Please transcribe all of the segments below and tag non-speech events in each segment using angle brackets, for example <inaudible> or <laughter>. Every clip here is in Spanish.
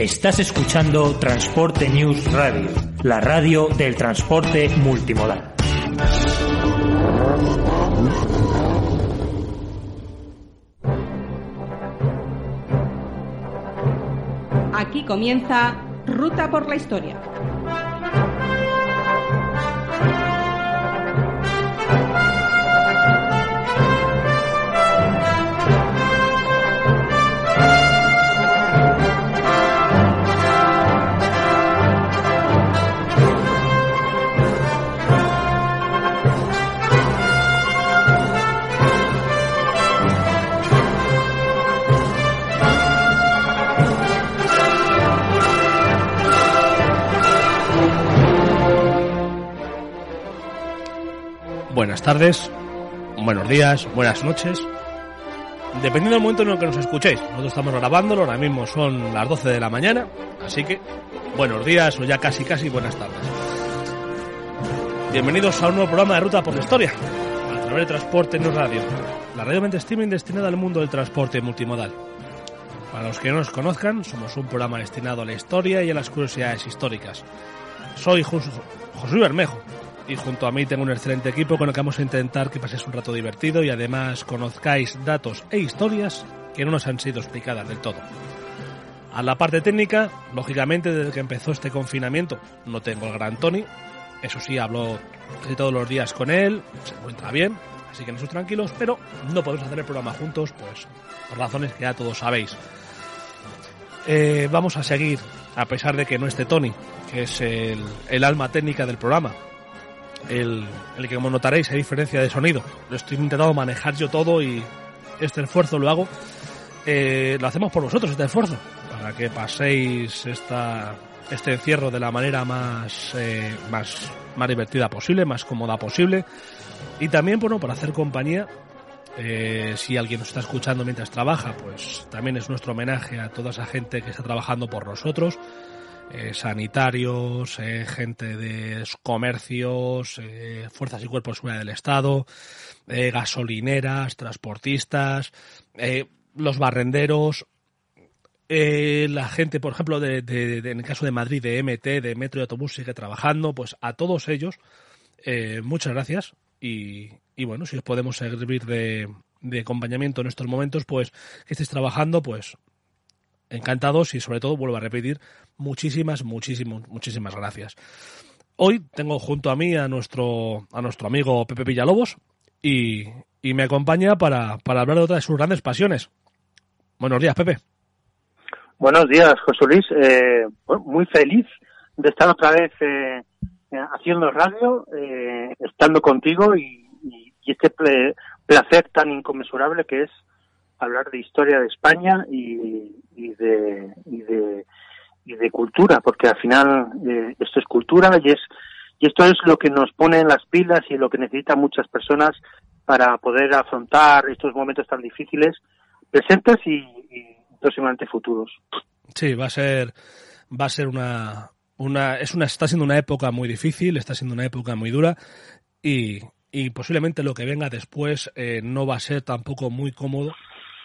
Estás escuchando Transporte News Radio, la radio del transporte multimodal. Aquí comienza Ruta por la Historia. Buenas tardes, buenos días, buenas noches. Dependiendo del momento en el que nos escuchéis. Nosotros estamos grabándolo, ahora mismo son las 12 de la mañana, así que buenos días o ya casi casi buenas tardes. Bienvenidos a un nuevo programa de Ruta por la Historia, a través de Transporte en Radio, la radio mente streaming destinada al mundo del transporte multimodal. Para los que no nos conozcan, somos un programa destinado a la historia y a las curiosidades históricas. Soy José Bermejo, y junto a mí tengo un excelente equipo con el que vamos a intentar que paséis un rato divertido y además conozcáis datos e historias que no nos han sido explicadas del todo. A la parte técnica, lógicamente desde que empezó este confinamiento no tengo el gran Tony, eso sí hablo casi todos los días con él, se encuentra bien, así que no nosotros tranquilos, pero no podemos hacer el programa juntos, pues por razones que ya todos sabéis. Eh, vamos a seguir, a pesar de que no esté Tony, que es el, el alma técnica del programa, el, el que como notaréis hay diferencia de sonido. Lo estoy intentando manejar yo todo y este esfuerzo lo hago. Eh, lo hacemos por vosotros, este esfuerzo, para que paséis esta, este encierro de la manera más, eh, más, más divertida posible, más cómoda posible. Y también, bueno, para hacer compañía, eh, si alguien nos está escuchando mientras trabaja, pues también es nuestro homenaje a toda esa gente que está trabajando por nosotros eh, sanitarios, eh, gente de comercios, eh, fuerzas y cuerpos de seguridad del Estado, gasolineras, transportistas, los barrenderos, la gente, por ejemplo, de, en el caso de Madrid, de MT, de Metro y Autobús, sigue trabajando, pues a todos ellos, muchas gracias y, y, bueno, si os podemos servir de, de acompañamiento en estos momentos, pues que estéis trabajando, pues encantados y sobre todo, vuelvo a repetir, muchísimas, muchísimas, muchísimas gracias. Hoy tengo junto a mí a nuestro, a nuestro amigo Pepe Villalobos y, y me acompaña para, para hablar de otra de sus grandes pasiones. Buenos días, Pepe. Buenos días, José Luis. Eh, muy feliz de estar otra vez eh, haciendo radio, eh, estando contigo y, y, y este placer tan inconmensurable que es hablar de historia de España y, de, y, de, y de cultura, porque al final eh, esto es cultura y es y esto es lo que nos pone en las pilas y lo que necesitan muchas personas para poder afrontar estos momentos tan difíciles presentes y, próximamente futuros. Sí, va a ser va a ser una una es una está siendo una época muy difícil, está siendo una época muy dura y, y posiblemente lo que venga después eh, no va a ser tampoco muy cómodo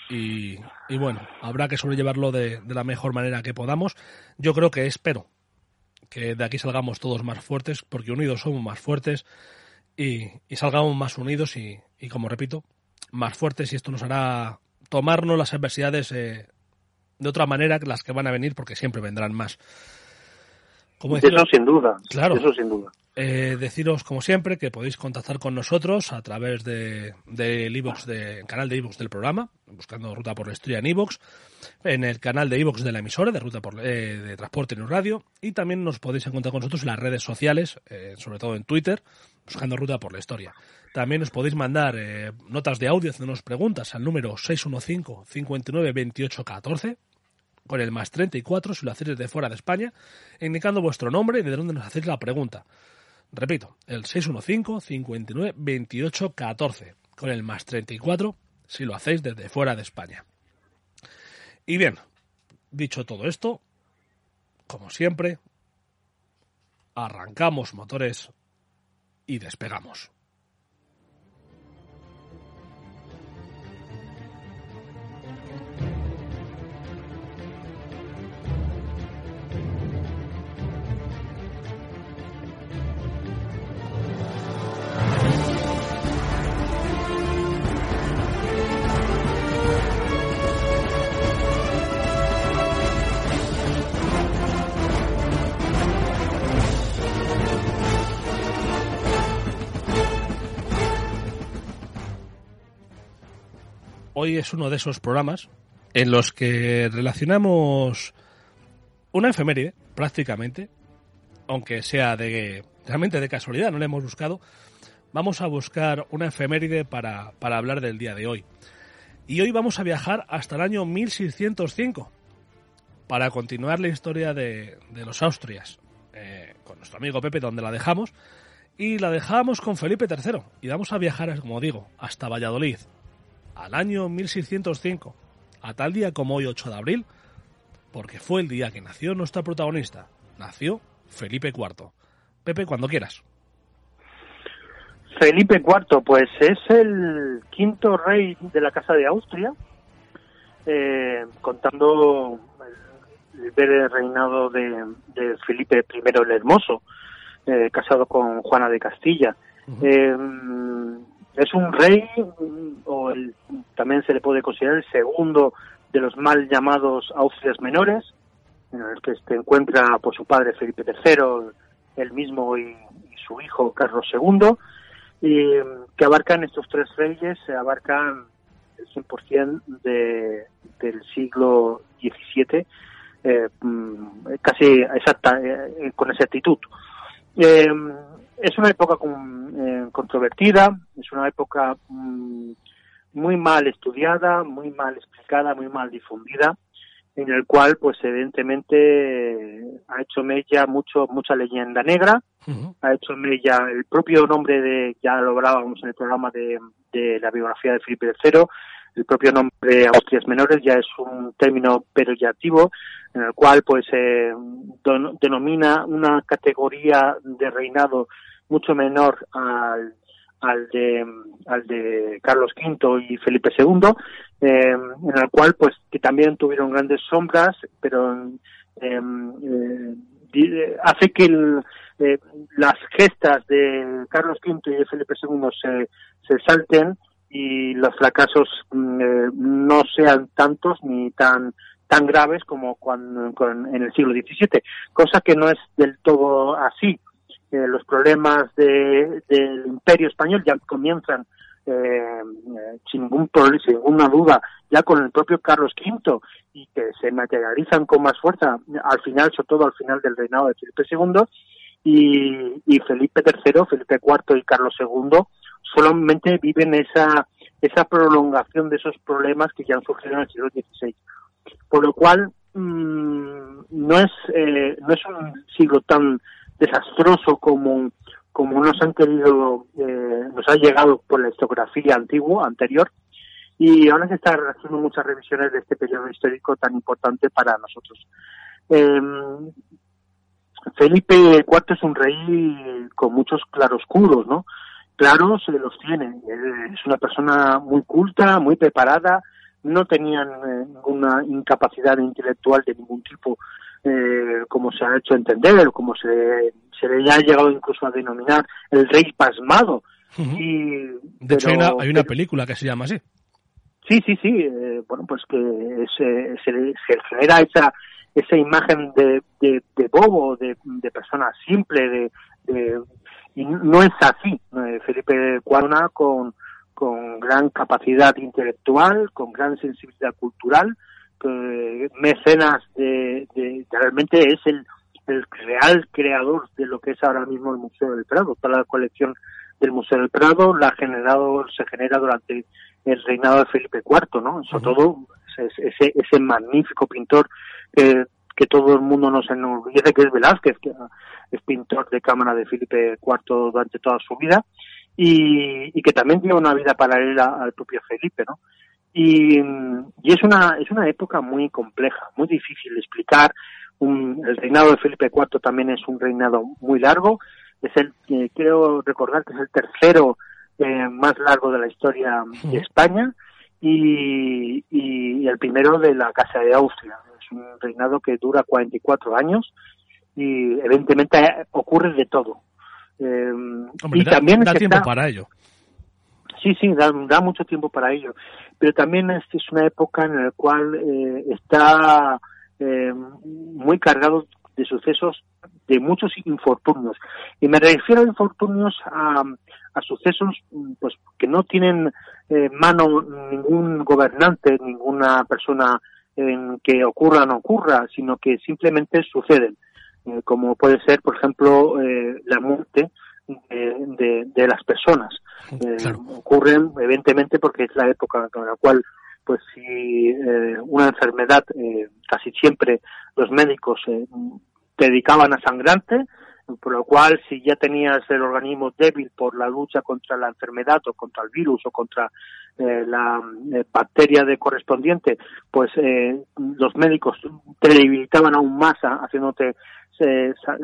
y, y, bueno, habrá que sobrellevarlo de, de, la mejor manera que podamos. Yo creo que espero que de aquí salgamos todos más fuertes, porque unidos somos más fuertes y, y salgamos más unidos y, y, como repito, más fuertes y esto nos hará tomarnos las adversidades eh, de otra manera que las que van a venir, porque siempre vendrán más. Como eso sin duda. Claro. Eso sin duda. Eh, deciros, como siempre, que podéis contactar con nosotros a través de, de, de canal de iVoox del programa, buscando Ruta por la Historia en iVoox, en el canal de iVoox de la emisora de Ruta por, eh, de Transporte en Radio, y también nos podéis encontrar con nosotros en las redes sociales, eh, sobre todo en Twitter, buscando Ruta por la Historia. También os podéis mandar eh, notas de audio, haciéndonos preguntas al número 615 59 28 14 con el más 34 si lo hacéis desde fuera de España, indicando vuestro nombre y de dónde nos hacéis la pregunta. Repito, el 615 59 28 14 con el más 34 si lo hacéis desde fuera de España. Y bien, dicho todo esto, como siempre, arrancamos motores y despegamos. Hoy es uno de esos programas en los que relacionamos una efeméride, prácticamente, aunque sea de realmente de casualidad, no la hemos buscado, vamos a buscar una efeméride para, hablar del día de hoy. Y hoy vamos a viajar hasta el año 1605 para continuar la historia de, de los Austrias, eh, con nuestro amigo Pepe, donde la dejamos, y la dejamos con Felipe III. Y vamos a viajar, como digo, hasta Valladolid, al año 1605, a tal día como hoy 8 de abril, porque fue el día que nació nuestra protagonista. Nació Felipe IV. Pepe, cuando quieras. Felipe IV, pues es el quinto rey de la Casa de Austria, eh, contando el, reinado de, Felipe I el Hermoso, eh, casado con Juana de Castilla. Eh, es un rey, o también se le puede considerar el segundo de los mal llamados Austrias menores, en el que se encuentra pues, su padre Felipe III, él mismo y, su hijo Carlos II, y, que abarcan estos tres reyes, se abarcan el 100% de, del siglo XVII, eh, mm, casi exacta, eh, con exactitud. Eh, es una época con, controvertida, es una época mm, muy mal estudiada, muy mal explicada, muy mal difundida en el cual pues evidentemente ha hecho mella mucho mucha leyenda negra ha hecho mella el propio nombre de ya lo hablábamos en el programa de, de la biografía de Felipe III el propio nombre Austrias Menores ya es un término peyorativo en el cual pues eh, denomina una categoría de reinado mucho menor al al de al de Carlos V y Felipe II eh, en el cual pues que también tuvieron grandes sombras pero em, eh, hace que eh, las gestas de Carlos V y de Felipe II se, se salten y los fracasos mm, no sean tantos ni tan tan graves como cuando, en el siglo XVII, cosa que no es del todo así. Los problemas de, del imperio español ya comienzan eh, sin ningún sin ninguna duda, ya con el propio Carlos V y que se materializan con más fuerza al final, sobre todo al final del reinado de Felipe II y, y Felipe III, Felipe IV y Carlos II solamente viven esa esa prolongación de esos problemas que ya han surgido en el siglo XVI. Por lo cual mmm, no es eh, no es un siglo tan desastroso como, como nos han querido, eh, nos ha llegado por la historiografía antigua, anterior, y ahora se están haciendo muchas revisiones de este periodo histórico tan importante para nosotros. Eh, Felipe IV es un rey con muchos claroscuros, ¿no? Claros se los tiene. Es una persona muy culta, muy preparada, no tenían eh, ninguna incapacidad intelectual de ningún tipo eh, como se ha hecho entender, como se, se le ha llegado incluso a denominar el rey pasmado. y, de hecho, hay una, película que se llama así. Sí, sí, sí. Eh, bueno, pues que se, se, genera esa esa imagen de, de, bobo, de, de, persona simple, de, y no es así. Eh, Felipe Cuarona con, con gran capacidad intelectual, con gran sensibilidad cultural, mecenas de, realmente es el, el real creador de lo que es ahora mismo el Museo del Prado. Toda la colección del Museo del Prado la ha generado, se genera durante el reinado de Felipe IV, ¿no? Sobre todo ese, ese magnífico pintor que, que todo el mundo nos enorgullece, que es Velázquez, que es pintor de cámara de Felipe IV durante toda su vida, y, y que también tiene una vida paralela al propio Felipe, ¿no? Y, y, es una es una época muy compleja, muy difícil de explicar. el reinado de Felipe IV también es un reinado muy largo. Es el eh, creo recordar que es el tercero eh, más largo de la historia de España y, y, el primero de la Casa de Austria. Un reinado que dura 44 años y evidentemente ocurre de todo. Eh, y también da tiempo para ello. Sí, sí, da, da, mucho tiempo para ello. Pero también es, es una época en la cual eh, está eh, muy cargado de sucesos de muchos infortunios. Y me refiero a infortunios a, a sucesos pues que no tienen eh, mano ningún gobernante, ninguna persona en que ocurra o no ocurra, sino que simplemente suceden, eh, como puede ser, por ejemplo, eh, la muerte de, de, las personas. Eh, ocurren, evidentemente, porque es la época en la cual pues si una enfermedad, casi siempre los médicos te dedicaban a sangrante, por lo cual si ya tenías el organismo débil por la lucha contra la enfermedad o contra el virus o contra eh, la eh, bacteria de correspondiente, pues eh, los médicos te debilitaban aún más haciéndote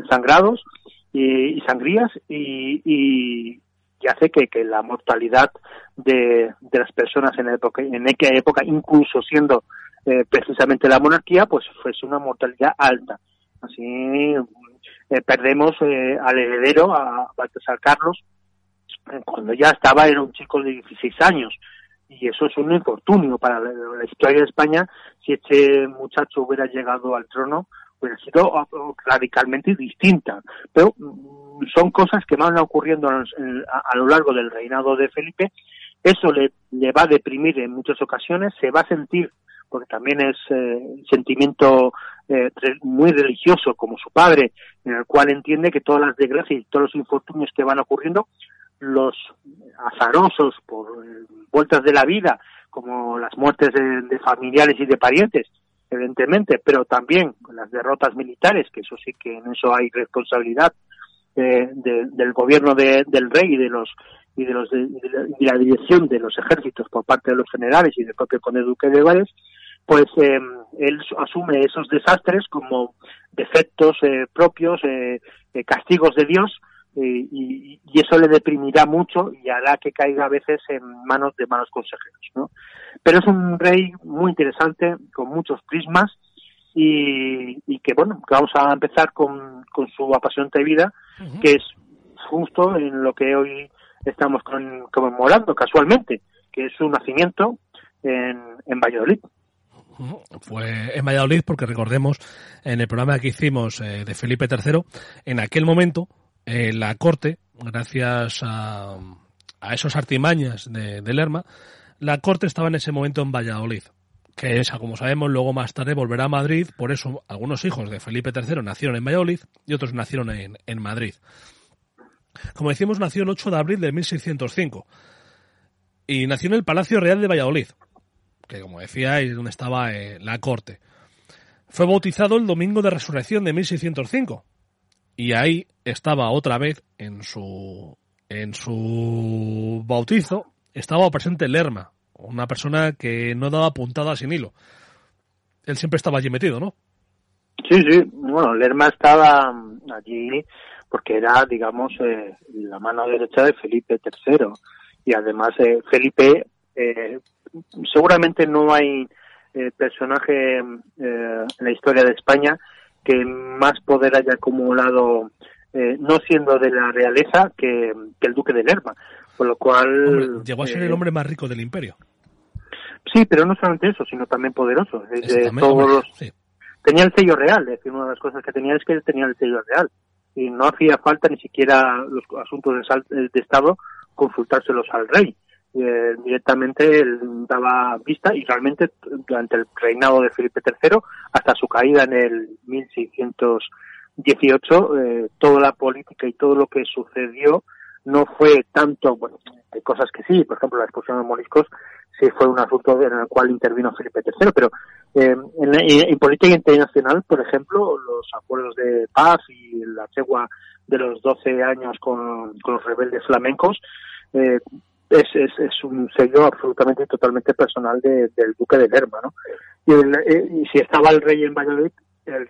sangrados y, sangrías y, y, hace que, que, la mortalidad de, de las personas en, época, en aquella época, incluso siendo precisamente la monarquía, pues fuese una mortalidad alta. Así eh, perdemos eh, al heredero, a Baltasar Carlos, eh, cuando ya estaba, era un chico de 16 años. Y eso es un infortunio para la, historia de España. Si este muchacho hubiera llegado al trono, hubiera sido radicalmente distinta. Pero mm, son cosas que van ocurriendo a, a, lo largo del reinado de Felipe. Eso le, le va a deprimir en muchas ocasiones, se va a sentir porque también es eh, sentimiento eh, muy religioso como su padre, en el cual entiende que todas las desgracias y todos los infortunios que van ocurriendo, los azarosos por eh, vueltas de la vida, como las muertes de, familiares y de parientes, evidentemente, pero también las derrotas militares, que eso sí que en eso hay responsabilidad eh, del gobierno de, del rey y de los y de los de, la, dirección de los ejércitos por parte de los generales y del propio conde duque de Valles, pues eh, él asume esos desastres como defectos eh, propios, castigos de Dios, y, y, eso le deprimirá mucho y hará que caiga a veces en manos de malos consejeros. ¿no? Pero es un rey muy interesante, con muchos prismas, y, y que bueno, que vamos a empezar con, con su apasionante vida, que es justo en lo que hoy estamos conmemorando casualmente, que es su nacimiento en, en Valladolid. Fue en Valladolid porque recordemos en el programa que hicimos eh, de Felipe III, en aquel momento eh, la corte, gracias a, a esos artimañas de, Lerma, la corte estaba en ese momento en Valladolid, que esa, como sabemos, luego más tarde volverá a Madrid, por eso algunos hijos de Felipe III nacieron en Valladolid y otros nacieron en, en Madrid. Como decimos, nació el 8 de abril de 1605 y nació en el Palacio Real de Valladolid, que como decía es donde estaba eh, la corte. Fue bautizado el domingo de resurrección de 1605 y ahí estaba otra vez en su en su bautizo estaba presente Lerma, una persona que no daba puntada sin hilo. Él siempre estaba allí metido, ¿no? Sí, sí. Bueno, Lerma estaba allí porque era, digamos, eh, la mano derecha de Felipe III. Y además, eh, Felipe eh, seguramente no hay eh, personaje eh, en la historia de España que más poder haya acumulado, eh, no siendo de la realeza, que, el duque de Lerma. Por lo cual. llegó a ser el hombre más rico del imperio. Sí, pero no solamente eso, sino también poderoso. todos Tenía el sello real, es decir, una de las cosas que tenía es que él tenía el sello real. Y no hacía falta ni siquiera los asuntos de, de Estado consultárselos al rey eh, directamente daba vista y realmente durante el reinado de Felipe III hasta su caída en el 1618 eh, toda la política y todo lo que sucedió no fue tanto, bueno, hay cosas que sí, por ejemplo la expulsión de moriscos sí fue un asunto en el cual intervino Felipe III, pero eh, en, en, política internacional, por ejemplo, los acuerdos de paz y la tregua de los 12 años con, con los rebeldes flamencos, eh, es, es, es un sello absolutamente y totalmente personal del Duque de Lerma, ¿no? Y, eh, y, si estaba el rey en Valladolid, el,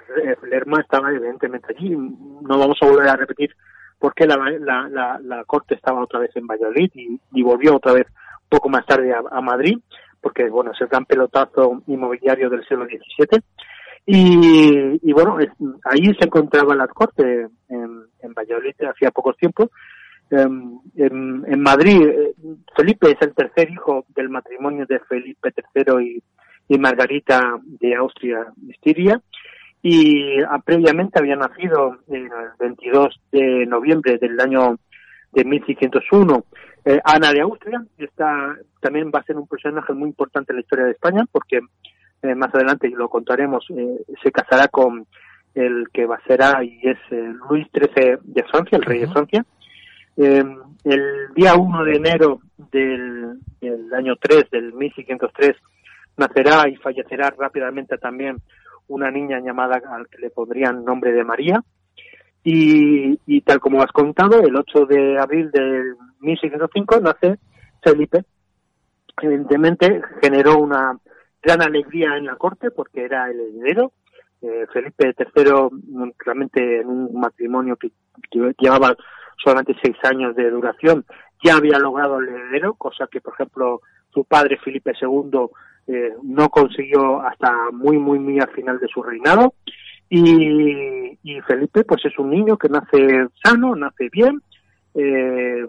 Lerma estaba evidentemente allí. No vamos a volver a repetir por qué la, la, la, la corte estaba otra vez en Valladolid y, volvió otra vez poco más tarde a, Madrid, porque bueno, es el gran pelotazo inmobiliario del siglo XVII. Y, y bueno, ahí se encontraba la corte en, en Valladolid hacía pocos tiempos Em, en, en, Madrid, eh, Felipe es el tercer hijo del matrimonio de Felipe III y, y Margarita de Austria-Estiria y ah, previamente había nacido el 22 de noviembre del año de 1601 eh, Ana de Austria, esta también va a ser un personaje muy importante en la historia de España porque eh, más adelante lo contaremos, eh, se casará con el que va a ser y es Luis XIII de Francia, el rey de Francia. El día 1 de enero del, año 3, del 1603, nacerá y fallecerá rápidamente también una niña llamada al que le pondrían nombre de María. Y, y tal como has contado, el 8 de abril del 1605 nace Felipe. Evidentemente generó una gran alegría en la corte porque era el heredero. Eh, Felipe III, realmente en un matrimonio que, llevaba solamente seis años de duración, ya había logrado el heredero, cosa que, por ejemplo, su padre Felipe II eh, no consiguió hasta muy, muy, muy al final de su reinado. Y, y Felipe, pues es un niño que nace sano, nace bien, eh,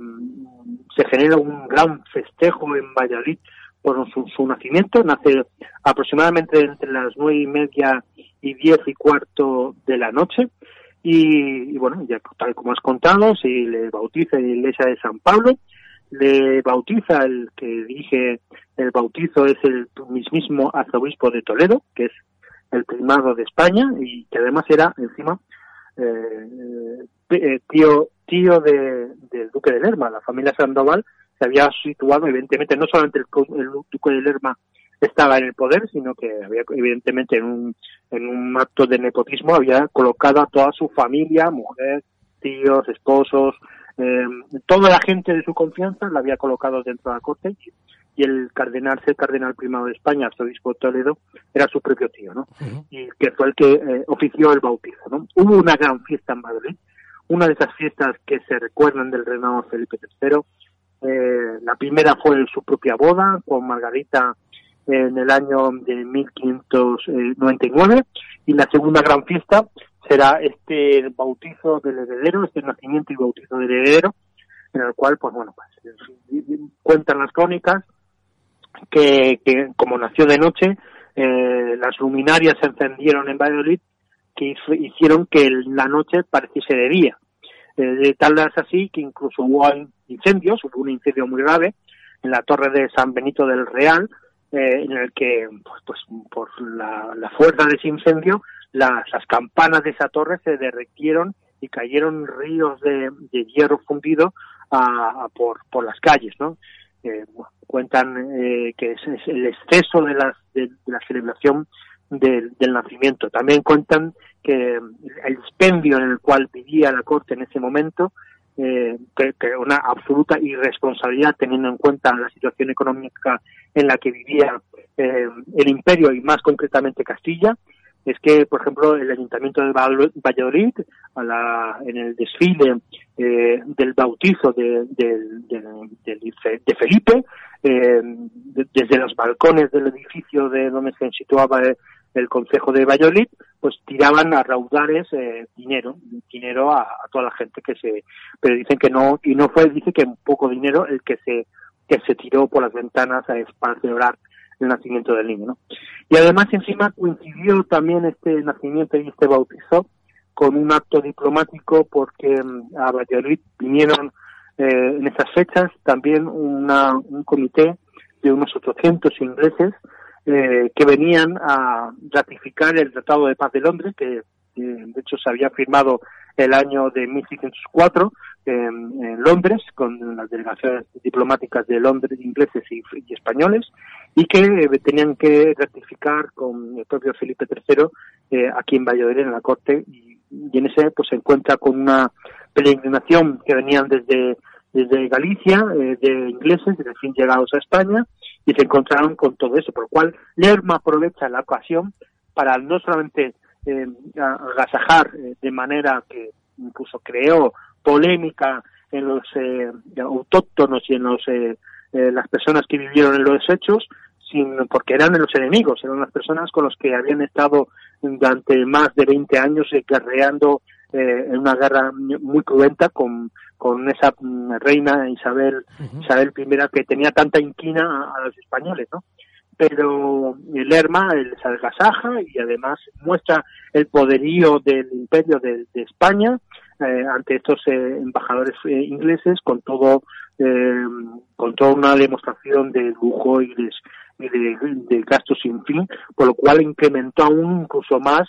se genera un gran festejo en Valladolid por su, nacimiento. Nace aproximadamente entre las nueve y media y diez y cuarto de la noche. Y, bueno, ya tal como has contado, se le bautiza en la iglesia de San Pablo. Le bautiza el que dirige el bautizo es el mismísimo arzobispo de Toledo, que es el primado de España y que además era encima eh, eh, tío tío de, del duque de Lerma. La familia Sandoval se había situado, evidentemente, no solamente el, duque de Lerma estaba en el poder, sino que había, evidentemente, en un, en un acto de nepotismo, había colocado a toda su familia, mujer, tíos, esposos, eh, toda la gente de su confianza la había colocado dentro de la corte y el cardenal, ser cardenal primado de España, arzobispo de Toledo, era su propio tío, ¿no? Y que fue el que eh, ofició el bautizo, ¿no? Hubo una gran fiesta en Madrid, una de esas fiestas que se recuerdan del reinado de Felipe III. Eh, la primera fue su propia boda con Margarita en el año de 1599 y la segunda gran fiesta será este bautizo del heredero, este nacimiento y bautizo del heredero, en el cual, pues bueno, pues, cuentan las crónicas que, como nació de noche, eh, las luminarias se encendieron en Valladolid que hicieron que la noche pareciese de día. Eh, de tal es así que incluso hubo incendios, hubo un incendio muy grave en la torre de San Benito del Real, eh, en el que, pues, pues por la, fuerza de ese incendio, las, campanas de esa torre se derretieron y cayeron ríos de, hierro fundido a, por, por las calles, ¿no? Eh, cuentan eh, que es, el exceso de, las, de, la celebración del, nacimiento. También cuentan que el expendio en el cual vivía la corte en ese momento, eh, que, una absoluta irresponsabilidad teniendo en cuenta la situación económica en la que vivía eh, el imperio y más concretamente Castilla, es que, por ejemplo, el Ayuntamiento de Valladolid, a la, en el desfile eh, del bautizo de, de, Felipe, eh, desde los balcones del edificio de donde se situaba el, Consejo de Valladolid, pues tiraban a raudares eh, dinero, dinero a, toda la gente que se, pero dicen que no, y no fue, dice que un poco dinero el que se, que se tiró por las ventanas a, para celebrar el nacimiento del niño. ¿no? Y además encima coincidió también este nacimiento y este bautizo con un acto diplomático porque mm, a Valladolid vinieron eh, en esas fechas también una, un comité de unos 800 ingleses eh, que venían a ratificar el Tratado de Paz de Londres, que de hecho se había firmado el año de 1604 en, Londres con las delegaciones diplomáticas de Londres ingleses y, españoles y que eh, tenían que ratificar con el propio Felipe III eh, aquí en Valladolid en la corte y, en ese pues se encuentra con una peregrinación que venían desde desde Galicia eh, de ingleses desde fin llegados a España y se encontraron con todo eso por lo cual Lerma aprovecha la ocasión para no solamente eh, agasajar eh, de manera que incluso creó polémica en los eh, autóctonos y en los eh, las personas que vivieron en los hechos sin porque eran los enemigos eran las personas con los que habían estado durante más de 20 años guerreando en una guerra muy cruenta con, con esa mm, reina Isabel Isabel I que tenía tanta inquina a, a los españoles no pero Lerma el se y además muestra el poderío del imperio de, España eh, ante estos eh, embajadores eh, ingleses con todo con toda una demostración de lujo y de, de, gastos sin fin, por lo cual incrementó aún incluso más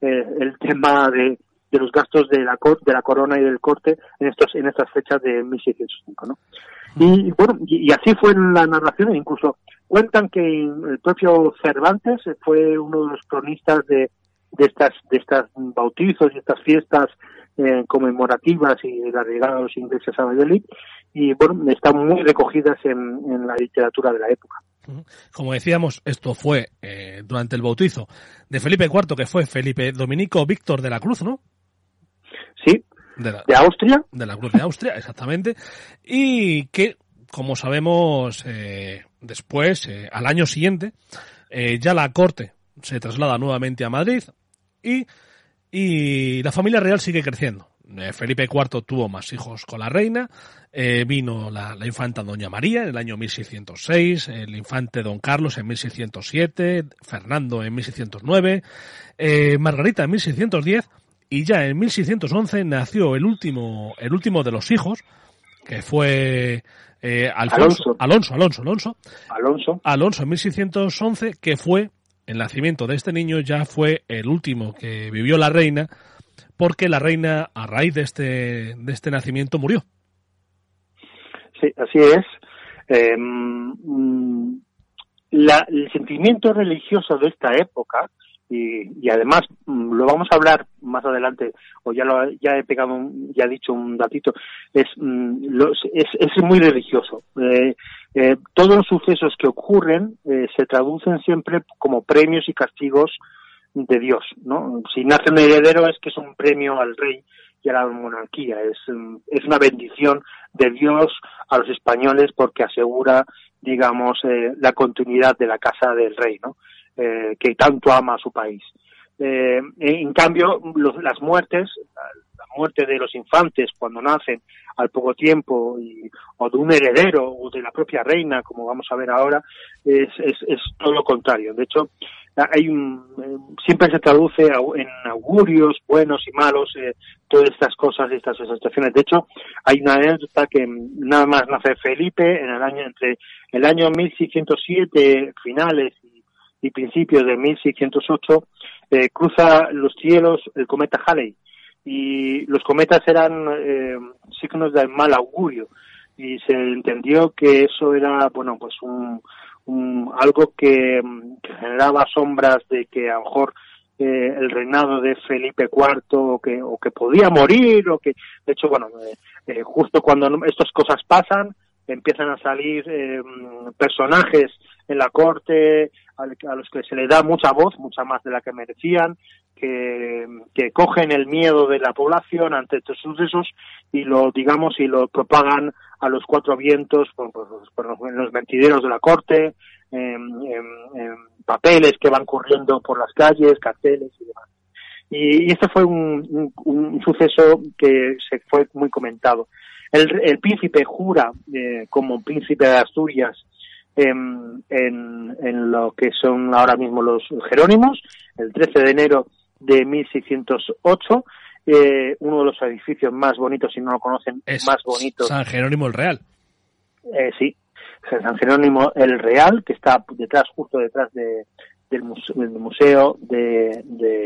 el tema de, de los gastos de la de la corona y del corte en estos en estas fechas de 1605 ¿no? y bueno y, así fue la narración e incluso cuentan que el propio Cervantes fue uno de los cronistas de, de estas de estas bautizos y estas fiestas eh, conmemorativas y la llegada de los ingleses a Valladolid y bueno están muy recogidas en, en la literatura de la época como decíamos, esto fue eh, durante el bautizo de Felipe IV, que fue Felipe Dominico Víctor de la Cruz, ¿no? Sí, de, Austria. De la Cruz de Austria, exactamente. Y que, como sabemos, eh, después, eh, al año siguiente, eh, ya la corte se traslada nuevamente a Madrid y, y la familia real sigue creciendo. Felipe IV tuvo más hijos con la reina, vino la, la, infanta Doña María en el año 1606, el infante Don Carlos en 1607, Fernando en 1609, Margarita en 1610 y ya en 1611 nació el último, el último de los hijos, que fue eh, Alfonso, Alonso. Alonso, Alonso, Alonso. Alonso. en 1611, que fue, el nacimiento de este niño ya fue el último que vivió la reina, porque la reina, a raíz de este, de este nacimiento, murió. Sí, así es. Mm, la, el sentimiento religioso de esta época y, además mm, lo vamos a hablar más adelante o ya lo ya he pegado ya he dicho un datito es mm, es, es, muy religioso. Eh, eh, todos los sucesos que ocurren eh, se traducen siempre como premios y castigos de Dios no si nace un heredero es que es un premio al rey y a la monarquía es mm, es una bendición de Dios a los españoles porque asegura digamos la continuidad de la casa del rey no eh, que tanto ama a su país. Eh, en cambio, las muertes, la muerte de los infantes cuando nacen al poco tiempo y, o de un heredero o de la propia reina, como vamos a ver ahora, es, es, todo lo contrario. De hecho, hay un, eh, siempre se traduce en augurios buenos y malos todas estas cosas y estas situaciones. De hecho, hay una anécdota que nada más nace Felipe en el año entre el año 1607 finales y principios de 1608 eh, cruza los cielos el cometa Halley. Y los cometas eran eh, signos de mal augurio. Y se entendió que eso era bueno pues un, algo que, generaba sombras de que a lo mejor eh, el reinado de Felipe IV o que, o que podía morir o que de hecho bueno eh, justo cuando estas cosas pasan empiezan a salir personajes en la corte a los que se le da mucha voz, mucha más de la que merecían, que, cogen el miedo de la población ante estos sucesos y lo, digamos, y lo propagan a los cuatro vientos por, los mentideros de la corte, en, papeles que van corriendo por las calles, carteles y demás. Y, este fue un, un, suceso que se fue muy comentado. El, el príncipe jura eh, como príncipe de Asturias en, en, lo que son ahora mismo los Jerónimos, el 13 de enero de 1608, eh, uno de los edificios más bonitos, si no lo conocen, es más bonitos. San Jerónimo el Real. Eh, sí, San Jerónimo el Real, que está detrás, justo detrás de, del, museo, de,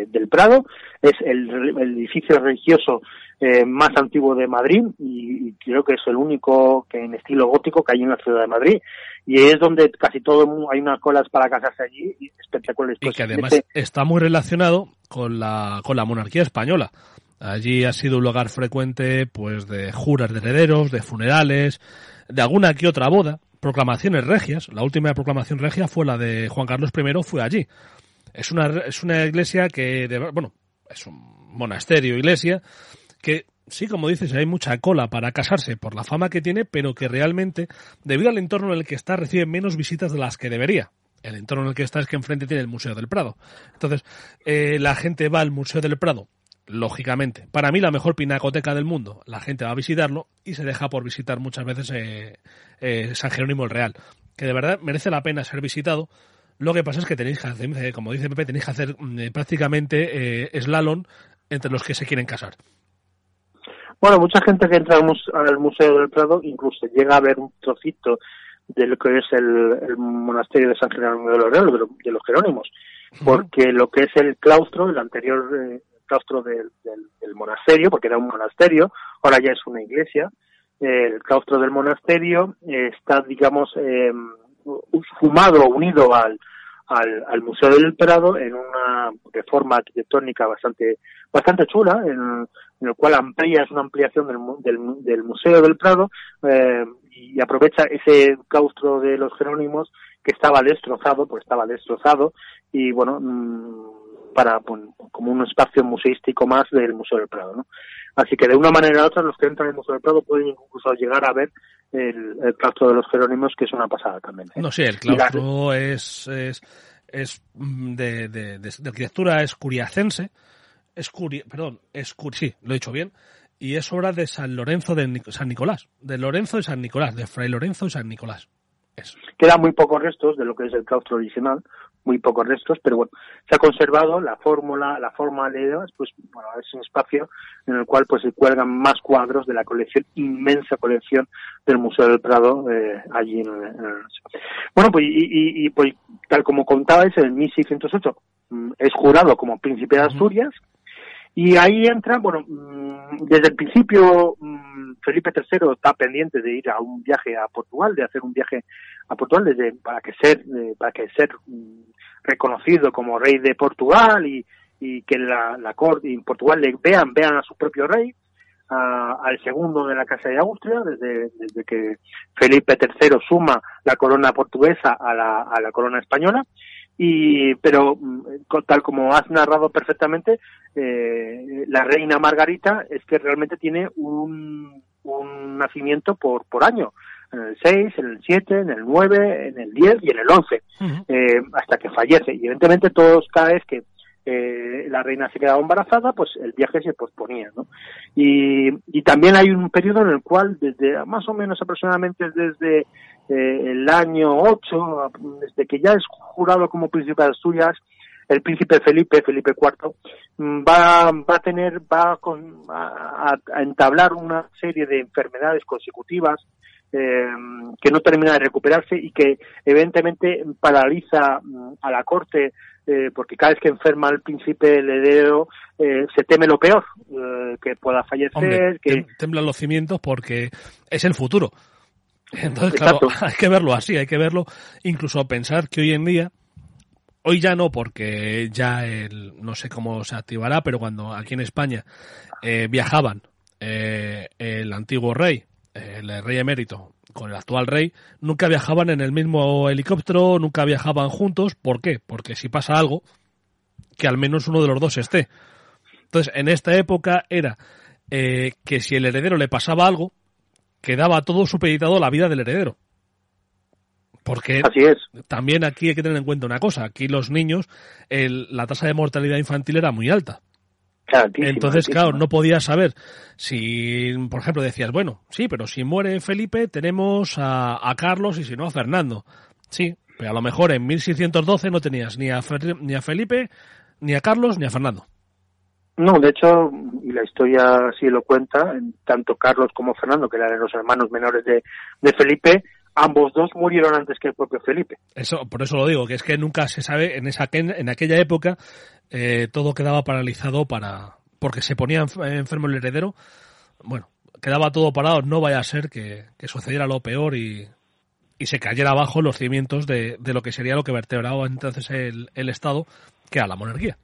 del Prado. Es el, edificio religioso eh, más antiguo de Madrid y, creo que es el único que en estilo gótico que hay en la ciudad de Madrid. Y es donde casi todo hay unas colas para casarse allí y espectaculares. Y que además está muy relacionado con la, con la monarquía española. Allí ha sido un lugar frecuente pues de juras de herederos, de funerales, de alguna que otra boda proclamaciones regias. La última proclamación regia fue la de Juan Carlos I, fue allí. Es una, es una iglesia que, bueno, es un monasterio, iglesia, que sí, como dices, hay mucha cola para casarse por la fama que tiene, pero que realmente, debido al entorno en el que está, recibe menos visitas de las que debería. El entorno en el que está es que enfrente tiene el Museo del Prado. Entonces, eh, la gente va al Museo del Prado lógicamente. Para mí la mejor pinacoteca del mundo. La gente va a visitarlo y se deja por visitar muchas veces eh, eh, San Jerónimo el Real, que de verdad merece la pena ser visitado Lo que pasa es que tenéis que hacer, eh, como dice Pepe, tenéis que hacer mm, prácticamente eh, slalom entre los que se quieren casar. Bueno, mucha gente que entra al, Museo del Prado incluso llega a ver un trocito de lo que es el, monasterio de San Jerónimo de los, de los Jerónimos, porque lo que es el claustro, el anterior eh, claustro del, monasterio, porque era un monasterio, ahora ya es una iglesia, el claustro del monasterio está, digamos, eh, fumado, unido al, al, al, Museo del Prado en una reforma arquitectónica bastante bastante chula, en, el cual amplía, es una ampliación del, del, del Museo del Prado eh, y aprovecha ese claustro de los Jerónimos que estaba destrozado, pues estaba destrozado y bueno, mm, para como un espacio museístico más del Museo del Prado, ¿no? Así que de una manera u otra los que entran en el Museo del Prado pueden incluso llegar a ver el, claustro de los Jerónimos, que es una pasada también. ¿eh? No, sí, el claustro es, es, es mm, de, de, de, arquitectura escuriacense, perdón, es sí, lo he dicho bien, y es obra de San Lorenzo de San Nicolás, de Lorenzo de San Nicolás, de Fray Lorenzo de San Nicolás. Eso. Quedan muy pocos restos de lo que es el claustro original, muy pocos restos, pero bueno, se ha conservado la fórmula, la forma de pues bueno, es un espacio en el cual pues se cuelgan más cuadros de la colección, inmensa colección del Museo del Prado eh, allí en, Bueno, pues y, y, pues tal como contabais, en 1608 mm, es jurado como príncipe de Asturias, y ahí entra, bueno, mm, desde el principio mm, Felipe III está pendiente de ir a un viaje a Portugal, de hacer un viaje a Portugal desde, para que ser, eh, para que ser mm, reconocido como rey de Portugal y, que la, corte en Portugal le vean, vean a su propio rey, al segundo de la Casa de Austria, desde, desde que Felipe III suma la corona portuguesa a la, a la corona española y pero mm, tal como has narrado perfectamente eh, la reina Margarita es que realmente tiene un, un nacimiento por por año en el 6, en el 7, en el 9, en el 10 y en el 11, eh, hasta que fallece. Y evidentemente todos cada vez que eh, la reina se quedaba embarazada, pues el viaje se posponía, ¿no? Y, y también hay un periodo en el cual, desde más o menos aproximadamente desde eh, el año 8, desde que ya es jurado como príncipe de Asturias, el príncipe Felipe, Felipe IV, mm, va, va a tener, va a, entablar una serie de enfermedades consecutivas eh, que no termina de recuperarse y que evidentemente paraliza mm, a la corte eh, porque cada vez que enferma el príncipe heredero eh, se teme lo peor, eh, que pueda fallecer. que Temblan los cimientos porque es el futuro. Entonces, claro, <laughs> hay que verlo así, hay que verlo, incluso pensar que hoy en día, hoy ya no, porque ya el, no sé cómo se activará, pero cuando aquí en España viajaban el antiguo rey, el rey emérito, con el actual rey, nunca viajaban en el mismo helicóptero, nunca viajaban juntos. ¿Por qué? Porque si pasa algo, que al menos uno de los dos esté. Entonces, en esta época era eh, que si el heredero le pasaba algo, quedaba todo supeditado a la vida del heredero. Porque también aquí hay que tener en cuenta una cosa, aquí los niños, la tasa de mortalidad infantil era muy alta. Entonces, claro, no podías saber si, por ejemplo, decías, bueno, sí, pero si muere Felipe tenemos a, Carlos y si no a Fernando. Sí, pero a lo mejor en 1612 no tenías ni a, ni a Felipe, ni a Carlos, ni a Fernando. No, de hecho, y la historia sí lo cuenta, tanto Carlos como Fernando, que eran los hermanos menores de, de Felipe, ambos dos murieron antes que el propio Felipe. Eso, por eso lo digo, que es que nunca se sabe, en esa en aquella época eh, todo quedaba paralizado para porque se ponía enfermo el heredero. Bueno, quedaba todo parado, no vaya a ser que, sucediera lo peor y, y, se cayera abajo los cimientos de, de, lo que sería lo que vertebraba entonces el, el Estado, que era la monarquía.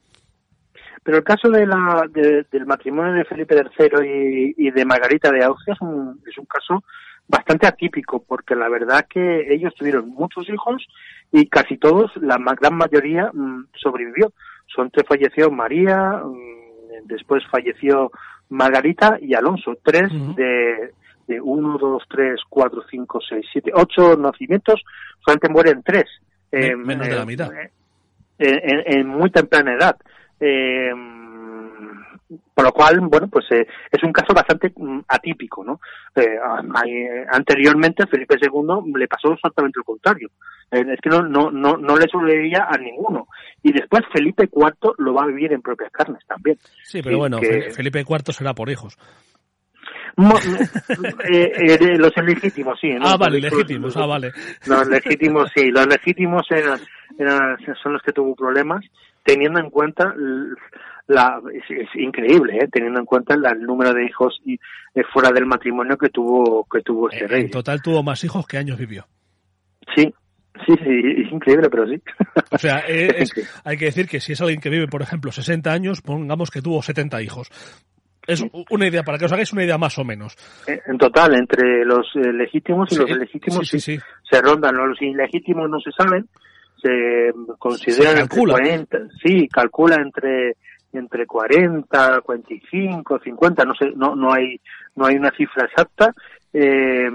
Pero el caso de la, del matrimonio de Felipe III y, y de Margarita de Austria es un, es un caso bastante atípico, porque la verdad que ellos tuvieron muchos hijos y casi todos, la gran mayoría, mm, sobrevivió. Son tres falleció María, mm, después falleció Margarita y Alonso, tres de, de uno, dos, tres, cuatro, cinco, seis, siete, ocho nacimientos, solamente mueren tres. Menos de la mitad. En, muy temprana edad. Por lo cual, bueno, pues eh, es un caso bastante mm, atípico, ¿no? Eh, eh, anteriormente a Felipe II le pasó exactamente lo contrario. es que no, no, no, no le sobreveía a ninguno. Y después Felipe IV lo va a vivir en propias carnes también. Sí, pero bueno, Felipe IV será por hijos. los legítimos, sí. Ah, vale, legítimos, ah, vale. Los legítimos, sí, los legítimos eran, eran, son los que tuvo problemas, teniendo en cuenta la, es, increíble, ¿eh? teniendo en cuenta el número de hijos y, eh, fuera del matrimonio que tuvo que tuvo este rey. En total tuvo más hijos que años vivió. Sí, sí, sí, es increíble, pero sí. O sea, <laughs> hay que decir que si es alguien que vive, por ejemplo, 60 años, pongamos que tuvo 70 hijos. Es una idea, para que os hagáis una idea más o menos. Eh, en total, entre los legítimos y los ilegítimos sí, se rondan. Los ilegítimos no se saben, se consideran calcula. 40, sí, calcula entre entre 40, 45, 50, no sé, no, no hay, no hay una cifra exacta, eh,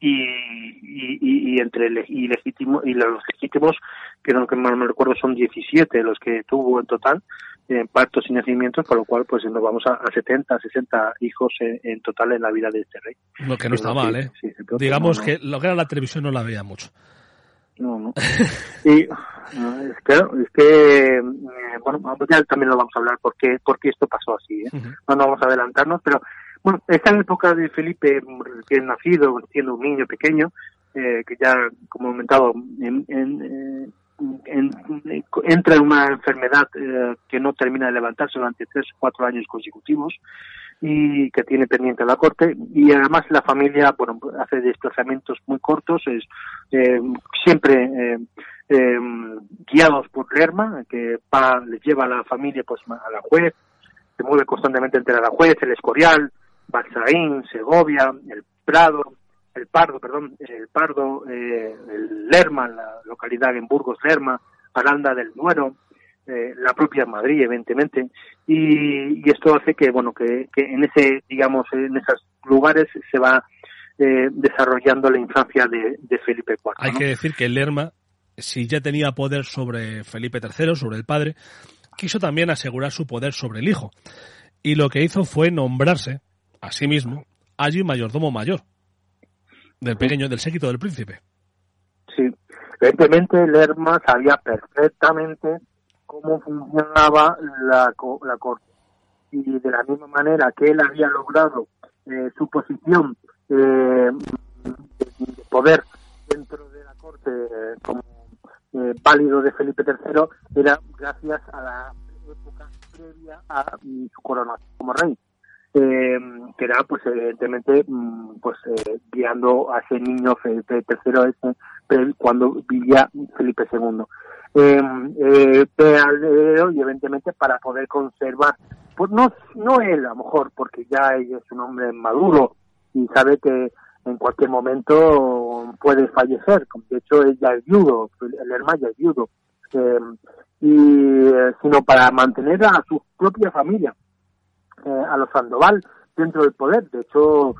y, y, y, entre y legítimo, y los legítimos, que no que mal me recuerdo son 17 los que tuvo en total, en partos y nacimientos, con lo cual pues nos vamos a, a 70, 60 hijos en, total en la vida de este rey. Lo que no está mal, ¿eh? Digamos que lo que era la televisión no la veía mucho. No, no. <laughs> Y que, es que eh, bueno, ya también lo vamos a hablar porque porque esto pasó así. ¿eh? No, vamos a adelantarnos, pero bueno, esta época de Felipe recién nacido, siendo un niño pequeño, eh, que ya, como he comentado, en, en, entra en una enfermedad eh, que no termina de levantarse durante tres o cuatro años consecutivos y que tiene pendiente la corte. Y además la familia bueno hace desplazamientos muy cortos es eh, siempre eh, eh, guiados por Lerma que pa, les lleva a la familia pues a la juez se mueve constantemente entre la juez el Escorial Balsaín Segovia el Prado el Pardo perdón el Pardo el Lerma la localidad en Burgos Lerma Aranda del Duero eh, la propia Madrid, evidentemente, y, esto hace que, bueno, que, en ese, digamos, en esos lugares se va eh, desarrollando la infancia de, Felipe IV. Hay que decir que Lerma, si ya tenía poder sobre Felipe III, sobre el padre, quiso también asegurar su poder sobre el hijo, y lo que hizo fue nombrarse a sí mismo allí mayordomo mayor del pequeño, del séquito del príncipe. Sí, evidentemente Lerma sabía perfectamente cómo funcionaba la, la corte. Y de la misma manera que él había logrado eh, su posición eh, de poder dentro de la corte eh, como válido de Felipe III, era gracias a la época previa a su coronación como rey. Que era pues evidentemente mm, pues guiando a ese niño Felipe III cuando vivía Felipe II eh, eh, y evidentemente para poder conservar, pues no, no él a lo mejor, porque ya es un hombre maduro y sabe que en cualquier momento puede fallecer, de hecho ella es viudo, el hermano es viudo, eh, y eh, sino para mantener a su propia familia, eh, a los Sandoval dentro del poder, de hecho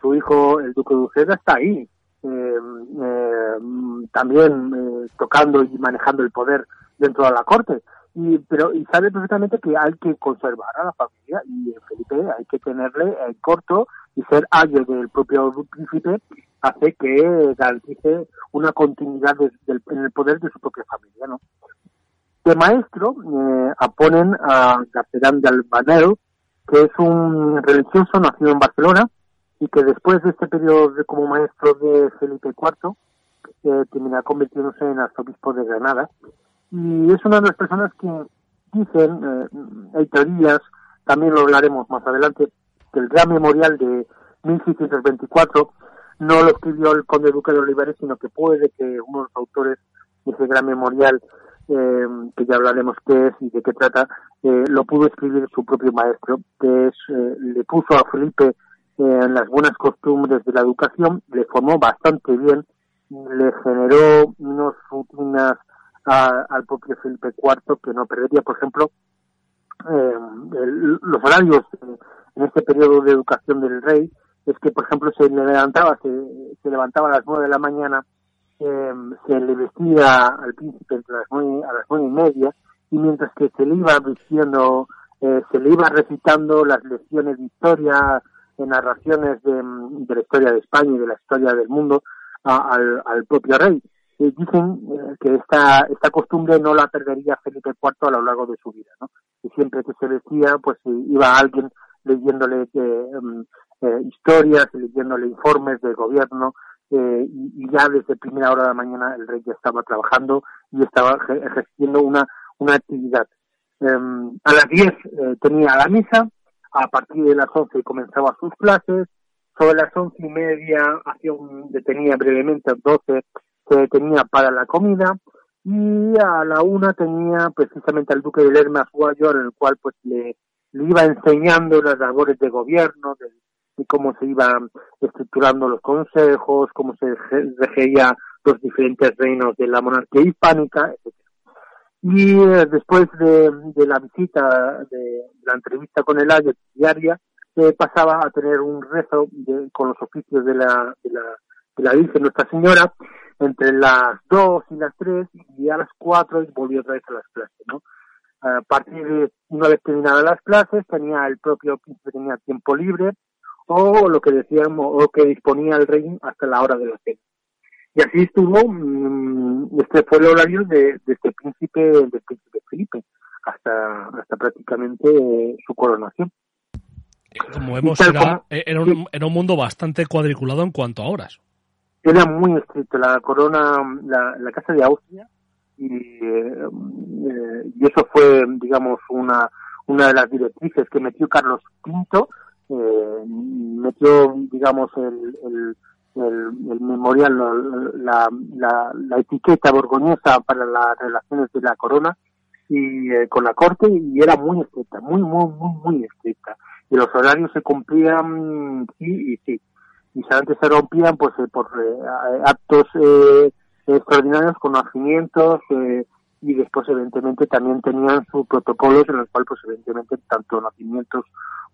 su hijo el duque de Uceda está ahí, eh, eh, también eh, tocando y manejando el poder dentro de la corte. Y, pero y sabe perfectamente que hay que conservar a la familia y Felipe hay que tenerle en corto y ser ayo del propio príncipe hace que garantice una continuidad en el poder de su propia familia, ¿no? De maestro eh, aponen a Garcerán de Albanel, que es un religioso nacido en Barcelona, y que después de este periodo de, como maestro de Felipe IV eh, termina convirtiéndose en arzobispo de Granada. Y es una de las personas que dicen, eh, hay teorías, también lo hablaremos más adelante, que el gran memorial de 1624 no lo escribió el conde duque de Olivares, sino que puede que uno de los autores de ese gran memorial, eh, que ya hablaremos qué es y de qué trata, eh, lo pudo escribir su propio maestro, que es, eh, le puso a Felipe en las buenas costumbres de la educación, le formó bastante bien, le generó unas rutinas al propio Felipe IV que no perdería, por ejemplo, eh, los horarios en este periodo de educación del rey, es que, por ejemplo, se levantaba, se, levantaba a las nueve de la mañana, eh, se le vestía al príncipe entre las nueve, a las nueve y media, y mientras que se le iba vistiendo eh, se le iba recitando las lecciones de historia, narraciones de, de, la historia de España y de la historia del mundo al, propio rey. Dicen eh, que esta, esta costumbre no la perdería Felipe IV a lo largo de su vida. Y siempre que se decía, pues iba alguien leyéndole eh, eh, historias, leyéndole informes del gobierno, eh, y, ya desde primera hora de la mañana el rey ya estaba trabajando y estaba ejerciendo una, una actividad. Em, a las 10 eh, tenía la misa, a partir de las 11 comenzaba sus clases, sobre las once y media hacía un, detenía brevemente, a 12 se detenía para la comida, y a la una tenía precisamente al duque de Lerma su en el cual pues le, le iba enseñando las labores de gobierno, de, cómo se iban estructurando los consejos, cómo se regía los diferentes reinos de la monarquía hispánica, etc. Y eh, después de, la visita, de, la entrevista con el Ayer diaria, se pasaba a tener un rezo con los oficios de la, de la, de la Virgen Nuestra Señora entre las dos y las tres y a las cuatro volvió otra vez a las clases, ¿no? A partir de una vez terminadas las clases tenía el propio tenía tiempo libre o lo que decíamos o que disponía el rey hasta la hora de la cena. Y así estuvo, mm, este fue el horario de, este príncipe, del príncipe Felipe, hasta, hasta prácticamente eh, su coronación. Como vemos, era, era, un, era un mundo bastante cuadriculado en cuanto a horas. Era muy estricto, la corona, la, la casa de Austria, y, eh, y eso fue, digamos, una, una de las directrices que metió Carlos V, eh, metió, digamos, el, el el, memorial, la, la, etiqueta borgoñesa para las relaciones de la corona y eh, con la corte y era muy estricta, muy, muy, muy, muy estricta. Y los horarios se cumplían sí y sí. Y antes se rompían pues eh, por eh, actos extraordinarios con nacimientos y después evidentemente también tenían sus protocolos en los cuales pues evidentemente tanto nacimientos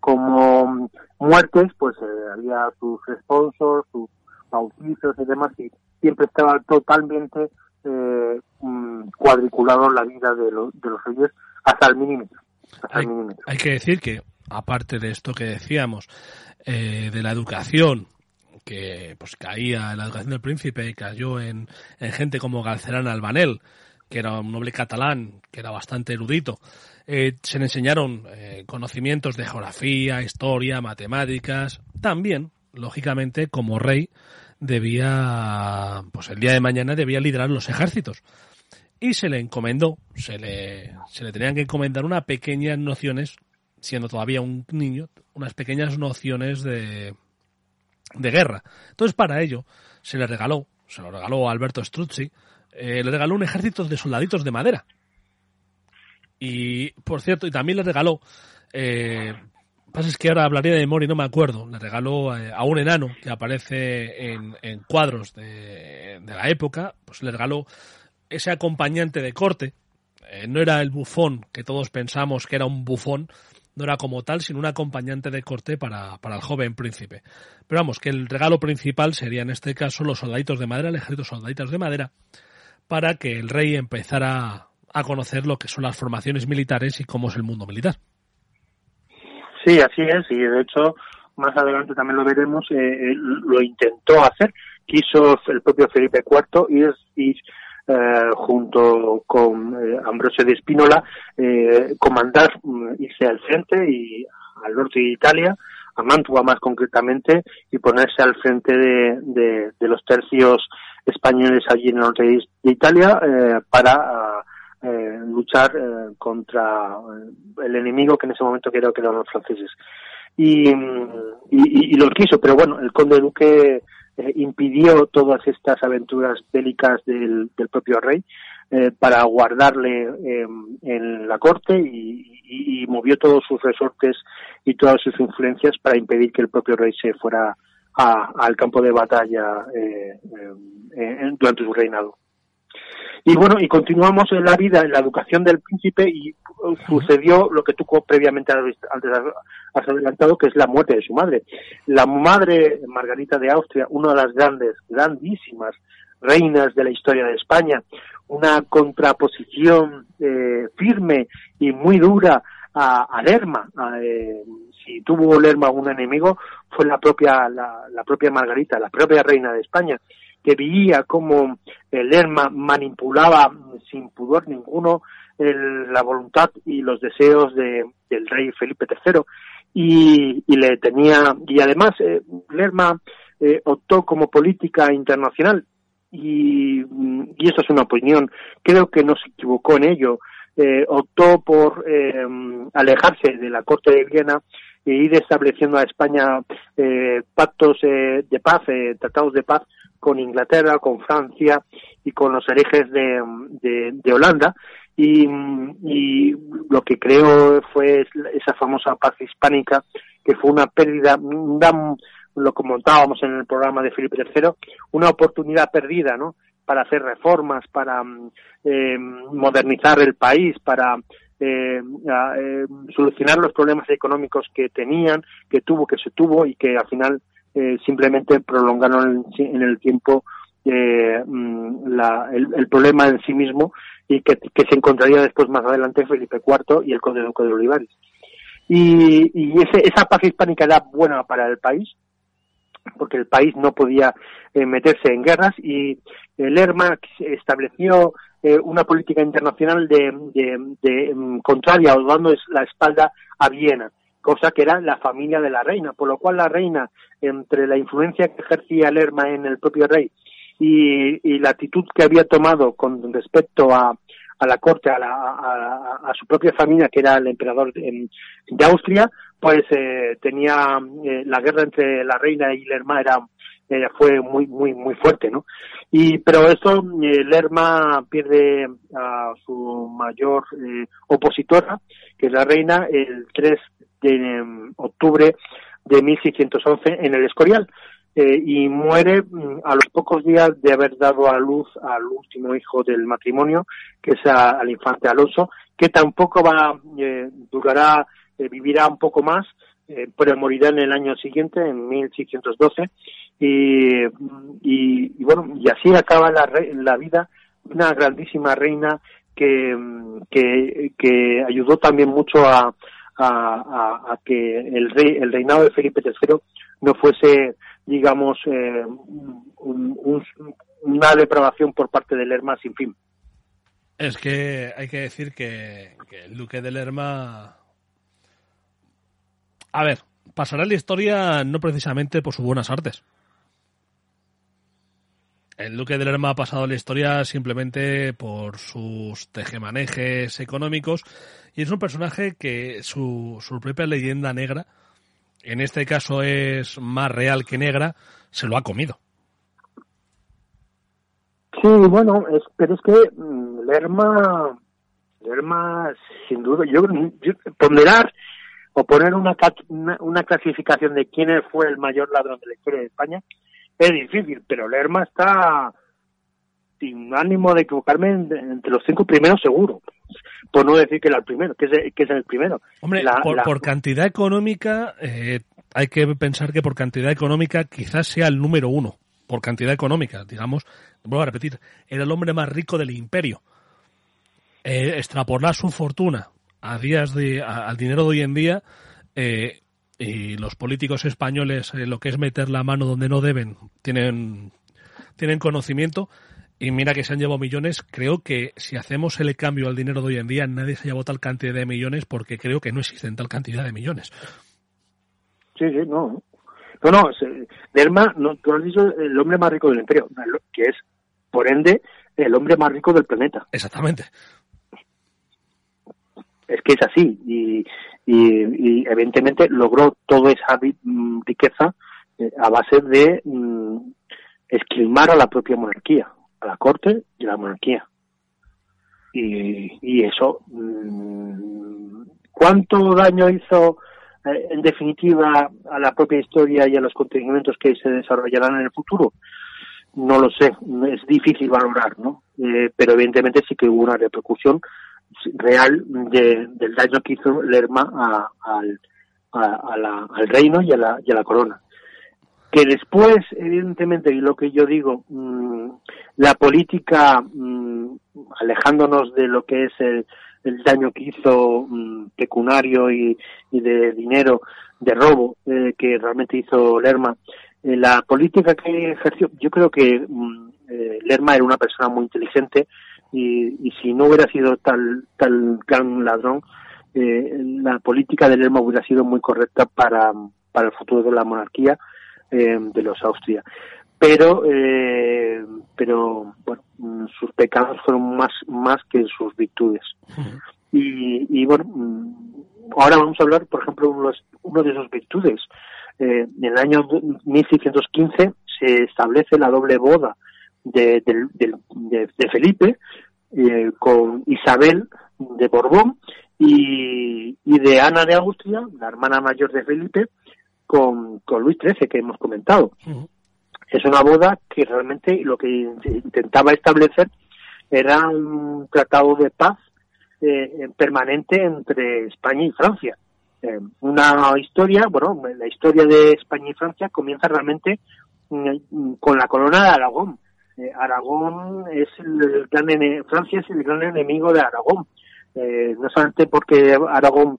como muertes pues había sus sponsors, sus bautizos y demás, y siempre estaba totalmente eh, mm, cuadriculado la vida de, de los reyes hasta el mínimo. hay, que decir que, aparte de esto que decíamos, eh, de la educación, que pues caía en la educación del príncipe y cayó en, gente como Galcerán Albanel, que era un noble catalán, que era bastante erudito. Eh, se le enseñaron conocimientos de geografía, historia, matemáticas. También, lógicamente, como rey, debía, pues el día de mañana debía liderar los ejércitos. Y se le encomendó, se le, se le tenían que encomendar unas pequeñas nociones, siendo todavía un niño, unas pequeñas nociones de, de guerra. Entonces, para ello, se le regaló, se lo regaló a Alberto Struzzi, eh, le regaló un ejército de soldaditos de madera. Y, por cierto, y también le regaló eh, pasa es que ahora hablaría de memoria y no me acuerdo. Le regaló eh, a un enano que aparece en, cuadros de, la época, pues le regaló ese acompañante de corte. Eh, no era el bufón que todos pensamos que era un bufón, no era como tal, sino un acompañante de corte para, para, el joven príncipe. Pero vamos, que el regalo principal sería en este caso los soldaditos de madera, el ejército de soldaditos de madera, para que el rey empezara a conocer lo que son las formaciones militares y cómo es el mundo militar. Sí, así es, y de hecho más adelante también lo veremos, eh, eh, lo intentó hacer, quiso el propio Felipe IV ir eh, junto con Ambrosio de Espínola, comandar, mm, irse al frente y al norte de Italia, a Mantua más concretamente, y ponerse al frente de, de, los tercios españoles allí en el norte de, Italia para eh, luchar eh, contra el enemigo que en ese momento creo que los franceses. Y, y, lo quiso, pero bueno, el conde Duque eh, impidió todas estas aventuras bélicas del, del propio rey para guardarle en la corte y, movió todos sus resortes y todas sus influencias para impedir que el propio rey se fuera al campo de batalla durante su reinado. Y bueno, y continuamos en la vida, en la educación del príncipe y sucedió lo que tú previamente has adelantado, que es la muerte de su madre. La madre Margarita de Austria, una de las grandes, grandísimas reinas de la historia de España, una contraposición eh, firme y muy dura a, Lerma. Eh, si tuvo Lerma un enemigo, fue la propia, la, propia Margarita, la propia reina de España, que veía cómo Lerma manipulaba sin pudor ninguno la voluntad y los deseos de, del rey Felipe III y, y le tenía y además eh, Lerma eh, optó como política internacional. Y, y eso es una opinión. Creo que no se equivocó en ello eh, optó por eh, alejarse de la corte de Viena e ir estableciendo a España eh, pactos eh, de paz, eh, tratados de paz con Inglaterra, con Francia y con los herejes de, de, Holanda. Y, y, lo que creo fue esa famosa paz hispánica, que fue una pérdida, una, lo comentábamos en el programa de Felipe III, una oportunidad perdida, ¿no? Para hacer reformas, para eh, modernizar el país, para eh, eh, solucionar los problemas económicos que tenían, que tuvo, que se tuvo y que al final eh, simplemente prolongaron en, el tiempo eh, mm, la, el, problema en sí mismo y que, que, se encontraría después más adelante Felipe IV y el conde duque de Olivares. Y, y ese, esa paz hispánica era buena para el país, porque el país no podía eh, meterse en guerras y el Lerma estableció eh, una política internacional de, de, um, contraria o dando la espalda a Viena cosa que era la familia de la reina, por lo cual la reina, entre la influencia que ejercía Lerma en el propio rey y, la actitud que había tomado con respecto a, la corte, a, la, a, a, su propia familia, que era el emperador de Austria, pues eh, tenía eh, la guerra entre la reina y Lerma era eh, fue muy muy muy fuerte, ¿no? Y pero eso eh, Lerma pierde a su mayor eh, opositora, que es la reina, el 3 de um, octubre de 1611 en el Escorial. Y muere mm, a los pocos días de haber dado a luz al último hijo del matrimonio, que es a, al infante Alonso, que tampoco va, durará, eh, vivirá un poco más, eh, pero morirá en el año siguiente, en 1612, y, y, y bueno, y así acaba la, la vida una grandísima reina que, que, que ayudó también mucho a, a, que el rey, el reinado de Felipe III no fuese digamos, eh, un, un, una depravación por parte del Lerma sin fin. Es que hay que decir que, que el duque de Lerma... A ver, pasará la historia no precisamente por sus buenas artes. El duque de Lerma ha pasado la historia simplemente por sus tejemanejes económicos y es un personaje que su, su propia leyenda negra en este caso es más real que negra, se lo ha comido. Sí, bueno, es, pero es que mm, Lerma, Lerma, sin duda, yo, yo ponderar o poner una, una, una, clasificación de quién fue el mayor ladrón de la historia de España es difícil, pero Lerma está sin ánimo de equivocarme entre los cinco primeros seguro por no decir que era el primero, que es, que es el primero. Hombre, la, por, la... por, cantidad económica, eh, hay que pensar que por cantidad económica quizás sea el número uno, por cantidad económica, digamos, vuelvo a repetir, era el hombre más rico del imperio. Eh, extrapolar su fortuna a días de, a, al dinero de hoy en día, eh, y los políticos españoles, eh, lo que es meter la mano donde no deben, tienen, tienen conocimiento, y mira que se han llevado millones, creo que si hacemos el cambio al dinero de hoy en día, nadie se llevado tal cantidad de millones porque creo que no existen tal cantidad de millones. Sí, sí, no. No, no, Lerma, no, tú has dicho el hombre más rico del imperio, que es, por ende, el hombre más rico del planeta. Exactamente. Es que es así, y, y, evidentemente logró toda esa riqueza eh, a base de mm, esquilmar a la propia monarquía a la corte y a la monarquía. Y, y eso, mmm, ¿cuánto daño hizo eh, en definitiva a la propia historia y a los acontecimientos que se desarrollarán en el futuro? No lo sé, es difícil valorar, ¿no? Eh, pero evidentemente sí que hubo una repercusión real de, del daño que hizo Lerma a, al, reino y a la, y a la corona que después, evidentemente, y lo que yo digo, mmm, la política, mmm, alejándonos de lo que es el, el daño que hizo mm, pecunario y, de dinero, de robo eh, que realmente hizo Lerma. Eh, la política que ejerció, yo creo que mm, eh, Lerma era una persona muy inteligente y, y, si no hubiera sido tal, tal gran ladrón, la política de Lerma hubiera sido muy correcta para, para el futuro de la monarquía de los Austria. Pero eh, pero bueno sus pecados fueron más más que sus virtudes. Y, y, bueno ahora vamos a hablar por ejemplo uno, uno de sus virtudes. Eh, en el año 1615 se establece la doble boda de, de, de, Felipe eh, con Isabel de Borbón y, y de Ana de Austria la hermana mayor de Felipe con, con Luis XIII que hemos comentado es una boda que realmente lo que intentaba establecer era un tratado de paz eh, permanente entre España y Francia. Eh, una historia, bueno, la historia de España y Francia comienza realmente mm, con la corona de Aragón. Eh, Aragón es el gran Francia es el gran enemigo de Aragón. no solamente porque Aragón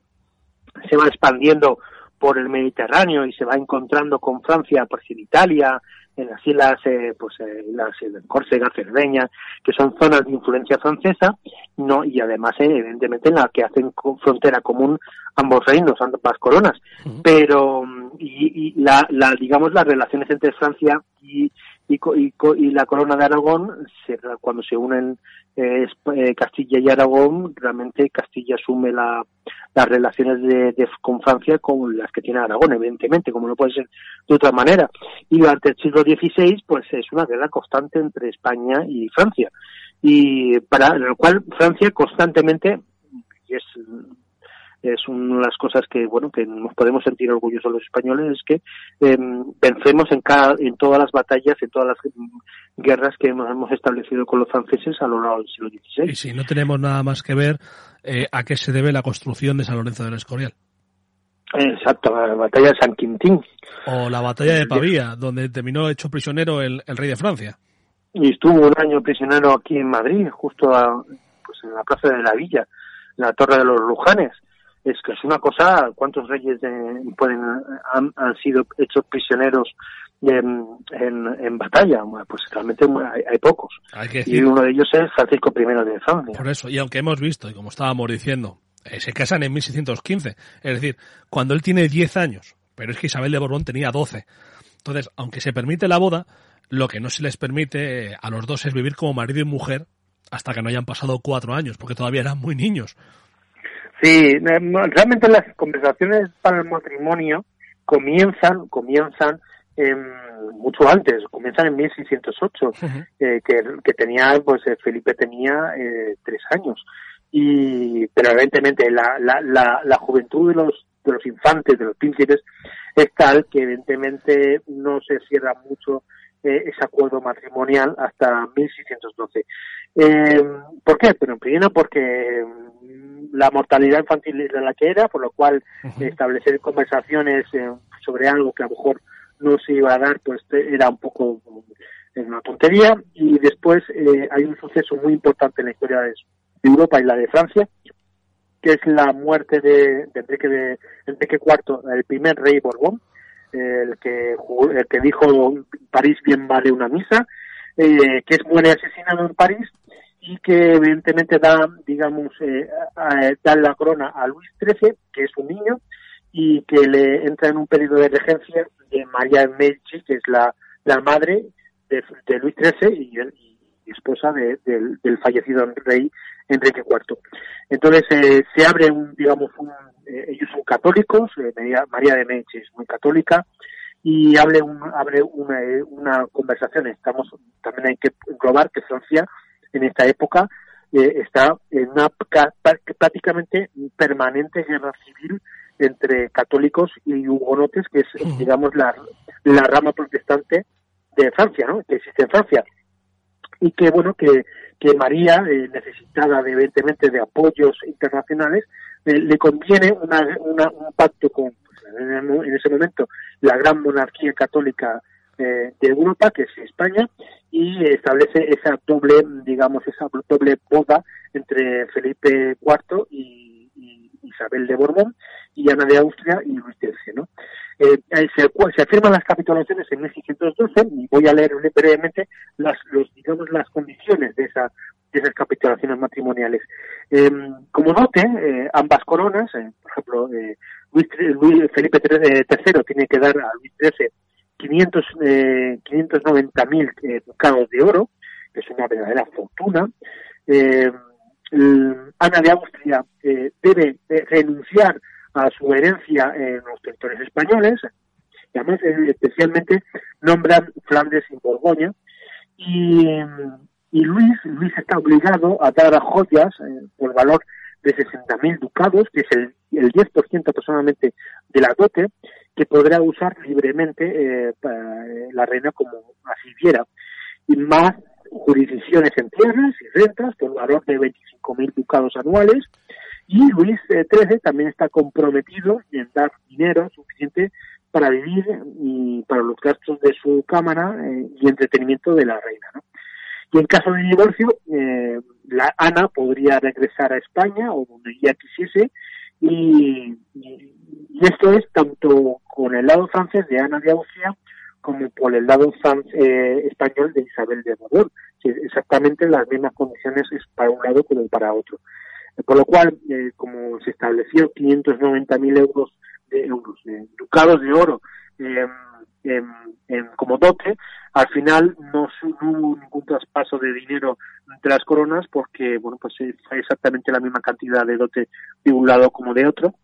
se va expandiendo por el Mediterráneo y se va encontrando con Francia, por si Italia, en las islas, eh, pues eh, las Córcega, Cerdeña, que son zonas de influencia francesa, no y además eh, evidentemente en las que hacen frontera común ambos reinos, ambas coronas, pero y, y la, la, digamos las relaciones entre Francia y, y, y, la corona de Aragón, se, cuando se unen eh, eh, Castilla y Aragón, realmente Castilla asume la, las relaciones de, con Francia con las que tiene Aragón, evidentemente, como no puede ser de otra manera. Y durante el siglo XVI, pues es una guerra constante entre España y Francia. Y para lo cual Francia constantemente, y es es una de las cosas que bueno que nos podemos sentir orgullosos los españoles es que em, vencemos en cada en todas las batallas en todas las guerras que hemos establecido con los franceses a lo largo del siglo XVI y si no tenemos nada más que ver eh, a qué se debe la construcción de San Lorenzo del Escorial Exacto, la batalla de San Quintín. O la batalla de Pavía, donde terminó hecho prisionero el, rey de Francia. Y estuvo un año prisionero aquí en Madrid, justo pues en la plaza de la Villa, en la Torre de los Lujanes es que es una cosa, ¿cuántos reyes pueden han, sido hechos prisioneros en, en, batalla? pues realmente hay, pocos. y uno de ellos es Francisco I de Francia. Por eso, y aunque hemos visto, y como estábamos diciendo, eh, se casan en 1615, es decir, cuando él tiene 10 años, pero es que Isabel de Borbón tenía 12. Entonces, aunque se permite la boda, lo que no se les permite eh, a los dos es vivir como marido y mujer hasta que no hayan pasado cuatro años, porque todavía eran muy niños. Sí, realmente las conversaciones para el matrimonio comienzan, comienzan mucho antes, comienzan en 1608, eh, que, que tenía, pues eh, Felipe tenía eh, tres años. Y, pero evidentemente la, la, la, la juventud de los, de los infantes, de los príncipes, es tal que evidentemente no se cierra mucho eh, ese acuerdo matrimonial hasta 1612. Eh, ¿Por qué? Pero primero porque la mortalidad infantil era la que era, por lo cual establecer conversaciones eh, sobre algo que a lo mejor no se iba a dar, pues era un poco una tontería. Y después eh, hay un suceso muy importante en la historia de Europa y la de Francia, que es la muerte de, Enrique, de Enrique IV, el primer rey Borbón, el que, el que dijo París bien vale una misa, eh, que es muere asesinado en París y que evidentemente da, digamos, eh, da la corona a Luis XIII, que es un niño, y que le entra en un periodo de regencia de María Medici, que es la, la madre de, Luis XIII y, esposa del, fallecido rey Enrique IV. Entonces eh, se abre un, digamos, un, eh, ellos son católicos, eh, María, de Medici es muy católica, y abre, un, abre una, una conversación. Estamos, también hay que englobar que Francia en esta época eh, está en una prácticamente permanente guerra civil entre católicos y hugonotes, que es, digamos, la, la rama protestante de Francia, ¿no? Que existe en Francia. Y que, bueno, que, que María, eh, necesitada de, evidentemente de apoyos internacionales, eh, le conviene una, una, un pacto con, pues, en ese momento, la gran monarquía católica de Europa, que es España, y establece esa doble, digamos, esa doble boda entre Felipe IV y, Isabel de Borbón y Ana de Austria y Luis XIII, ¿no? Eh, se, se, afirman las capitulaciones en 1612 y voy a leer brevemente las, los, digamos, las condiciones de, esa, de esas capitulaciones matrimoniales. Eh, como note, eh, ambas coronas, eh, por ejemplo, Luis, Luis, Felipe III tiene que dar a Luis XIII 500, eh, 590 mil eh, ducados de oro, que es una verdadera fortuna. Eh, Ana de Austria eh, debe renunciar a su herencia en los territorios españoles, y además especialmente nombran Flandes y Borgoña, y, Luis, Luis está obligado a dar a joyas por valor de 60.000 ducados, que es el, el 10% aproximadamente de la dote, que podrá usar libremente eh, eh, la reina como así viera. Y más jurisdicciones en tierras y rentas por valor de 25.000 ducados anuales. Y Luis XIII también está comprometido en dar dinero suficiente para vivir y para los gastos de su cámara eh, y entretenimiento de la reina. ¿no? Y en caso de divorcio, eh, la Ana podría regresar a España o donde ella quisiese y, esto es tanto con el lado francés de Ana de Austria como por el lado eh, español de Isabel de Borbón. Exactamente las mismas condiciones es para un lado como para otro. Por lo cual, eh, como se estableció 590.000 euros de euros, ducados de oro, eh, en, como dote, al final no, hubo ningún traspaso de dinero entre las coronas porque, bueno, pues fue exactamente la misma cantidad de dote de un lado como de otro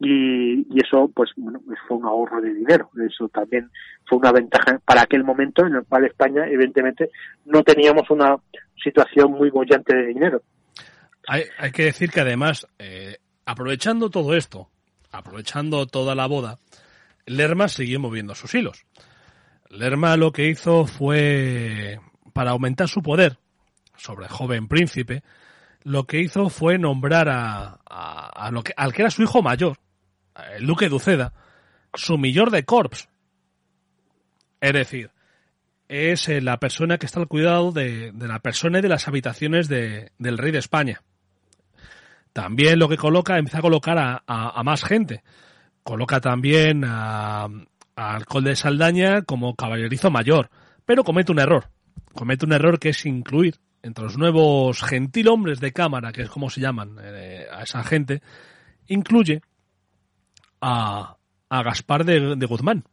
y, eso, pues, bueno, pues fue un ahorro de dinero. Eso también fue una ventaja para aquel momento en el cual España, evidentemente, no teníamos una situación muy bollante de dinero. Hay, hay que decir que además, eh, aprovechando todo esto, aprovechando toda la boda, Lerma siguió moviendo sus hilos. Lerma lo que hizo fue, para aumentar su poder sobre el joven príncipe, lo que hizo fue nombrar a, a, lo que, al que era su hijo mayor, el duque de Uceda, su millor de corps. Es decir, es eh, la persona que está al cuidado de, la persona y de las habitaciones de, del rey de España. También lo que coloca, empieza a colocar a, a más gente. Coloca también al conde de Saldaña como caballerizo mayor, pero comete un error. Comete un error que es incluir entre los nuevos gentilhombres de cámara, que es como se llaman eh, a esa gente, incluye a, a Gaspar de, Guzmán.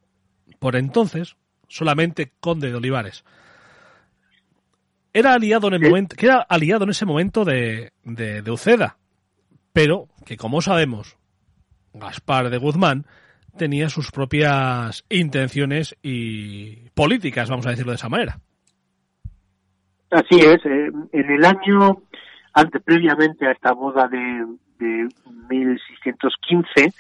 Por entonces, solamente conde de Olivares. Era aliado en el momento, que era aliado en ese momento de, de, de Uceda, pero que como sabemos, Gaspar de Guzmán, tenía sus propias intenciones y políticas, vamos a decirlo de esa manera. Así es. Eh, en el año antes, previamente a esta boda de, de 1615,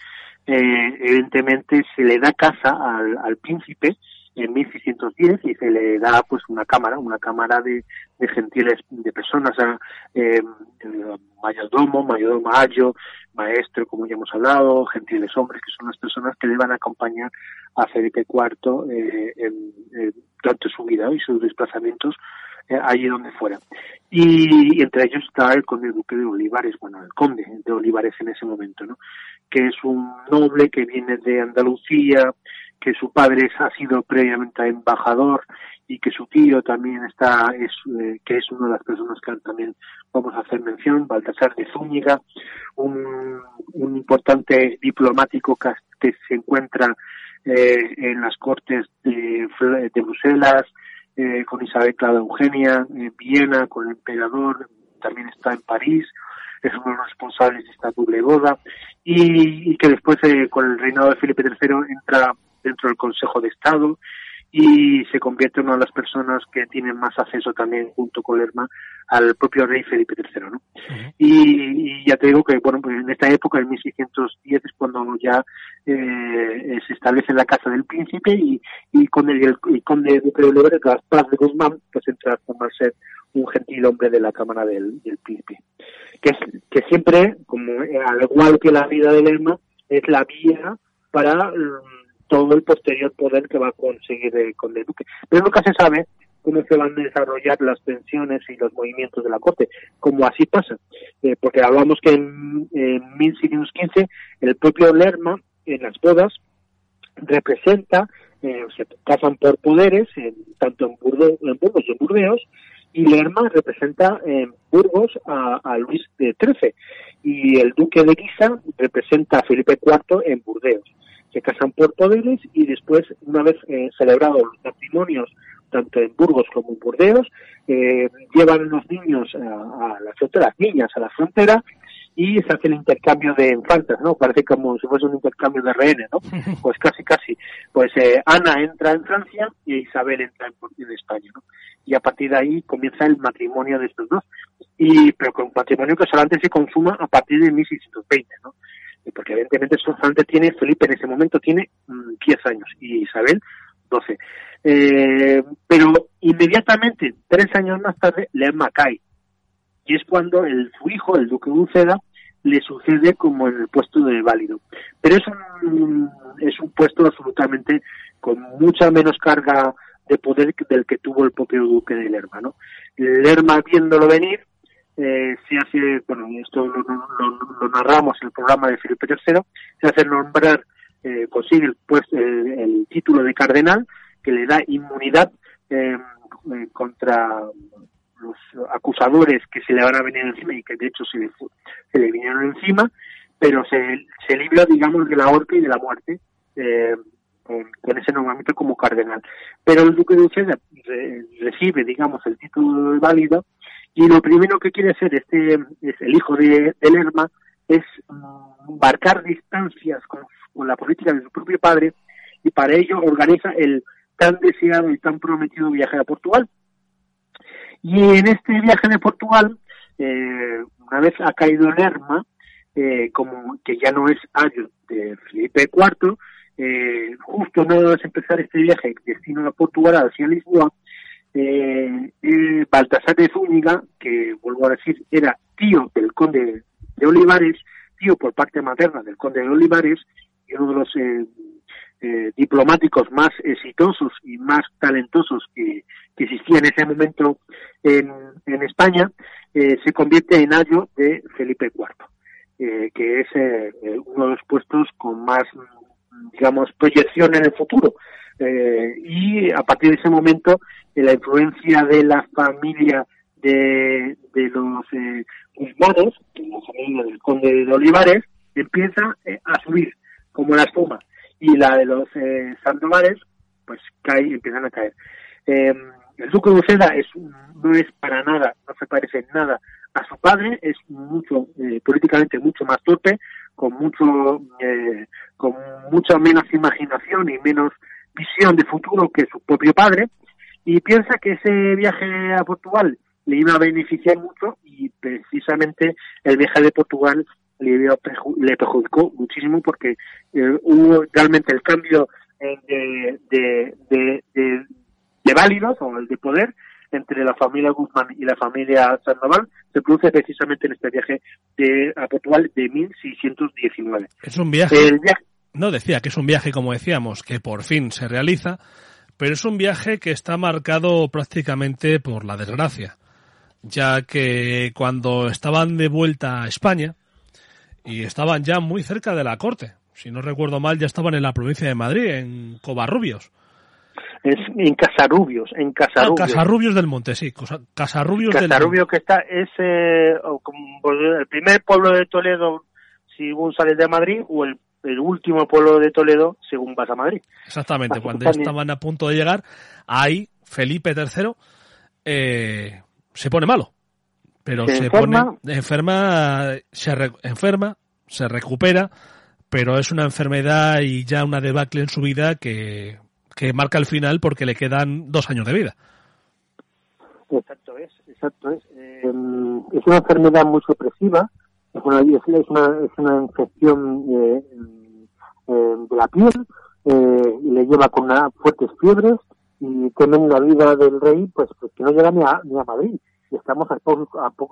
eh, evidentemente se le da casa al, príncipe en 1610 y se le da pues una cámara, una cámara de, de gentiles, de personas, eh, mayordomo, mayordomo ayo, maestro, como ya hemos hablado, gentiles hombres, que son las personas que le van a acompañar a Felipe IV eh, en, durante su vida y sus desplazamientos eh, allí donde fuera. Y, entre ellos está el conde duque de Olivares, bueno, el conde de Olivares en ese momento, ¿no? Que es un noble que viene de Andalucía, que su padre ha sido previamente embajador y que su tío también está, es, eh, que es una de las personas que también vamos a hacer mención, Baltasar de Zúñiga, un, importante diplomático que, se encuentra eh, en las cortes de, de Bruselas, eh, con Isabel Clara Eugenia, en Viena, con el emperador, también está en París, es uno de los responsables de esta doble boda, y, que después, eh, con el reinado de Felipe III, entra dentro del Consejo de Estado y se convierte en una de las personas que tienen más acceso también junto con Lerma al propio rey Felipe III, ¿no? y, ya te digo que, bueno, pues en esta época, en 1610, es cuando ya eh, se establece la casa del príncipe y, y con el, y conde duque de Lebre, Gaspar de Guzmán, pues entra a ser un gentil hombre de la cámara del, del príncipe. Que, es, que siempre, como al igual que la vida de Lerma, es la vía para todo el posterior poder que va a conseguir eh, con el duque. Pero nunca se sabe cómo se van a desarrollar las tensiones y los movimientos de la corte, como así pasa, eh, porque hablamos que en, en 1615 el propio Lerma en las bodas representa, eh, se casan por poderes, tanto en, Burgos, en Burgos y en Burdeos, y Lerma representa en Burgos a, Luis XIII y el duque de Guisa representa a Felipe IV en Burdeos. Se casan por poderes y después, una vez eh, celebrados los matrimonios tanto en Burgos como en Burdeos, eh, llevan a los niños a, a la frontera, las niñas a la frontera y se hace el intercambio de infantes, ¿no? Parece como si fuese un intercambio de rehenes, ¿no? <laughs> Pues casi, casi. Pues eh, Ana entra en Francia y Isabel entra en, España, ¿no? Y a partir de ahí comienza el matrimonio de estos dos. Y, pero con un matrimonio que solamente se consuma a partir de 1620, ¿no? Porque evidentemente solamente tiene, Felipe en ese momento tiene 10 mm, años y Isabel 12. Eh, pero inmediatamente, tres años más tarde, Lerma cae y es cuando el, su hijo, el duque Uceda, le sucede como en el puesto de válido. Pero es un, es un puesto absolutamente con mucha menos carga de poder del que tuvo el propio duque de Lerma. ¿no? Lerma, viéndolo venir, eh, se hace, bueno, esto lo, narramos en el programa de Felipe III, se hace nombrar, eh, consigue el, pues, el, título de cardenal que le da inmunidad eh, contra los acusadores que se le van a venir encima y que de hecho se le, se le vinieron encima, pero se, se libra, digamos, de la horca y de la muerte eh, con, ese nombramiento como cardenal. Pero el duque de Uceda recibe, digamos, el título válido y lo primero que quiere hacer este es el hijo de, de Lerma es marcar distancias con, la política de su propio padre y para ello organiza el tan deseado y tan prometido viaje a Portugal, y en este viaje de Portugal, eh, una vez ha caído Lerma, eh, como que ya no es ayo de Felipe IV, eh, justo nada más empezar este viaje destino a Portugal hacia Lisboa, eh, Baltasar de Zúñiga, que vuelvo a decir era tío del conde de Olivares, tío por parte materna del conde de Olivares, y uno de los eh, eh, diplomáticos más exitosos y más talentosos que, existía en ese momento en, en España, eh, se convierte en ayo de Felipe IV, eh, que es uno de los puestos con más, digamos, proyección en el futuro. y a partir de ese momento, la influencia de la familia de, de los eh, Guzmanes, la familia del conde de Olivares, empieza a subir como la espuma y la de los eh, Sandovares, pues cae empiezan a caer. Eh, el duque de Uceda es, no es para nada, no se parece nada a su padre, es mucho, eh, políticamente mucho más torpe, con mucho, eh, con mucha menos imaginación y menos visión de futuro que su propio padre, y piensa que ese viaje a Portugal le iba a beneficiar mucho y precisamente el viaje de Portugal le, perjudicó muchísimo porque eh, hubo realmente el cambio de, de, de, de, válidos o el de poder entre la familia Guzmán y la familia Sandoval se produce precisamente en este viaje de, a Portugal de 1619. Es un viaje, No decía que es un viaje, como decíamos, que por fin se realiza, pero es un viaje que está marcado prácticamente por la desgracia, ya que cuando estaban de vuelta a España, y estaban ya muy cerca de la corte. Si no recuerdo mal, ya estaban en la provincia de Madrid, en Covarrubios. Es en Casarubios, en Casarubios. Ah, Casarrubios del Monte, sí, Casarrubios Casarrubio que está es eh, el primer pueblo de Toledo según sales de Madrid o el, último pueblo de Toledo según vas a Madrid. Exactamente, cuando estaban a punto de llegar, ahí Felipe III eh, se pone malo pero se, pone enferma, se enferma, se recupera, pero es una enfermedad y ya una debacle en su vida que, que marca el final porque le quedan dos años de vida. Exacto es, exacto es. Eh, es una enfermedad muy supresiva, es una, es una, es una infección eh, eh, de la piel y le lleva con una, fuertes fiebres y temen la vida del rey, pues, pues que no llega ni a, ni a Madrid estamos a,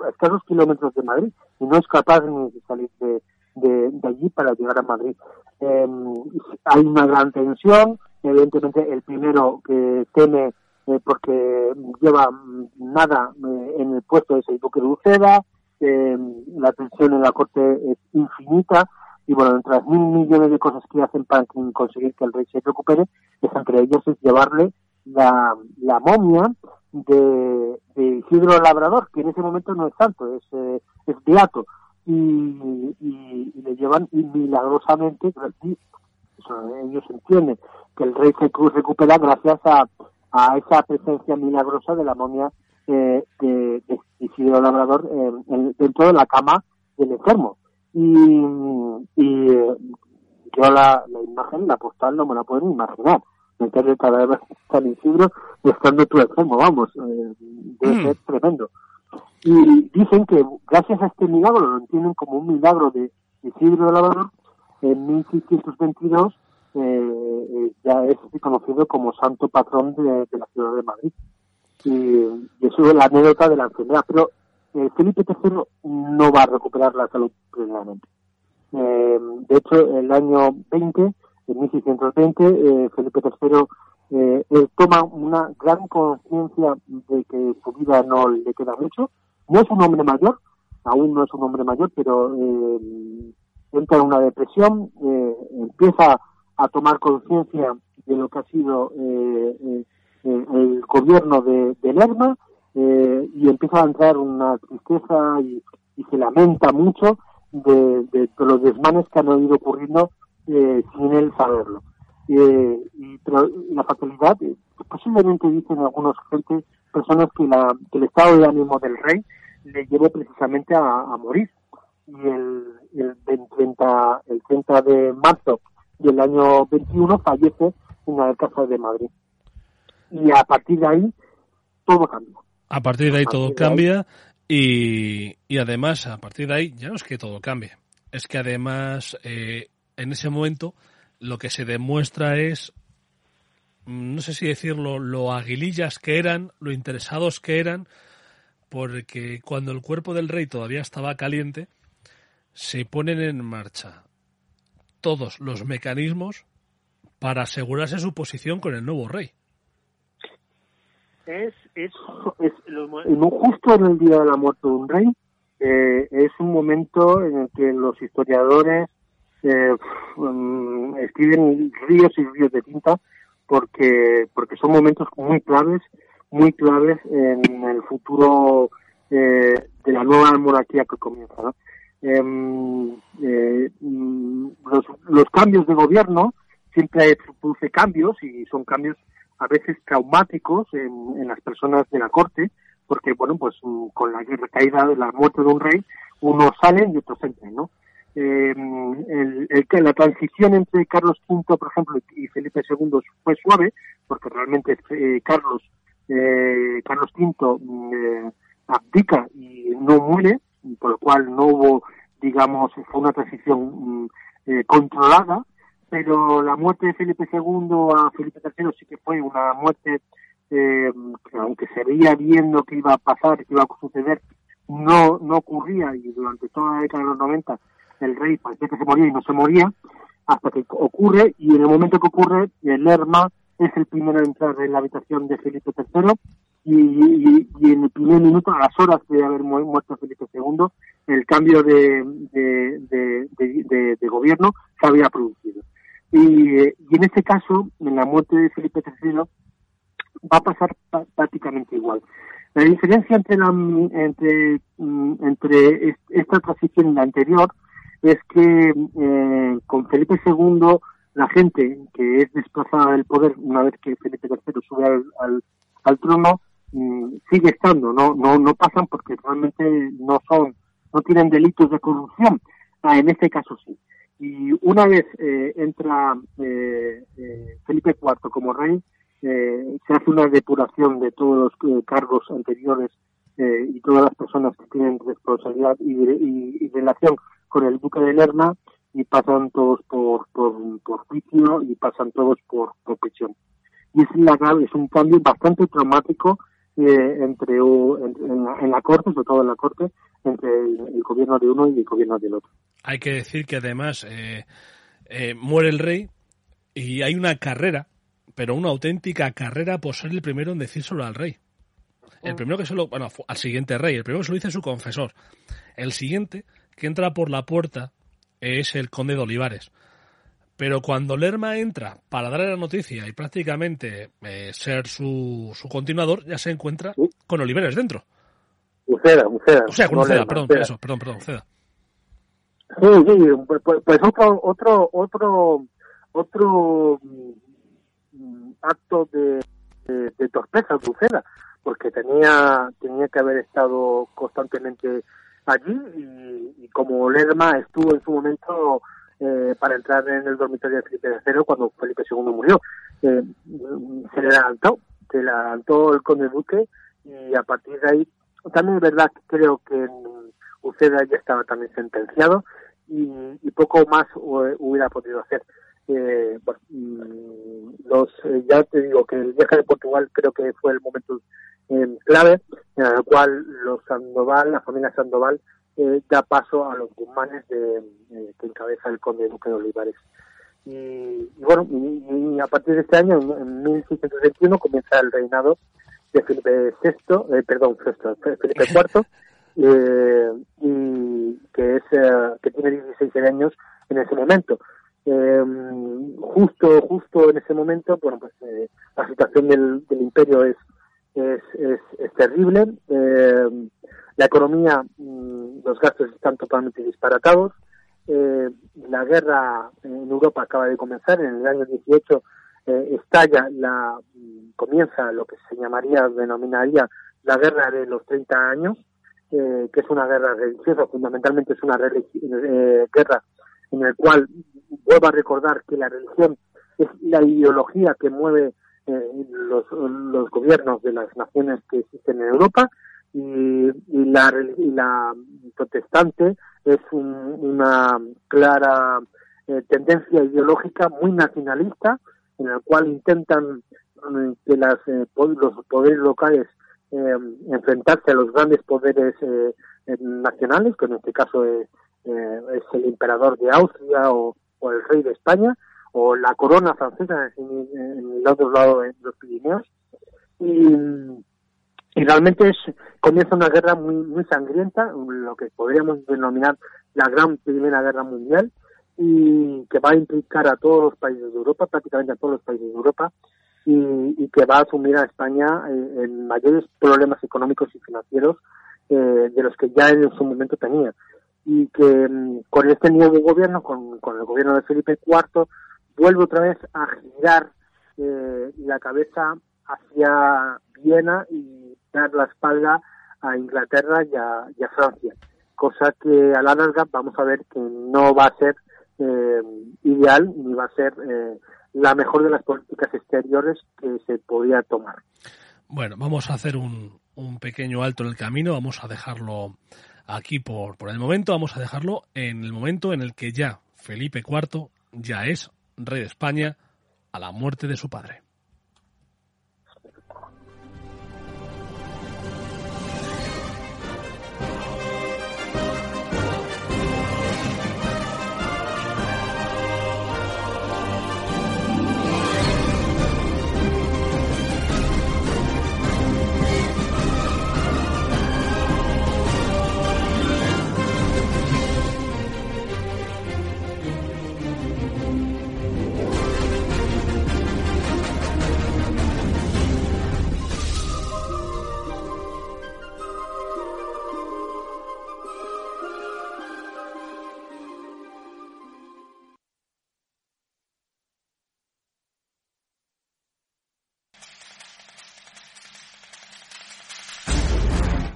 escasos kilómetros de Madrid y no es capaz ni de salir de, de allí para llegar a Madrid. hay una gran tensión, evidentemente el primero que teme porque lleva nada en el puesto es el duque de Uceda, la tensión en la corte es infinita, y bueno, entre las mil millones de cosas que hacen para conseguir que el rey se recupere, es entre ellos es llevarle la, la momia de, de Isidro Labrador, que en ese momento no es santo, es, eh, es beato, y, y, le llevan y milagrosamente, ellos entienden que el rey se recupera gracias a, a esa presencia milagrosa de la momia eh, de, de, Isidro Labrador eh, dentro de la cama del enfermo y, y yo la, la imagen, la postal, no me la puedo ni imaginar. Meterle cada vez tan Isidro estando tú enfermo, vamos, eh, debe mm. ser tremendo. Y dicen que gracias a este milagro, lo entienden como un milagro de Isidro de Lavador, en 1622 eh, eh, ya es conocido como santo patrón de, la ciudad de Madrid. Y, y, eso es la anécdota de la enfermedad. Pero eh, Felipe III no va a recuperar la salud plenamente. Eh, de hecho, el año 20, en 1620, eh, Felipe III eh, toma una gran conciencia de que su vida no le queda mucho. No es un hombre mayor, aún no es un hombre mayor, pero entra en una depresión, empieza a tomar conciencia de lo que ha sido el gobierno de, de Lerma, eh, y empieza a entrar una tristeza y, se lamenta mucho de, los desmanes que han ido ocurriendo eh, sin él saberlo. Eh, y, pero la fatalidad, eh, posiblemente dicen algunos gente, personas que, la, que el estado de ánimo del rey le llevó precisamente a, morir. Y el, el, 30, el 30 de marzo del año 21 fallece en la casa de Madrid. Y a partir de ahí todo cambia. A partir de ahí todo cambia y, y, además a partir de ahí ya no es que todo cambie, es que además eh, en ese momento lo que se demuestra es, no sé si decirlo, lo aguilillas que eran, lo interesados que eran, porque cuando el cuerpo del rey todavía estaba caliente, se ponen en marcha todos los mecanismos para asegurarse su posición con el nuevo rey. Es, es, es justo en el día de la muerte de un rey, eh, es un momento en el que los historiadores eh, mm, escriben ríos y ríos de tinta porque, porque son momentos muy claves, muy claves en el futuro eh, de la nueva monarquía que comienza. Em, mm, los, los cambios de gobierno siempre produce cambios y son cambios a veces traumáticos en, las personas de la corte, porque, bueno, pues mm, con la caída de la muerte de un rey, unos salen y otros entran, ¿no? Eh, el, la transición entre Carlos V, por ejemplo, y Felipe II fue suave, porque realmente eh, Carlos eh, Carlos V mm, eh, abdica y no muere, por lo cual no hubo, digamos, fue una transición mm, eh, controlada, pero la muerte de Felipe II a Felipe III sí que fue una muerte eh, que aunque se veía viendo que iba a pasar, que iba a suceder, no, no ocurría y durante toda la década de los 90 el rey parecía que se moría y no se moría hasta que ocurre y en el momento que ocurre el Lerma es el primero en entrar en la habitación de Felipe III y, y, en el primer minuto, a las horas de haber muerto Felipe II, el cambio de, de, de, de gobierno se había producido. Y, y en este caso, en la muerte de Felipe III, va a pasar prácticamente igual. La diferencia entre, la, entre, mm, entre esta transición y la anterior es que eh, con Felipe II la gente que es desplazada del poder una vez que Felipe III sube al, trono mm, sigue estando, no, no, no pasan porque realmente no son, no tienen delitos de corrupción. Ah, en este caso sí. Y una vez eh, entra eh, eh, Felipe IV como rey, se hace una depuración de todos los cargos anteriores y todas las personas que tienen responsabilidad y, relación con el duque de Lerma y pasan todos por, por, juicio y pasan todos por, por prisión. Y es, la, es un cambio bastante traumático entre, en, la, corte, sobre todo en la corte, entre el, gobierno de uno y el gobierno del otro. Hay que decir que además muere el rey y hay una carrera, pero una auténtica carrera por ser el primero en decírselo al rey. El primero que se lo, bueno, al siguiente rey, el primero que se lo dice su confesor. El siguiente que entra por la puerta es el conde de Olivares. Pero cuando Lerma entra para darle la noticia y prácticamente eh, ser su, su, continuador, ya se encuentra con Olivares dentro. Uceda, Uceda. O sea, con Uceda, perdón, Eso, perdón, perdón, Uceda. Sí, sí, pues, pues, pues otro, otro, otro, otro mm, acto de, de, torpeza de Uceda, porque tenía, tenía que haber estado constantemente allí y, como Lerma estuvo en su momento eh, para entrar en el dormitorio de Felipe III cuando Felipe II murió. Eh, se le adelantó, se le adelantó el conde Duque y a partir de ahí también es verdad que creo que Uceda ya estaba también sentenciado y, poco más hubiera podido hacer. Eh, bueno, mm, los, ya te digo que el viaje de Portugal creo que fue el momento clave en el cual los Sandoval, la familia Sandoval, eh, da paso a los Guzmanes de, eh, que encabeza el conde Duque de Olivares. Y, bueno, y, a partir de este año, en 1621, comienza el reinado de Felipe VI, eh, perdón, Felipe <laughs> IV, y que es que tiene 16 años en ese momento. justo justo en ese momento, bueno, pues la situación del, del imperio es es, es, es terrible. Eh, la economía, mm, los gastos están totalmente disparatados. Eh, la guerra en Europa acaba de comenzar. En el año 18 eh, estalla, la mm, comienza lo que se llamaría, denominaría la guerra de los 30 años, eh, que es una guerra religiosa, fundamentalmente es una eh, guerra en la cual vuelvo a recordar que la religión es la ideología que mueve eh, los, los gobiernos de las naciones que existen en Europa y, la, la protestante es una clara eh, tendencia ideológica muy nacionalista en la cual intentan eh, que las, los poderes locales enfrentarse a los grandes poderes nacionales, que en este caso es, es el emperador de Austria o el rey de España, o la corona francesa en, el otro lado de los Pirineos. Y, realmente es, comienza una guerra muy, muy sangrienta, lo que podríamos denominar la gran Primera Guerra Mundial, y que va a implicar a todos los países de Europa, prácticamente a todos los países de Europa, y, que va a asumir a España eh, en mayores problemas económicos y financieros eh, de los que ya en su momento tenía. Y que mm, con este nuevo gobierno, con, con el gobierno de Felipe IV, vuelve otra vez a girar eh, la cabeza hacia Viena y dar la espalda a Inglaterra y a, Francia, cosa que a la larga vamos a ver que no va a ser eh, ideal ni va a ser eh, la mejor de las políticas exteriores que se podía tomar. Bueno, vamos a hacer un, un pequeño alto en el camino, vamos a dejarlo aquí por, por el momento, vamos a dejarlo en el momento en el que ya Felipe IV ya es rey de España, a la muerte de su padre.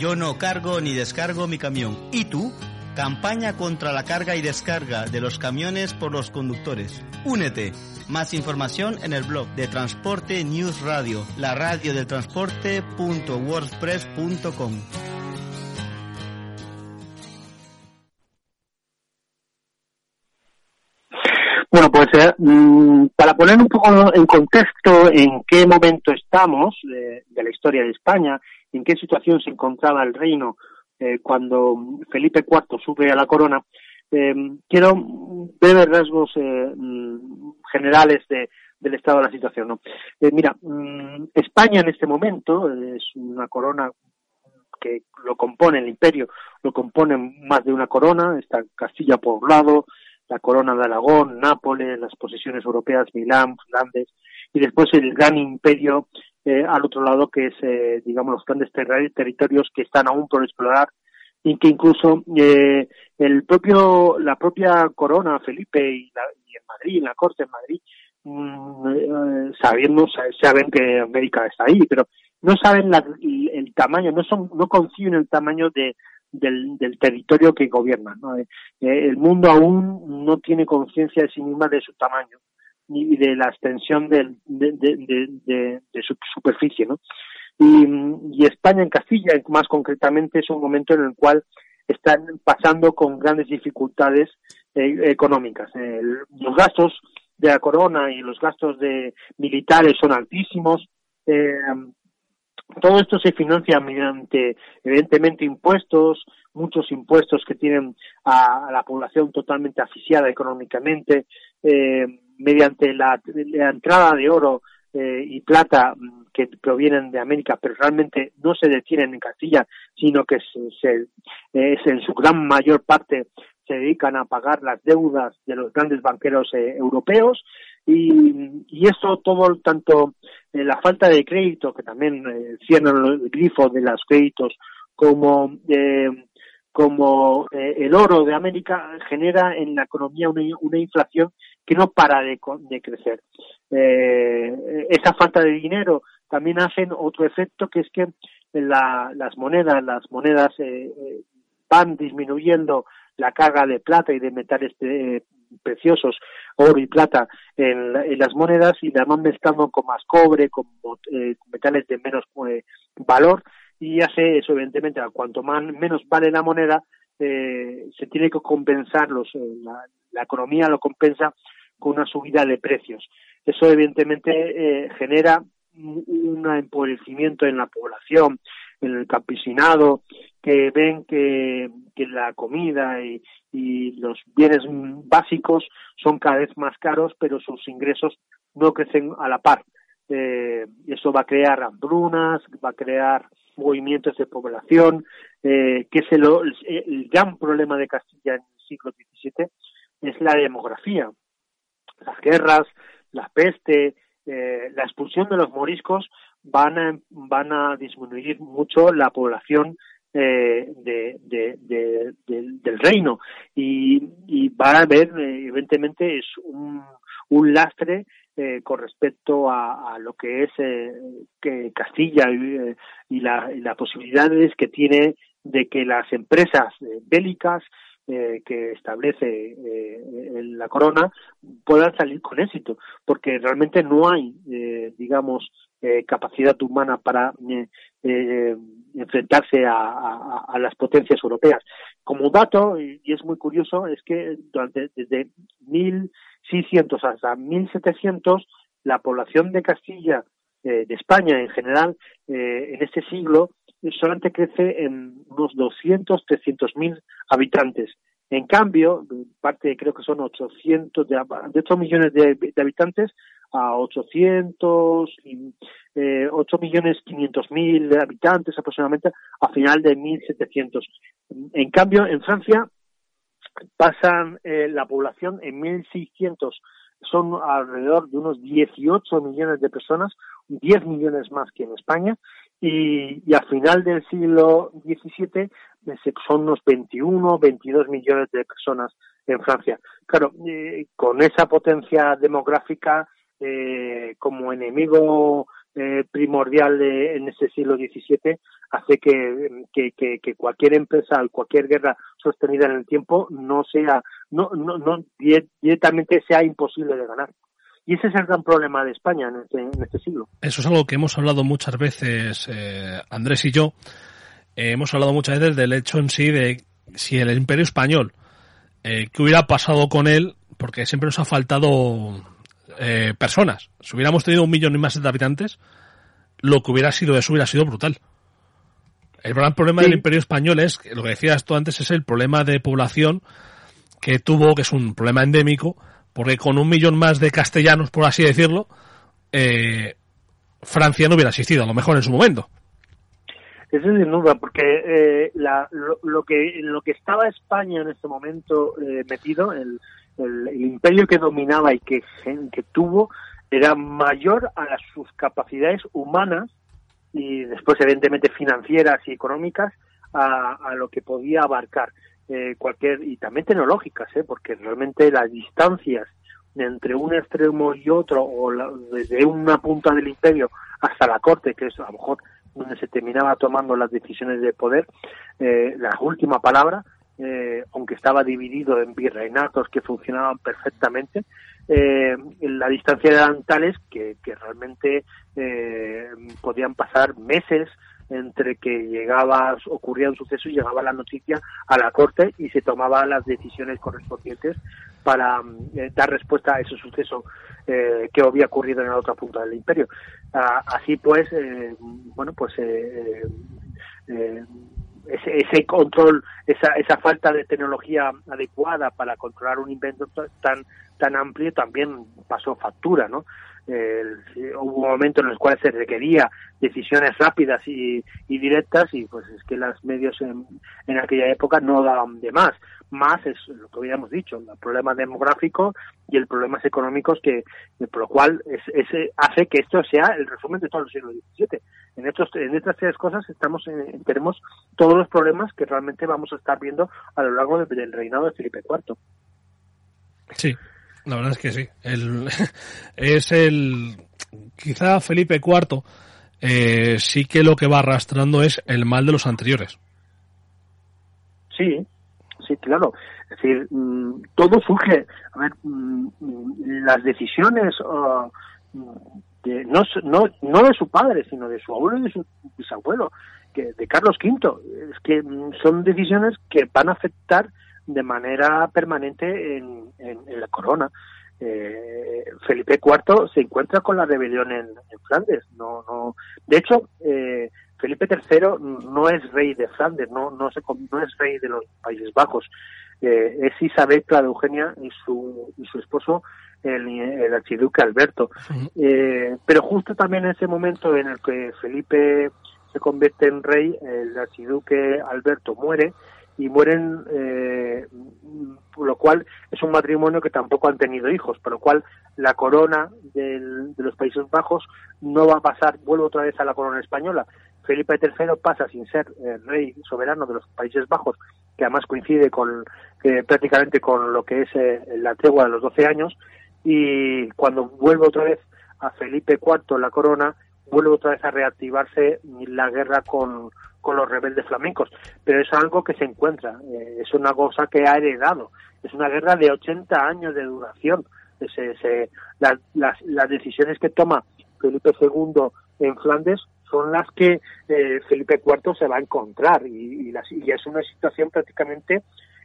Yo no cargo ni descargo mi camión. ¿Y tú? Campaña contra la carga y descarga de los camiones por los conductores. Únete. Más información en el blog de Transporte News Radio, la radio del transporte.wordpress.com. Bueno, pues eh, mm, para poner un poco en contexto en qué momento estamos de, de la historia de España, en qué situación se encontraba el reino eh, cuando Felipe IV sube a la corona, eh, quiero ver rasgos eh, mm, generales de, del estado de la situación. Eh, mira, mm, España en este momento es una corona que lo compone el imperio, lo componen más de una corona, está Castilla por un lado, la corona de Aragón, Nápoles, las posesiones europeas, Milán, Flandes, y después el gran imperio eh, al otro lado, que es, eh, digamos, los grandes ter territorios que están aún por explorar y que incluso eh, el propio, la propia corona, Felipe, y, la, y en Madrid, en la corte en Madrid, mmm, eh, sabiendo, saben que América está ahí, pero no saben la, el, tamaño, no son, no conciben el tamaño de, del, territorio que gobiernan. ¿no? Eh, el mundo aún no tiene conciencia de sí misma de su tamaño y de la extensión de, de, su superficie. ¿no? Y, España en Castilla, más concretamente, es un momento en el cual están pasando con grandes dificultades eh, económicas. Los gastos de la corona y los gastos de militares son altísimos. Eh, todo esto se financia mediante, evidentemente, impuestos, muchos impuestos que tienen a, a la población totalmente asfixiada económicamente, eh, mediante la, entrada de oro eh, y plata mm, que provienen de América, pero realmente no se detienen en Castilla, sino que se, se, es en su gran mayor parte se dedican a pagar las deudas de los grandes banqueros eh, europeos. Y, y esto todo tanto eh, la falta de crédito que también eh, cierran el grifo de los créditos como eh, como eh, el oro de América genera en la economía una, una inflación que no para de, de crecer. Eh, esa falta de dinero también hacen otro efecto que es que la, las monedas, las monedas eh, van disminuyendo la carga de plata y de metales eh, preciosos, oro y plata en, en, las monedas y las van mezclando con más cobre, con eh, metales de menos eh, valor y hace eso evidentemente, cuanto más menos vale la moneda, eh, se tiene que compensar los, eh, la, la, economía lo compensa con una subida de precios. Eso evidentemente eh, genera un empobrecimiento en la población, en el campesinado, que ven que, la comida y, y, los bienes básicos son cada vez más caros, pero sus ingresos no crecen a la par. Eh, eso va a crear hambrunas, va a crear movimientos de población, eh, que es el, el, gran problema de Castilla en el siglo XVII, es la demografía. Las guerras, la peste, eh, la expulsión de los moriscos van a, van a disminuir mucho la población eh, de, de, de, del reino. Y, y va a haber, eh, evidentemente, es un, un lastre eh, con respecto a, lo que es eh, que Castilla y, eh, la, y las posibilidades que tiene de que las empresas bélicas que establece la corona puedan salir con éxito, porque realmente no hay, digamos, capacidad humana para enfrentarse a, las potencias europeas. Como dato, y, es muy curioso, es que durante, desde 1600 hasta 1700 la población de Castilla, de España en general, en este siglo, solamente crece en unos 200, 300 mil habitantes. En cambio, parte creo que son 800 de, de millones de, habitantes a 800, eh, 8 millones 500 mil habitantes aproximadamente a final de 1700. En cambio, en Francia pasan eh, la población en 1600 son alrededor de unos 18 millones de personas, 10 millones más que en España, y, y a final del siglo XVII son unos 21, 22 millones de personas en Francia. Claro, eh, con esa potencia demográfica eh, como enemigo eh, primordial en ese siglo XVII hace que, que, que, cualquier empresa, cualquier guerra sostenida en el tiempo no sea, no, no, no directamente sea imposible de ganar. Y ese es el gran problema de España en este, en este siglo. Eso es algo que hemos hablado muchas veces, eh, Andrés y yo. Eh, hemos hablado muchas veces del hecho en sí de si el imperio español, eh, ¿qué hubiera pasado con él? Porque siempre nos ha faltado eh, personas. Si hubiéramos tenido un millón y más de habitantes, lo que hubiera sido eso hubiera sido brutal. El gran problema del imperio español es, lo que decías tú antes, es el problema de población que tuvo, que es un problema endémico, porque con un millón más de castellanos, por así decirlo, eh, Francia no hubiera existido, a lo mejor en su momento. Eso es sin duda, porque eh, lo, que en lo que estaba España en este momento eh, metido, el, imperio que dominaba y que, que tuvo, era mayor a sus capacidades humanas y después evidentemente financieras y económicas a lo que podía abarcar. Eh, cualquier y también tecnológicas, ¿eh? porque realmente las distancias entre un extremo y otro, o desde una punta del imperio hasta la corte, que es a lo mejor donde se terminaba tomando las decisiones de poder, eh, la última palabra, eh, aunque estaba dividido en virreinatos que funcionaban perfectamente, eh, la distancia eran tales que, realmente podían pasar meses entre que llegaba, ocurría un suceso y llegaba la noticia a la corte y se tomaban las decisiones correspondientes para eh, dar respuesta a ese suceso eh, que había ocurrido en la otra punta del imperio. Ah, así pues, eh, bueno, pues ese, ese, control, esa, esa falta de tecnología adecuada para controlar un invento tan tan amplio también pasó factura, ¿no? Hubo momentos en los cuales se requería decisiones rápidas y, directas y pues es que los medios en, aquella época no daban de más. Más es lo que habíamos dicho, el problema demográfico y el problemas económicos que, por lo cual es, hace que esto sea el resumen de todo el siglo XVII. En, estos, en estas tres cosas estamos en, tenemos todos los problemas que realmente vamos a estar viendo a lo largo del reinado de Felipe IV. Sí, la verdad es que sí. El, <laughs> es el. Quizá Felipe IV eh, sí que lo que va arrastrando es el mal de los anteriores. Sí, sí, claro. Es decir, mm, todo surge. A ver, mm, las decisiones. de, no, no, no de su padre, sino de su abuelo y de su bisabuelo, que, de Carlos V. Es que mm, son decisiones que van a afectar de manera permanente en, la corona. Eh, Felipe IV se encuentra con la rebelión en, Flandes. No, no. De hecho, eh, Felipe III no es rey de Flandes, no, no, se, no es rey de los Países Bajos. Eh, es Isabel Clara Eugenia y su, y su esposo, el, archiduque Alberto. pero justo también en ese momento en el que Felipe se convierte en rey, el archiduque Alberto muere y mueren, eh, por lo cual es un matrimonio que tampoco han tenido hijos, por lo cual la corona de los Países Bajos no va a pasar, vuelvo otra vez a la corona española. Felipe III pasa sin ser eh, rey soberano de los Países Bajos, que además coincide con prácticamente con lo que es eh, la tregua de los 12 años, y cuando vuelve otra vez a Felipe IV la corona, vuelve otra vez a reactivarse la guerra con, con los rebeldes flamencos, pero es algo que se encuentra, eh, es una cosa que ha heredado, es una guerra de 80 años de duración. Se, las, las, decisiones que toma Felipe II en Flandes son las que eh, Felipe IV se va a encontrar y, y, es una situación prácticamente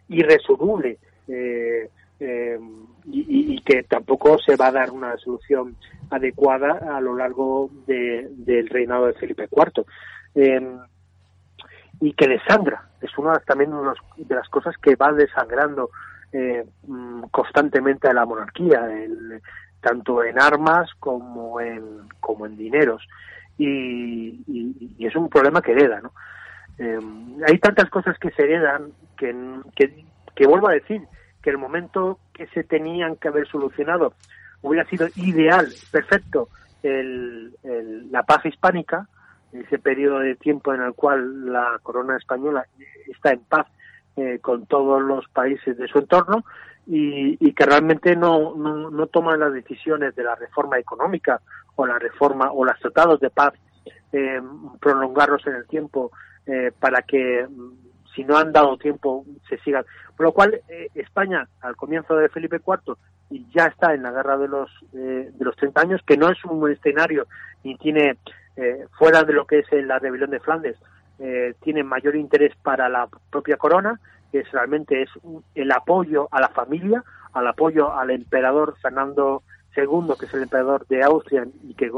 irresoluble eh, eh, y, que tampoco se va a dar una solución adecuada a lo largo del reinado de Felipe IV. Y que desangra, es una también de las cosas que va desangrando mm, constantemente a la monarquía, tanto en armas como en, como en dineros y, es un problema que hereda, ¿no? Eh, hay tantas cosas que se heredan que, que, vuelvo a decir que el momento que se tenían que haber solucionado hubiera sido ideal, perfecto, el, la paz hispánica, ese periodo de tiempo en el cual la corona española está en paz eh, con todos los países de su entorno y, y que realmente no, no, no toman las decisiones de la reforma económica o la reforma o los tratados de paz eh, prolongarlos en el tiempo eh, para que mm, si no han dado tiempo se sigan. Por lo cual eh, España al comienzo de Felipe IV y ya está en la guerra de los de los 30 años que no es un escenario ni tiene fuera de lo que es la rebelión de Flandes tiene mayor interés para la propia corona que es, realmente es el apoyo a la familia al apoyo al emperador Fernando segundo, que es el emperador de Austria y que,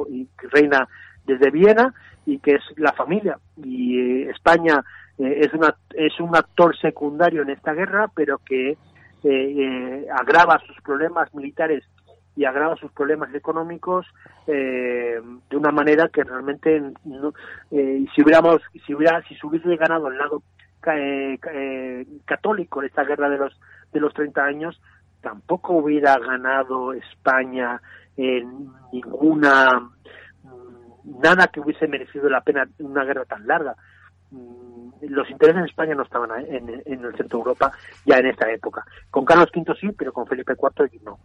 reina desde Viena, y que es la familia. Y eh, España eh, es, una, es un actor secundario en esta guerra, pero que eh, agrava sus problemas militares y agrava sus problemas económicos de una manera que realmente si hubiéramos si hubiera si se hubiese ganado el lado católico en esta guerra de los de los 30 años tampoco hubiera ganado España en ninguna mm, nada que hubiese merecido la pena una guerra tan larga. Los intereses de España no estaban en, el centro de Europa ya en esta época. Con Carlos V sí, pero con Felipe IV no.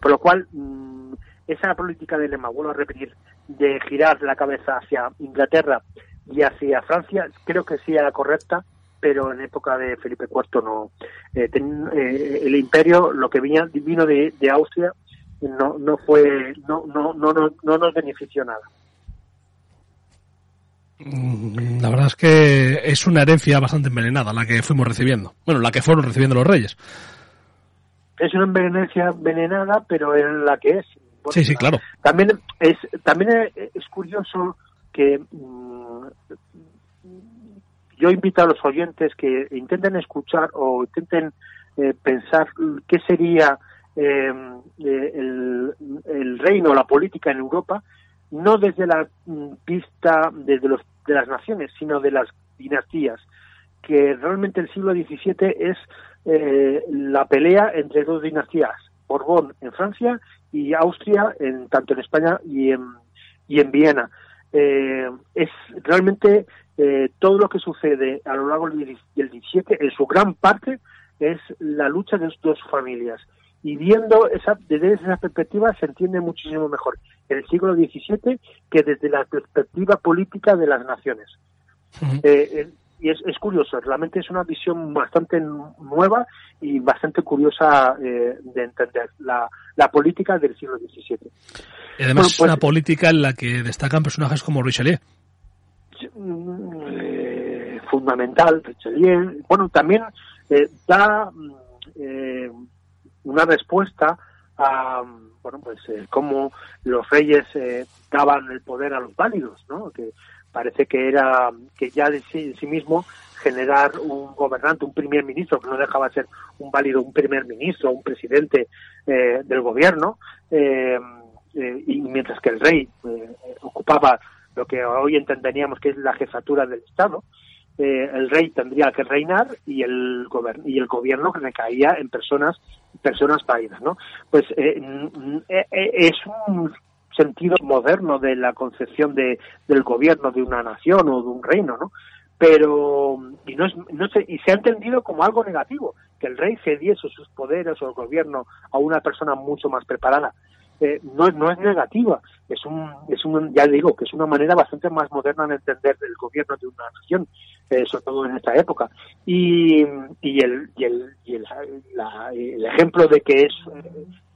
Por lo cual, mm, esa política de Lema, vuelvo a repetir, de girar la cabeza hacia Inglaterra y hacia Francia, creo que sí era correcta, pero en época de Felipe IV no. Eh, eh, el imperio, lo que vino, vino de, Austria, no, no fue, no, no, no, no, nos benefició nada. Mm, la verdad es que es una herencia bastante envenenada la que fuimos recibiendo. Bueno, la que fueron recibiendo los reyes. Es una herencia envenenada, pero es la que es. sí, sí, claro. También es, también es curioso que mm, yo invito a los oyentes que intenten escuchar o intenten eh, pensar qué sería eh, eh, el, el, reino, la política en Europa, no desde la mm, vista desde los, de las naciones, sino de las dinastías, que realmente el siglo XVII es la pelea entre dos dinastías, Borbón en Francia y Austria, en, tanto en España y en, y en Viena. es realmente eh, todo lo que sucede a lo largo del 17, en su gran parte, es la lucha de dos familias. Y viendo esa, desde esa perspectiva se entiende muchísimo mejor el siglo XVII que desde la perspectiva política de las naciones. Eh, y es, es, curioso, realmente es una visión bastante nueva y bastante curiosa eh, de entender la, la, política del siglo XVII. Y además es una pues política en la que destacan personajes como Richelieu. Eh, fundamental, bueno, también da eh, una respuesta a, bueno, pues cómo los reyes daban el poder a los válidos, ¿no? Que parece que era, que ya de sí, mismo generar un gobernante, un primer ministro, que no dejaba de ser un válido, un primer ministro, un presidente del gobierno, y mientras que el rey ocupaba lo que hoy entenderíamos que es la jefatura del Estado, eh, el rey tendría que reinar y el gobierno y el gobierno recaía en personas personas pálidas, ¿no? Pues eh, eh, es un sentido moderno de la concepción de, del gobierno de una nación o de un reino, ¿no? Pero y no, es, no se, y se ha entendido como algo negativo que el rey cediese sus poderes o el gobierno a una persona mucho más preparada eh, no, no es negativa, es un, es un, ya digo, que es una manera bastante más moderna de entender el gobierno de una nación, eh, sobre todo en esta época. Y, y, el, y, el, y el, el, ejemplo de que es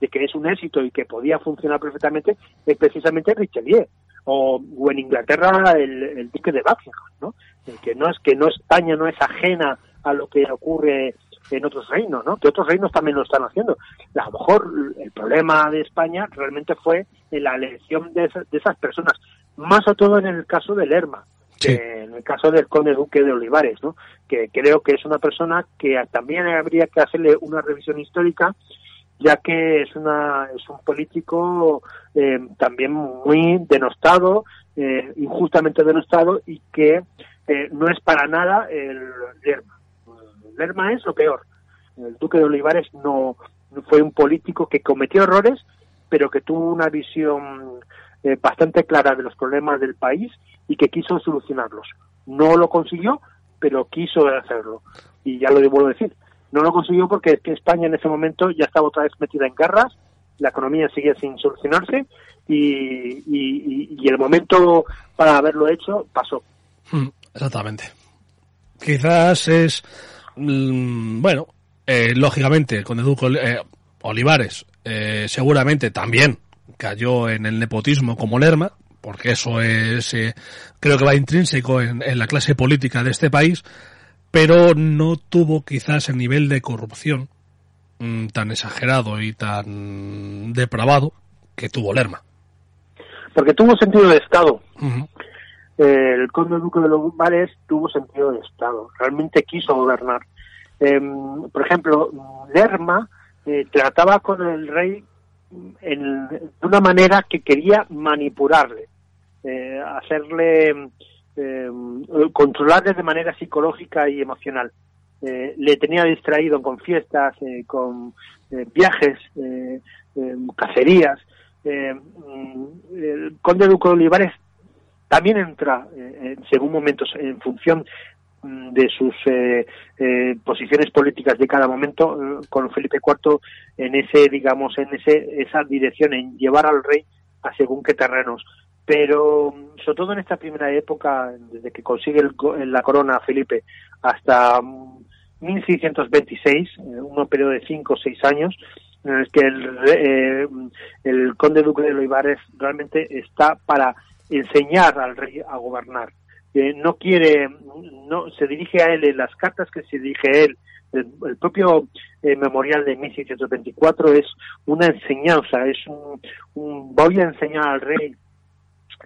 de que es un éxito y que podía funcionar perfectamente es precisamente Richelieu o, o en Inglaterra el, el duque de Buckingham, ¿no? que no es que no España no es ajena a lo que ocurre en otros reinos, ¿no? Que otros reinos también lo están haciendo. A lo mejor el problema de España realmente fue en la elección de, esas, de esas personas, más o todo en el caso de Lerma, en el caso del conde duque de Olivares, ¿no? Que creo que es una persona que también habría que hacerle una revisión histórica ya que es una es un político eh, también muy denostado, eh, injustamente denostado y que eh, no es para nada el Lerma. Lerma es lo peor. El duque de Olivares no fue un político que cometió errores, pero que tuvo una visión eh, bastante clara de los problemas del país y que quiso solucionarlos. No lo consiguió, pero quiso hacerlo. Y ya lo debo decir, no lo consiguió porque España en ese momento ya estaba otra vez metida en garras, la economía seguía sin solucionarse y, y el momento para haberlo hecho pasó. Hmm, exactamente. Quizás es Mm, bueno, eh, lógicamente, con Educo eh, Olivares eh, seguramente también cayó en el nepotismo como Lerma, porque eso es, creo que va intrínseco en, la clase política de este país, pero no tuvo quizás el nivel de corrupción mm, tan exagerado y tan depravado que tuvo Lerma. Porque tuvo sentido de Estado. El conde duque de los Mares tuvo sentido de Estado. Realmente quiso gobernar. Em, por ejemplo, Lerma eh, trataba con el rey de una manera que quería manipularle, eh, hacerle, em, controlarle de manera psicológica y emocional. Eh, le tenía distraído con fiestas, con viajes, em, cacerías. el conde Duque de Olivares también entra, según momentos, en función de sus eh, eh, posiciones políticas de cada momento eh, con Felipe IV en ese digamos en ese esa dirección en llevar al rey a según qué terrenos. Pero sobre todo en esta primera época desde que consigue la corona Felipe hasta 1626 un periodo de cinco o seis años en el que el, el conde duque de Loibares realmente está para enseñar al rey a gobernar no quiere, no se dirige a él en las cartas que se dirige a él. El, propio eh, memorial de 1624 es una enseñanza, es un, voy a enseñar al rey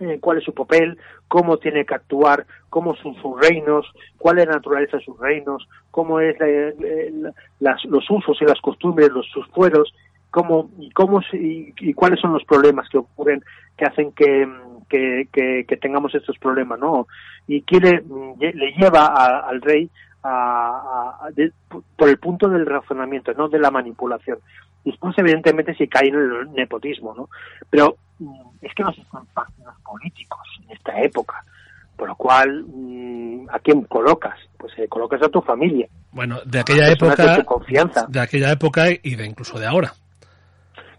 eh, cuál es su papel, cómo tiene que actuar, cómo son sus reinos, cuál es la naturaleza de sus reinos, cómo es los usos y las costumbres, los sus fueros, cómo y cómo y, cuáles son los problemas que ocurren que hacen que, que, tengamos estos problemas, ¿no? Y quiere, le lleva al rey a, por el punto del razonamiento, no de la manipulación. Después, evidentemente, si cae en el nepotismo, ¿no? Pero mm, es que no son partidos políticos en esta época. Por lo cual, mm, ¿a quién colocas? Pues eh, colocas a tu familia. Bueno, de aquella época. De, de aquella época y de incluso de ahora.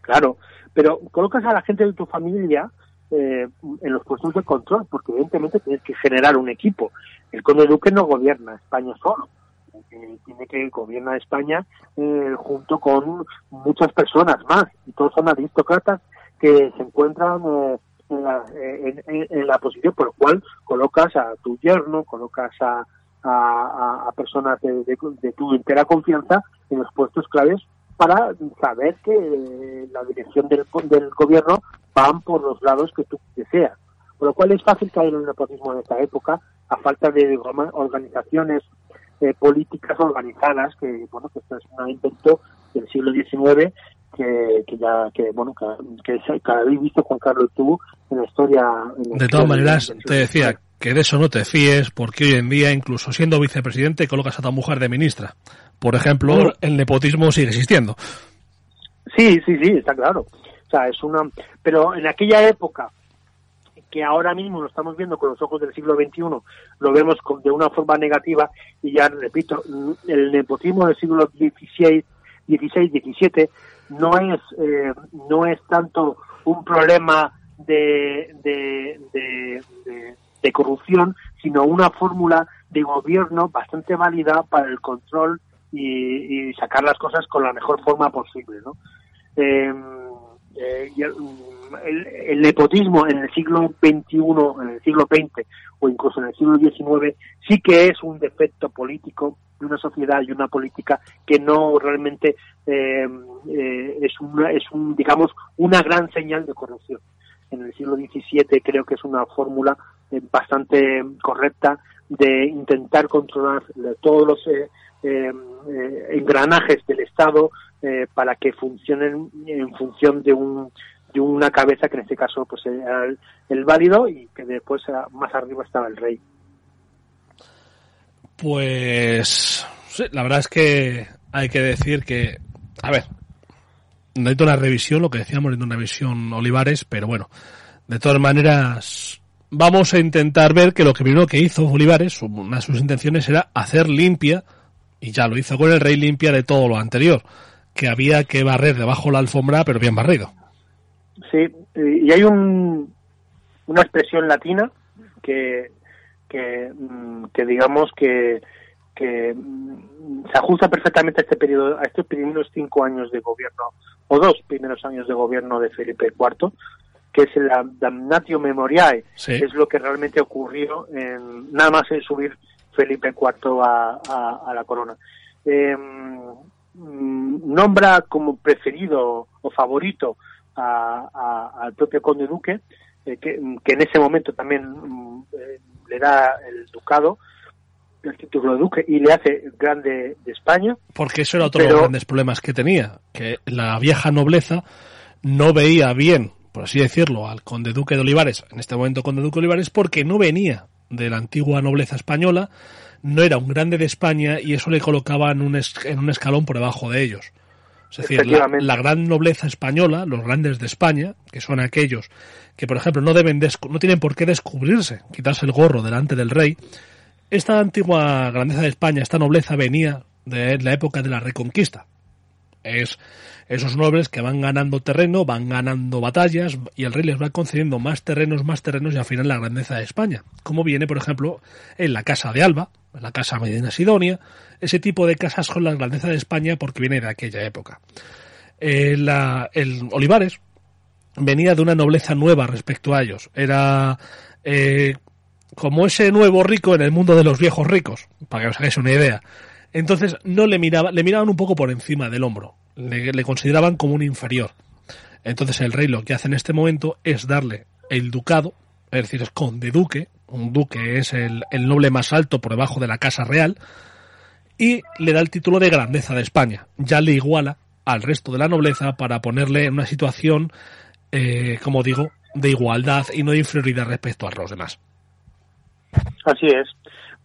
Claro, pero colocas a la gente de tu familia eh, en los puestos de control, porque evidentemente tienes que generar un equipo. El conde duque no gobierna España solo, eh, tiene que gobernar España eh, junto con muchas personas más, y todos son aristócratas que se encuentran en la, en, la, posición por lo cual colocas a tu yerno, colocas a, personas de, tu entera confianza en los puestos claves para saber que la dirección del, del gobierno van por los lados que tú deseas. Por lo cual es fácil caer en el nepotismo en esta época, a falta de organizaciones eh, políticas organizadas, que bueno, que esto es un invento del siglo XIX que, que ya, que bueno, que, que habéis visto Juan Carlos tuvo en la historia. de todas maneras, te decía que de eso no te fíes, porque hoy en día, incluso siendo vicepresidente, colocas a tu mujer de ministra. Por ejemplo, el nepotismo sigue existiendo. Sí, sí, sí, está claro. O sea, es una... Pero en aquella época, que ahora mismo lo estamos viendo con los ojos del siglo XXI, lo vemos de una forma negativa, y ya repito, el nepotismo del siglo XVI, XVI, XVII, no es, eh, no es tanto un problema de, de, de, de corrupción, sino una fórmula de gobierno bastante válida para el control y, sacar las cosas con la mejor forma posible. ¿no? Em, eh, el, el, nepotismo en el siglo XXI, en el siglo XX o incluso en el siglo XIX sí que es un defecto político de una sociedad y una política que no realmente em, eh, es, una, es un, digamos, una gran señal de corrupción. En el siglo XVII creo que es una fórmula bastante correcta de intentar controlar todos los eh, eh, engranajes del Estado para que funcionen en función de un de una cabeza que en este caso pues era el, válido y que después más arriba estaba el rey. Pues sí, la verdad es que hay que decir que, a ver, necesito una revisión, lo que decíamos, necesito una revisión Olivares, pero bueno, de todas maneras, vamos a intentar ver que lo que primero que hizo Olivares, una de sus intenciones era hacer limpia, y ya lo hizo con el rey limpia de todo lo anterior, que había que barrer debajo la alfombra, pero bien barrido. Sí, y hay un, una expresión latina que, que, mm, que digamos que, que mm, se ajusta perfectamente a este periodo, a estos primeros cinco años de gobierno, o dos primeros años de gobierno de Felipe IV, que es el damnatio memoriae, es lo que realmente ocurrió en, nada más en subir Felipe IV a, la corona. Em, nombra como preferido o favorito al propio conde duque, eh, que, en ese momento también mm, eh, le da el ducado, el título de duque y le hace grande de España. Porque eso era otro de los grandes problemas que tenía, que la vieja nobleza no veía bien por así decirlo, al conde duque de Olivares, en este momento conde duque de Olivares, porque no venía de la antigua nobleza española, no era un grande de España y eso le colocaba en un, en un escalón por debajo de ellos. Es decir, la, gran nobleza española, los grandes de España, que son aquellos que, por ejemplo, no deben no tienen por qué descubrirse, quitarse el gorro delante del rey. Esta antigua grandeza de España, esta nobleza venía de la época de la Reconquista. Es esos nobles que van ganando terreno, van ganando batallas y el rey les va concediendo más terrenos, más terrenos y al final la grandeza de España. Como viene, por ejemplo, en la Casa de Alba, en la Casa Medina Sidonia, ese tipo de casas con la grandeza de España porque viene de aquella época. Eh, el Olivares venía de una nobleza nueva respecto a ellos. Era eh, como ese nuevo rico en el mundo de los viejos ricos, para que os hagáis una idea. Entonces no le miraba, le miraban un poco por encima del hombro le, consideraban como un inferior. Entonces el rey lo que hace en este momento es darle el ducado, es decir, es conde duque, un duque es el, noble más alto por debajo de la casa real, y le da el título de grandeza de España. Ya le iguala al resto de la nobleza para ponerle en una situación, eh, como digo, de igualdad y no de inferioridad respecto a los demás. Así es.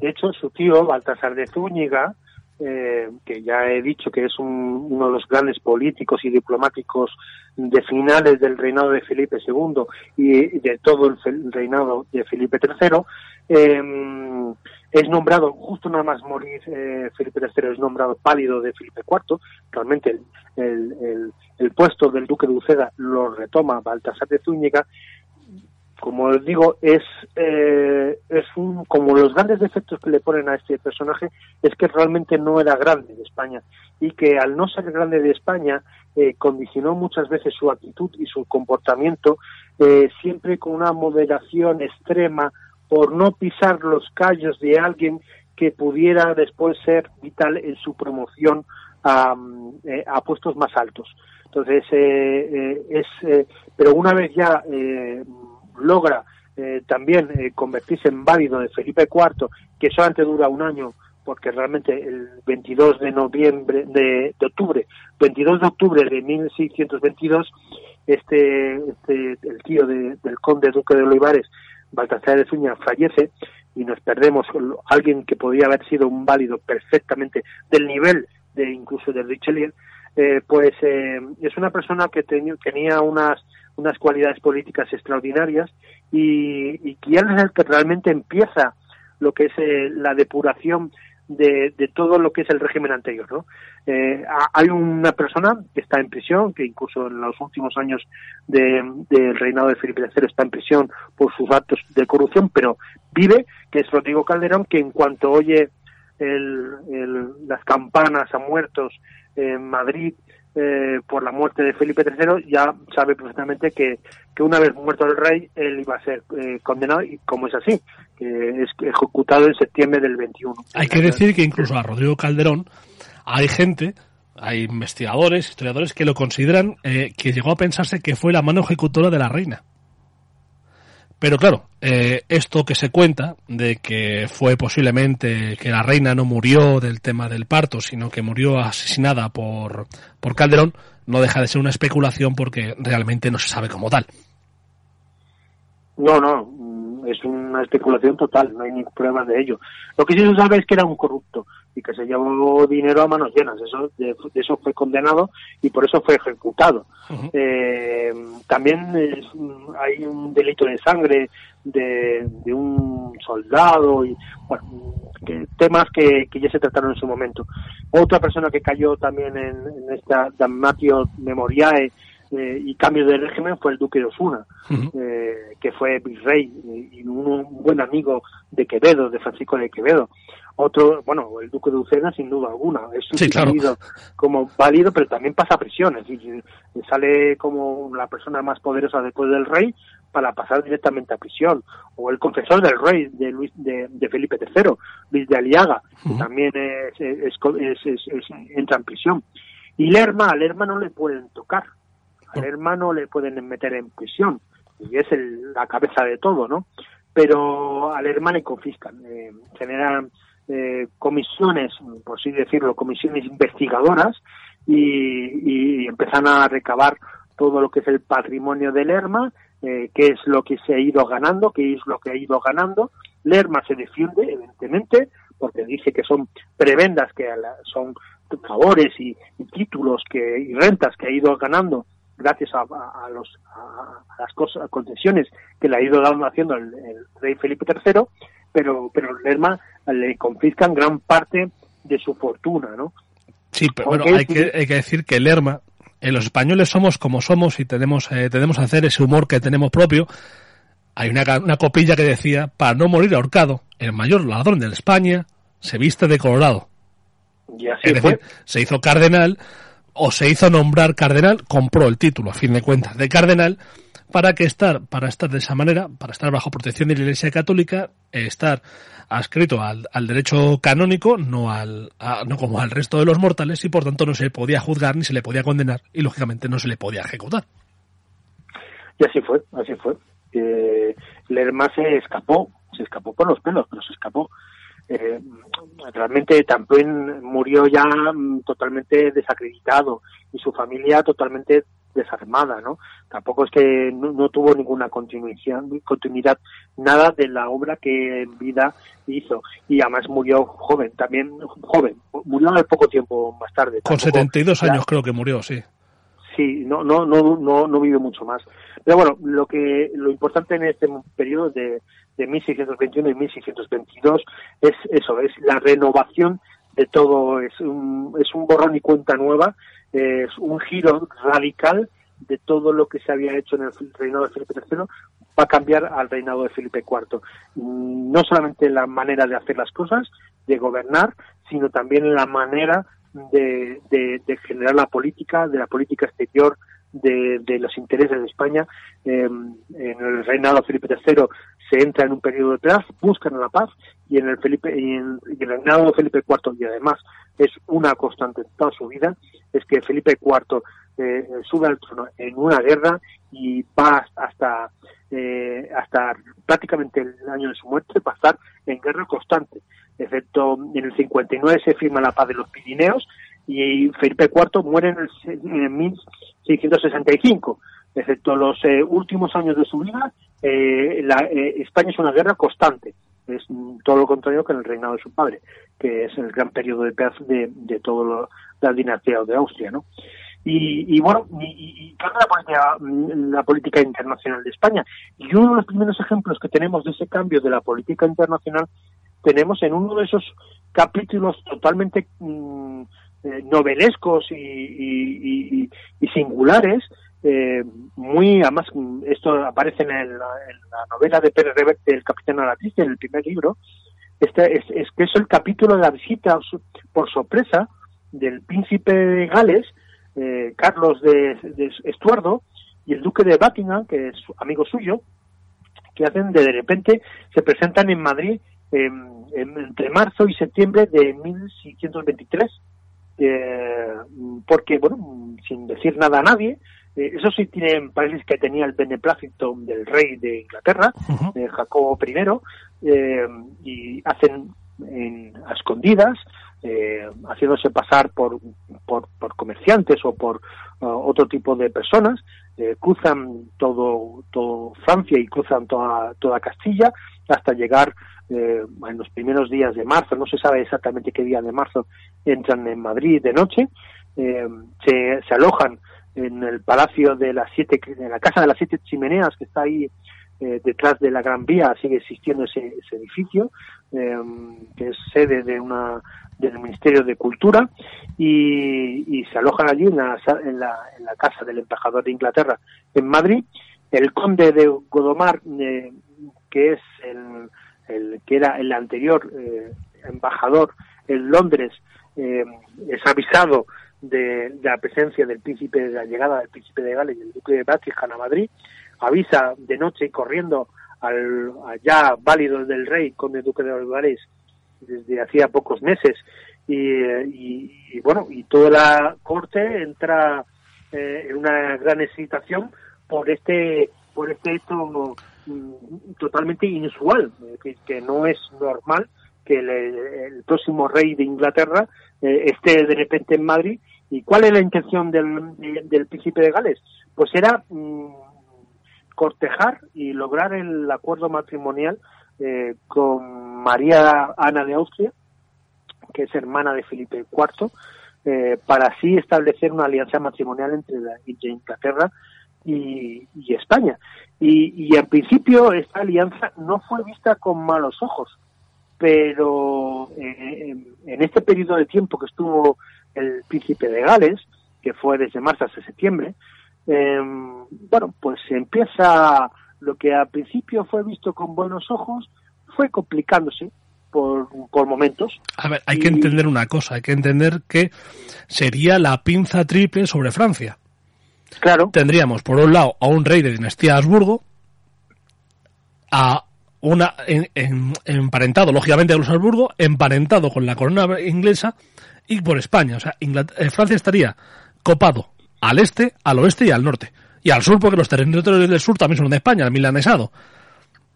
De hecho, su tío, Baltasar de Zúñiga, eh, que ya he dicho que es uno de los grandes políticos y diplomáticos de finales del reinado de Felipe II y de todo el reinado de Felipe III, em, es nombrado, justo nada más morir eh, Felipe III, es nombrado pálido de Felipe IV, realmente el, el puesto del duque de Uceda lo retoma Baltasar de Zúñiga como os digo, es, eh, es un, como los grandes defectos que le ponen a este personaje es que realmente no era grande de España y que al no ser grande de España eh, condicionó muchas veces su actitud y su comportamiento eh, siempre con una moderación extrema por no pisar los callos de alguien que pudiera después ser vital en su promoción a, a puestos más altos. Entonces, es, pero una vez ya logra eh, también eh, convertirse en válido de Felipe IV, que solamente dura un año, porque realmente el 22 de noviembre, de, octubre, 22 de octubre de 1622, este, este el tío del conde duque de Olivares, Baltasar de Zuña, fallece y nos perdemos. Alguien que podía haber sido un válido perfectamente del nivel de incluso de Richelieu, eh, pues es una persona que tenía unas unas cualidades políticas extraordinarias y, y es el que realmente empieza lo que es eh, la depuración de, de, todo lo que es el régimen anterior. ¿no? Eh, hay una persona que está en prisión, que incluso en los últimos años del de, reinado de Felipe III está en prisión por sus actos de corrupción, pero vive, que es Rodrigo Calderón, que en cuanto oye el, las campanas a muertos en Madrid eh, por la muerte de Felipe III, ya sabe perfectamente que, que una vez muerto el rey, él iba a ser eh, condenado, y como es así, que es ejecutado en septiembre del 21. Hay que decir que incluso a Rodrigo Calderón hay gente, hay investigadores, historiadores que lo consideran eh, que llegó a pensarse que fue la mano ejecutora de la reina. Pero claro, eh, esto que se cuenta de que fue posiblemente que la reina no murió del tema del parto, sino que murió asesinada por, por Calderón, no deja de ser una especulación porque realmente no se sabe como tal. No, no, es una especulación total, no hay ni pruebas de ello. Lo que sí se sabe es que era un corrupto y que se llevó dinero a manos llenas. Eso, de, eso fue condenado y por eso fue ejecutado. eh, también es, hay un delito de sangre de, de un soldado y bueno, que, temas que, que, ya se trataron en su momento. Otra persona que cayó también en, en esta Damnatio Memoriae eh, y cambio de régimen fue el duque de Osuna, uh -huh. eh, que fue virrey y, y un, un, buen amigo de Quevedo, de Francisco de Quevedo. Otro, bueno, el duque de Ucena sin duda alguna, es sí, claro. como válido, pero también pasa prisiones y, sale como la persona más poderosa después del rey para pasar directamente a prisión. O el confesor del rey de Luis de, de Felipe III, Luis de Aliaga, uh -huh. que también es, es, es, entra en prisión. Y Lerma, a Lerma no le pueden tocar, al hermano le pueden meter en prisión y es el, la cabeza de todo, ¿no? Pero al hermano le confiscan, eh, generan eh, comisiones, por así decirlo, comisiones investigadoras y, y, empiezan a recabar todo lo que es el patrimonio de Lerma, eh, qué es lo que se ha ido ganando, qué es lo que ha ido ganando. Lerma se defiende, evidentemente, porque dice que son prebendas, que son favores y, títulos que, y rentas que ha ido ganando gracias a, a, los, a, las concesiones que le ha ido dando haciendo el, el rey Felipe III, pero, pero Lerma le confiscan gran parte de su fortuna, ¿no? Sí, pero bueno, hay que, hay que decir que Lerma, eh, los españoles somos como somos y tenemos, eh, tenemos que hacer ese humor que tenemos propio. Hay una, una copilla que decía, para no morir ahorcado, el mayor ladrón de España se viste de colorado. Y así es decir, se hizo cardenal o se hizo nombrar cardenal, compró el título, a fin de cuentas, de cardenal, para que estar, para estar de esa manera, para estar bajo protección de la Iglesia Católica, estar adscrito al, derecho canónico, no al, a, no como al resto de los mortales, y por tanto no se le podía juzgar ni se le podía condenar, y lógicamente no se le podía ejecutar. Y así fue, así fue. Eh, Lerma se escapó, se escapó por los pelos, pero se escapó eh, realmente también murió ya totalmente desacreditado y su familia totalmente desarmada, ¿no? Tampoco es que no, no, tuvo ninguna continuidad, continuidad, nada de la obra que en vida hizo. Y además murió joven, también joven, murió al poco tiempo más tarde. Con Tampoco, 72 años ya, creo que murió, sí. Sí, no, no, no, no, no vive mucho más. Pero bueno, lo que, lo importante en este periodo de, de 1621 y 1622 es eso, es la renovación de todo, es un, es un borrón y cuenta nueva, es un giro radical de todo lo que se había hecho en el reinado de Felipe III va a cambiar al reinado de Felipe IV. No solamente la manera de hacer las cosas, de gobernar, sino también la manera de, de, generar la política, de la política exterior, de, los intereses de España. Eh, en el reinado de Felipe III se entra en un periodo de paz, buscan la paz y en el Felipe y en, el reinado de Felipe IV y además es una constante en toda su vida es que Felipe IV eh, sube al trono en una guerra y va hasta eh, hasta prácticamente el año de su muerte va a estar en guerra constante excepto en el 59 se firma la paz de los Pirineos y Felipe IV muere en, el, en 1665 excepto los eh, últimos años de su vida eh, eh, España es una guerra constante es todo lo contrario que en el reinado de su padre que es el gran periodo de paz de, de toda la dinastía de Austria no y, y bueno, y, cambia la política, la política internacional de España. Y uno de los primeros ejemplos que tenemos de ese cambio de la política internacional tenemos en uno de esos capítulos totalmente mm, novelescos y, singulares, eh, muy, además, esto aparece en, la novela de Pérez Reverte, El Capitán Alatriste, en el primer libro, este es, es, que es el capítulo de la visita por sorpresa del príncipe de Gales, eh, Carlos de, Estuardo, y el duque de Buckingham, que es amigo suyo, que hacen de, de repente, se presentan en Madrid entre marzo y septiembre de 1623, eh, porque, bueno, sin decir nada a nadie, eh, eso sí tiene, parece que tenía el beneplácito del rey de Inglaterra, Jacobo I, eh, y hacen en, a escondidas, eh, haciéndose pasar por, por, comerciantes o por otro tipo de personas, cruzan todo, todo Francia y cruzan toda, toda Castilla hasta llegar en los primeros días de marzo, no se sabe exactamente qué día de marzo, entran en Madrid de noche, se, se alojan en el palacio de las siete, en la casa de las siete chimeneas que está ahí eh, detrás de la Gran Vía sigue existiendo ese, edificio em, que es sede de una del Ministerio de Cultura y, se alojan allí en la, en, la, en la casa del embajador de Inglaterra en Madrid. El conde de Godomar eh, que es el, el, que era el anterior eh, embajador en Londres es avisado de, la presencia del príncipe, de la llegada del príncipe de Gales y el duque de Buckingham a Madrid, avisa de noche corriendo al ya válido del rey con el duque de Gales desde hacía pocos meses. Y, bueno y toda la corte entra eh, en una gran excitación por este por este hecho mm, totalmente inusual que, que, no es normal que el, próximo rey de Inglaterra eh, esté de repente en Madrid ¿Y cuál es la intención del, del príncipe de Gales? Pues era mm, cortejar y lograr el acuerdo matrimonial eh, con María Ana de Austria, que es hermana de Felipe IV, eh, para así establecer una alianza matrimonial entre, la, Inglaterra y, España. Y, en principio esta alianza no fue vista con malos ojos, pero eh, en este periodo de tiempo que estuvo el príncipe de Gales, que fue desde marzo hasta septiembre, em, bueno, pues empieza lo que al principio fue visto con buenos ojos, fue complicándose por, por momentos. A ver, hay que entender una cosa, hay que entender que sería la pinza triple sobre Francia. Claro. Tendríamos, por un lado, a un rey de dinastía Habsburgo, a una emparentado, lógicamente, a los Habsburgo, emparentado con la corona inglesa, y por España. O sea, eh, Francia estaría copado al este, al oeste y al norte. Y al sur, porque los territorios del sur también son de España, el milanesado.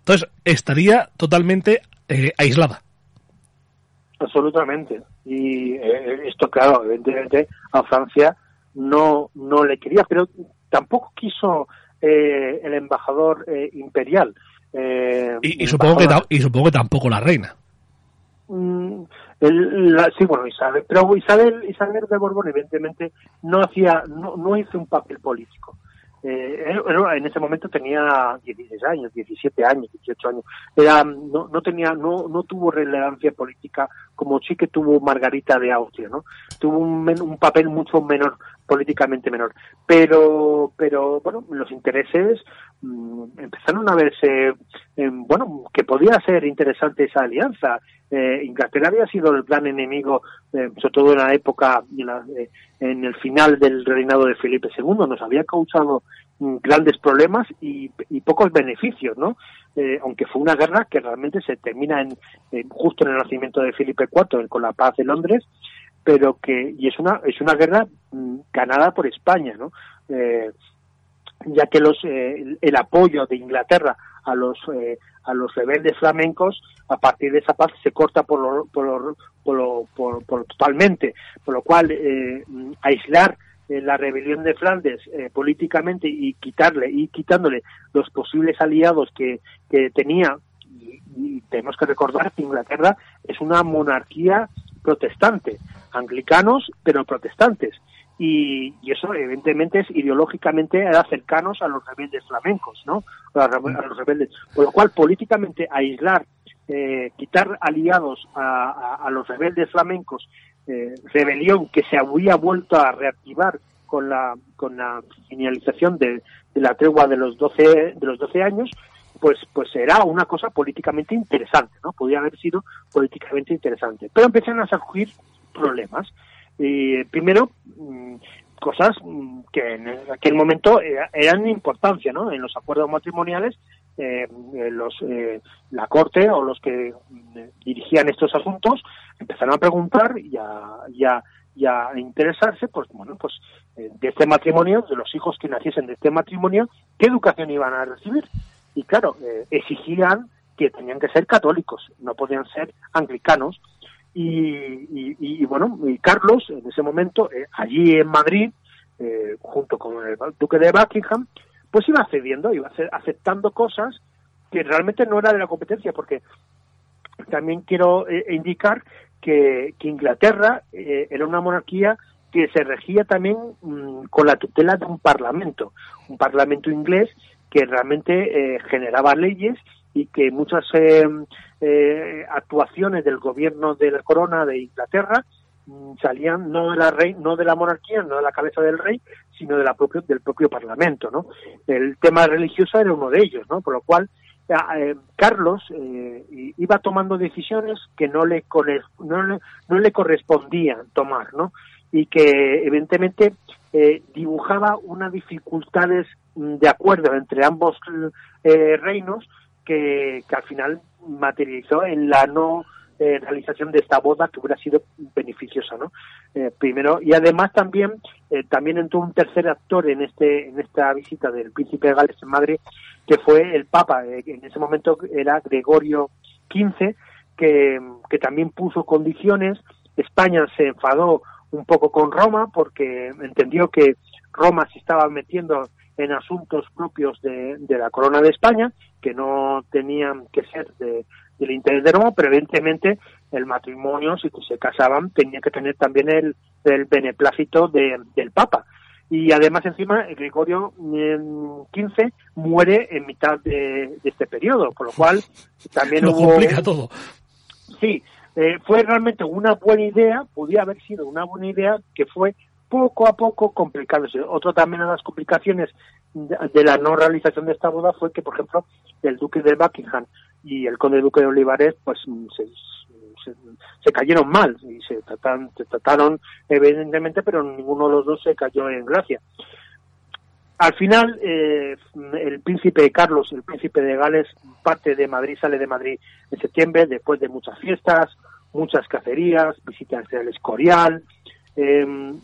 Entonces, estaría totalmente eh, aislada. Absolutamente. Y eh, esto, claro, evidentemente a Francia no, no le quería, pero tampoco quiso el embajador imperial. y, supongo que, y supongo que tampoco la reina. Mm, la, sí, bueno, Isabel, pero Isabel, Isabel de Borbón evidentemente no hacía, no, no hizo un papel político. Eh, en ese momento tenía 16 años, 17 años, 18 años. No, no tenía, no, no tuvo relevancia política como sí que tuvo Margarita de Austria, ¿no? Tuvo un, un papel mucho menor, políticamente menor. Pero, pero bueno, los intereses mm, empezaron a verse, bueno, que podía ser interesante esa alianza. Eh, Inglaterra había sido el gran enemigo, eh, sobre todo en la época, en, eh, en, el final del reinado de Felipe II, nos había causado mm, grandes problemas y, y, pocos beneficios, ¿no? Eh, aunque fue una guerra que realmente se termina en, justo en el nacimiento de Felipe IV, con la paz de Londres, pero que y es una es una guerra mm, ganada por España, ¿no? Eh, ya que los eh, el apoyo de Inglaterra a los eh, a los rebeldes flamencos a partir de esa paz se corta por lo, por, por, por, por totalmente por lo cual aislar la rebelión de Flandes políticamente y quitarle y quitándole los posibles aliados que, que tenía y, tenemos que recordar que Inglaterra es una monarquía protestante, anglicanos pero protestantes. Y, eso evidentemente es ideológicamente era cercanos a los rebeldes flamencos, ¿no? A los rebeldes. Por lo cual políticamente aislar eh, quitar aliados a, los rebeldes flamencos, eh, rebelión que se había vuelto a reactivar con la con la finalización de, la tregua de los 12 de los 12 años, pues pues era una cosa políticamente interesante, ¿no? Podía haber sido políticamente interesante, pero empiezan a surgir problemas. Y primero mm, cosas mm, que en aquel momento eran de importancia, ¿no? En los acuerdos matrimoniales eh, eh, los, eh, la Corte o los que dirigían estos asuntos empezaron a preguntar y a, a, interesarse, pues bueno, pues de este matrimonio, de los hijos que naciesen de este matrimonio, qué educación iban a recibir. Y claro, exigían que tenían que ser católicos, no podían ser anglicanos. Y, y, bueno, y Carlos, en ese momento, allí en Madrid, junto con el duque de Buckingham, pues iba cediendo, iba aceptando cosas que realmente no era de la competencia, porque también quiero eh, indicar que, Inglaterra eh, era una monarquía que se regía también mm, con la tutela de un parlamento, un parlamento inglés que realmente eh, generaba leyes y que muchas actuaciones del gobierno de la corona de Inglaterra Mm, salían no de la rey, no de la monarquía, no de la cabeza del rey, sino de la propio, del propio parlamento, ¿no? El tema religioso era uno de ellos, ¿no? Por lo cual eh, Carlos eh, iba tomando decisiones que no le, no le, no le correspondían tomar, ¿no? Y que evidentemente eh, dibujaba unas dificultades mm, de acuerdo entre ambos reinos que, que al final materializó en la no eh, realización de esta boda que hubiera sido beneficiosa, ¿no? Eh, primero y además también eh, también entró un tercer actor en este en esta visita del príncipe de Gales en Madrid que fue el Papa, en ese momento era Gregorio XV que, que también puso condiciones. España se enfadó un poco con Roma porque entendió que Roma se estaba metiendo en asuntos propios de, de la corona de España, que no tenían que ser de, del interés de Roma, pero evidentemente el matrimonio, si se casaban, tenía que tener también el, el beneplácito de, del Papa. Y además encima Gregorio XV muere en mitad de, este periodo, por lo cual también Lo hubo... complica todo. Sí, eh, fue realmente una buena idea, podía haber sido una buena idea que fue poco a poco complicándose. Otra también de las complicaciones de la no realización de esta boda fue que, por ejemplo, el duque de Buckingham y el conde duque de Olivares pues mm, se, se, cayeron mal y se trataron, se trataron evidentemente pero ninguno de los dos se cayó en gracia al final eh, el príncipe Carlos el príncipe de Gales parte de Madrid sale de Madrid en septiembre después de muchas fiestas muchas cacerías visitas al Escorial em,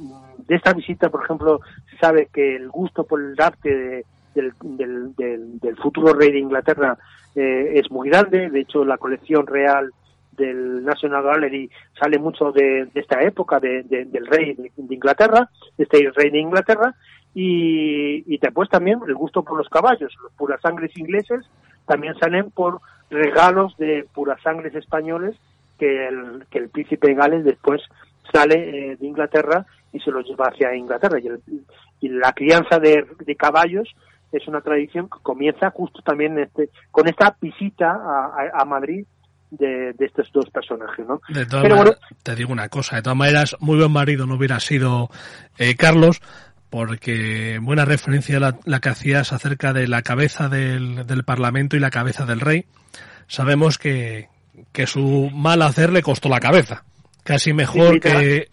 de esta visita por ejemplo se sabe que el gusto por el arte de, del, del, del, futuro rey de Inglaterra eh, es muy grande. De hecho, la colección real del National Gallery sale mucho de, esta época de, del rey de, Inglaterra, este rey de Inglaterra, y, y después también el gusto por los caballos. Los puras sangres ingleses también salen por regalos de puras sangres españoles que el, que el príncipe de Gales después sale eh, de Inglaterra y se los lleva hacia Inglaterra. Y, y la crianza de, de caballos es una tradición que comienza justo también este, con esta visita a, Madrid de, estos dos personajes, ¿no? Pero te digo una cosa, de todas maneras, muy buen marido no hubiera sido eh, Carlos, porque buena referencia la, la, que hacías acerca de la cabeza del, del, Parlamento y la cabeza del rey. Sabemos que, que su mal hacer le costó la cabeza. Casi mejor que...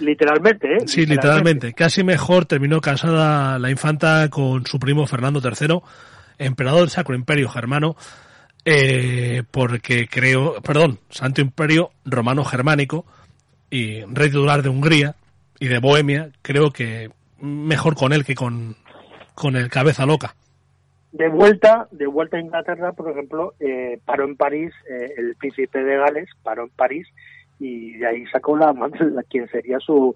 Literalmente, ¿eh? Sí, literalmente. Casi mejor terminó casada la infanta con su primo Fernando III, emperador del Sacro Imperio Germano, eh, porque creo, perdón, Santo Imperio Romano Germánico y rey titular de Hungría y de Bohemia, creo que mejor con él que con, con el cabeza loca. De vuelta, de vuelta a Inglaterra, por ejemplo, eh, paró en París, eh, el príncipe de Gales paró en París y de ahí sacó la, <laughs> la quien sería su,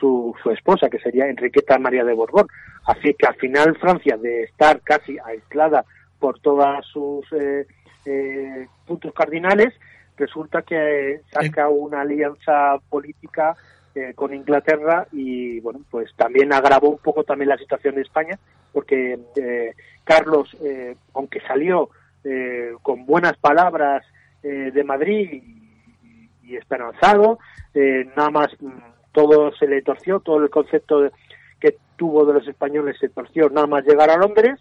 su, su, esposa, que sería Enriqueta María de Borbón. Así que al final Francia, de estar casi aislada por todos sus eh, eh, puntos cardinales, resulta que saca una alianza política eh, con Inglaterra y bueno, pues también agravó un poco también la situación de España, porque Carlos, aunque salió con buenas palabras de Madrid y, esperanzado, nada más mm, todo se le torció, todo el concepto que tuvo de los españoles se torció nada más llegar a Londres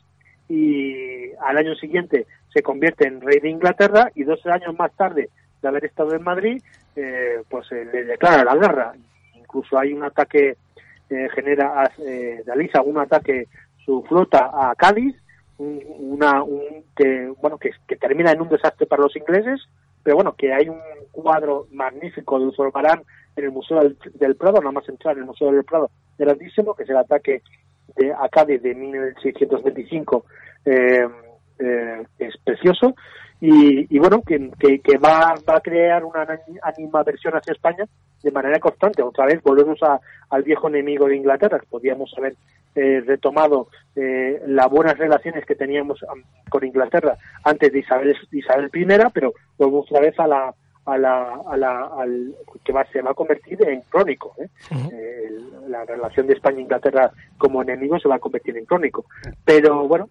y al año siguiente se convierte en rey de Inglaterra y dos años más tarde de haber estado en Madrid, eh, pues eh, le declara la guerra. Incluso hay un ataque, eh, genera, eh, realiza un ataque su flota a Cádiz, una, un, que, bueno, que, que, termina en un desastre para los ingleses, pero bueno, que hay un cuadro magnífico de Zurbarán en el Museo del, Prado, nada más entrar en el Museo del Prado, grandísimo, que es el ataque de, a Cádiz de 1625, eh, eh, es precioso, y, bueno, que, que, va, va, a crear una animaversión hacia España de manera constante. Otra vez volvemos a, al viejo enemigo de Inglaterra. Podíamos haber eh, retomado eh, las buenas relaciones que teníamos con Inglaterra antes de Isabel, Isabel I, pero volvemos otra vez a la, a la, a la al, que va, se va a convertir en crónico. ¿eh? eh la relación de España e Inglaterra como enemigo se va a convertir en crónico. Pero bueno,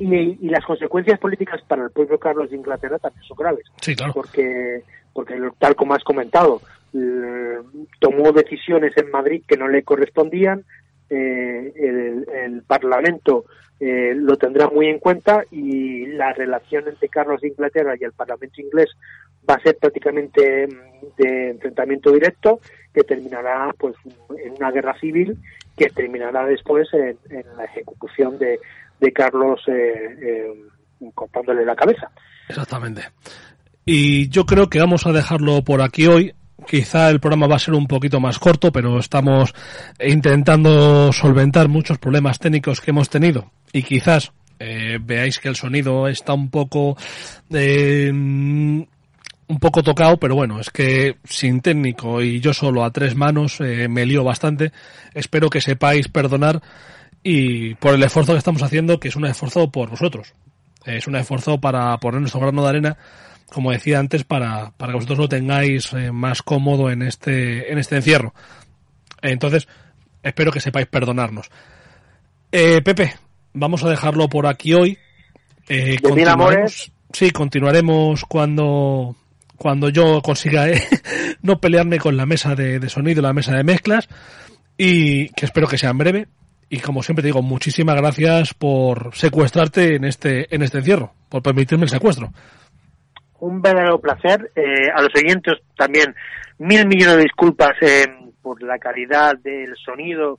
y, las consecuencias políticas para el pueblo Carlos de Inglaterra también son graves. Sí, claro. Porque, porque tal como has comentado, tomó decisiones en Madrid que no le correspondían, eh, el, el, Parlamento eh, lo tendrá muy en cuenta y la relación entre Carlos de Inglaterra y el Parlamento inglés va a ser prácticamente mm, de enfrentamiento directo que terminará pues en una guerra civil que terminará después en, la ejecución de, de Carlos eh, eh, cortándole la cabeza. Exactamente. Y yo creo que vamos a dejarlo por aquí hoy. Quizá el programa va a ser un poquito más corto, pero estamos intentando solventar muchos problemas técnicos que hemos tenido. Y quizás eh, veáis que el sonido está un poco eh, un poco tocado, pero bueno, es que sin técnico y yo solo a tres manos me lío bastante. Espero que sepáis perdonar y por el esfuerzo que estamos haciendo, que es un esfuerzo por vosotros. Es un esfuerzo para poner nuestro grano de arena, como decía antes, para, para que vosotros lo tengáis eh, más cómodo en este, en este encierro. Entonces, espero que sepáis perdonarnos. Eh, Pepe, vamos a dejarlo por aquí hoy. Eh, continuaremos, sí, continuaremos cuando cuando yo consiga eh, <laughs> no pelearme con la mesa de, sonido, la mesa de mezclas, y que espero que sea en breve. Y como siempre te digo, muchísimas gracias por secuestrarte en este, en este encierro, por permitirme el secuestro. Un verdadero placer. Eh, a los siguientes también mil millones de disculpas eh, por la calidad del sonido.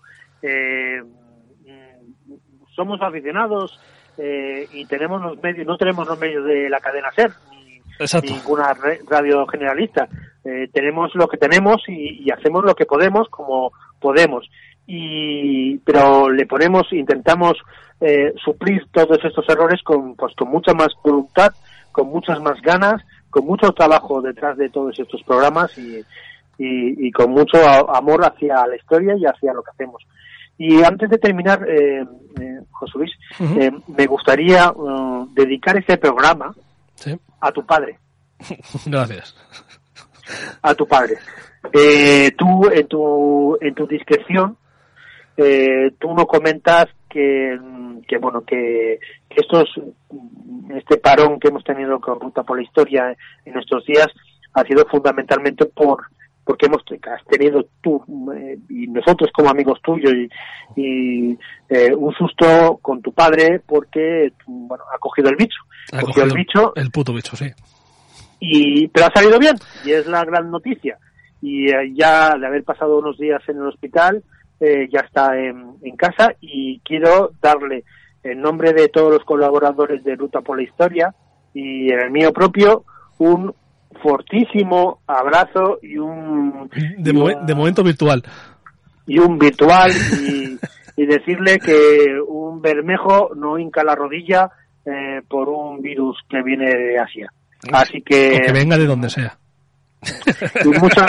somos aficionados y tenemos los medios, no tenemos los medios de la cadena SER, ninguna radio generalista. Eh, tenemos lo que tenemos y, hacemos lo que podemos como podemos. Y, pero le ponemos, intentamos eh, suplir todos estos errores con, pues, con mucha más voluntad, con muchas más ganas, con mucho trabajo detrás de todos estos programas y, y, con mucho amor hacia la historia y hacia lo que hacemos. Y antes de terminar, eh, eh José Luis, me gustaría dedicar este programa a tu padre. <laughs> Gracias. A tu padre. Eh, tú, en tu, en tu discreción, eh, tú no comentas que, que bueno, que, estos, este parón que hemos tenido con Ruta por la Historia en estos días ha sido fundamentalmente por porque hemos has tenido tú eh, y nosotros como amigos tuyos y, eh, un susto con tu padre porque bueno ha cogido el bicho. Ha cogido el bicho el puto bicho sí. y pero ha salido bien y es la gran noticia. Y eh, ya de haber pasado unos días en el hospital ya está en, en, casa y quiero darle en nombre de todos los colaboradores de Ruta por la Historia y en el mío propio un fortísimo abrazo y un... De, momento virtual. Y un virtual y, decirle que un bermejo no hinca la rodilla eh, por un virus que viene de Asia. Así que... que venga de donde sea. muchos,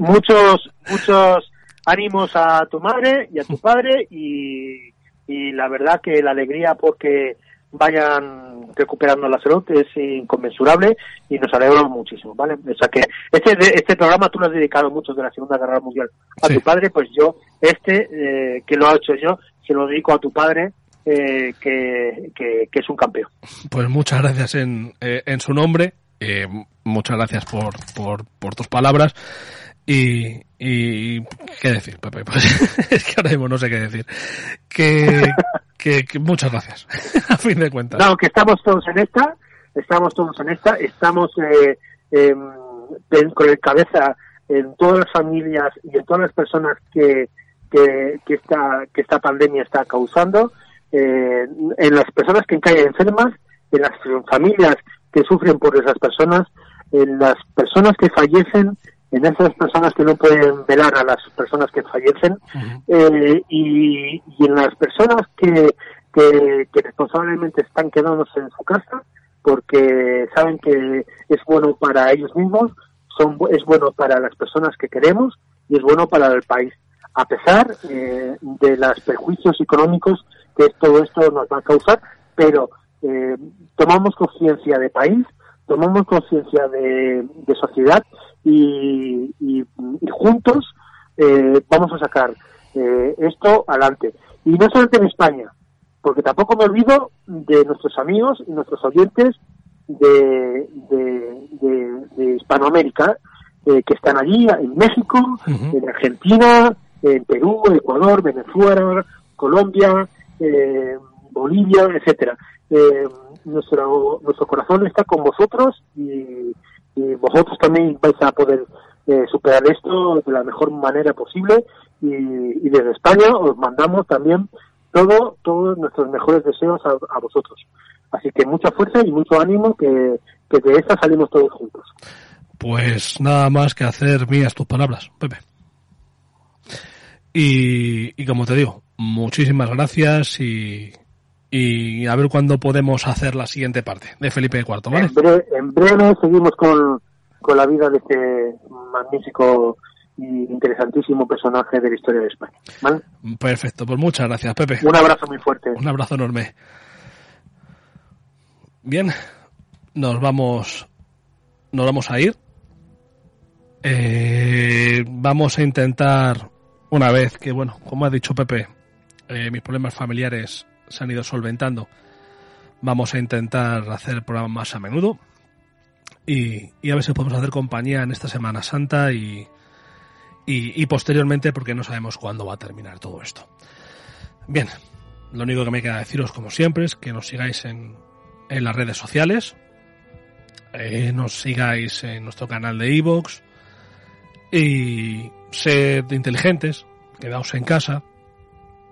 muchos, muchos ánimos a tu madre y a tu padre y, y la verdad que la alegría porque vayan recuperando la salud es inconmensurable y nos alegramos muchísimo, ¿vale? O sea que este, este programa tú lo has dedicado mucho de la Segunda Guerra Mundial a tu padre, pues yo, este, eh, que lo ha hecho yo, se lo dedico a tu padre, eh, que, que, es un campeón. Pues muchas gracias en, eh, en su nombre eh, muchas gracias por, por, por tus palabras. Y, y qué decir, Pepe, pues, <laughs> es que ahora mismo no sé qué decir. Que, que, muchas gracias, <laughs> a fin de cuentas. No, que estamos todos en esta, estamos todos en esta, estamos eh, eh, con el cabeza en todas las familias y en todas las personas que, que, que, esta, que esta pandemia está causando, eh, en las personas que caen enfermas, en las familias que sufren por esas personas, en las personas que fallecen, en esas personas que no pueden velar a las personas que fallecen eh, y, y en las personas que, que, que responsablemente están quedándose en su casa porque saben que es bueno para ellos mismos, son, es bueno para las personas que queremos y es bueno para el país, a pesar eh, de los perjuicios económicos que todo esto nos va a causar, pero eh, tomamos conciencia de país, tomamos conciencia de, de sociedad y, y, y juntos eh, vamos a sacar eh, esto adelante. Y no solamente en España, porque tampoco me olvido de nuestros amigos y nuestros oyentes de, de, de, de Hispanoamérica, eh, que están allí, en México, en Argentina, en Perú, Ecuador, Venezuela, Colombia, eh, Bolivia, etcétera. Eh, nuestro, nuestro corazón está con vosotros y, y vosotros también vais a poder eh, superar esto de la mejor manera posible y, desde España os mandamos también todo, todos nuestros mejores deseos a, vosotros. Así que mucha fuerza y mucho ánimo que, que de esta salimos todos juntos. Pues nada más que hacer mías tus palabras, Pepe. Y, y como te digo, muchísimas gracias y, y a ver cuándo podemos hacer la siguiente parte de Felipe IV, ¿vale? En breve, en breve seguimos con, con la vida de este magnífico y interesantísimo personaje de la historia de España. ¿vale? Perfecto, pues muchas gracias, Pepe. Un abrazo muy fuerte. Un abrazo enorme. Bien, nos vamos, nos vamos a ir. Eh, vamos a intentar, una vez que, bueno, como ha dicho Pepe, eh, mis problemas familiares se han ido solventando, vamos a intentar hacer el programa más a menudo y, a ver si podemos hacer compañía en esta Semana Santa y, y, posteriormente porque no sabemos cuándo va a terminar todo esto. Bien, lo único que me queda deciros, como siempre, es que nos sigáis en, en las redes sociales, eh, nos sigáis en nuestro canal de iVoox y sed inteligentes, quedaos en casa,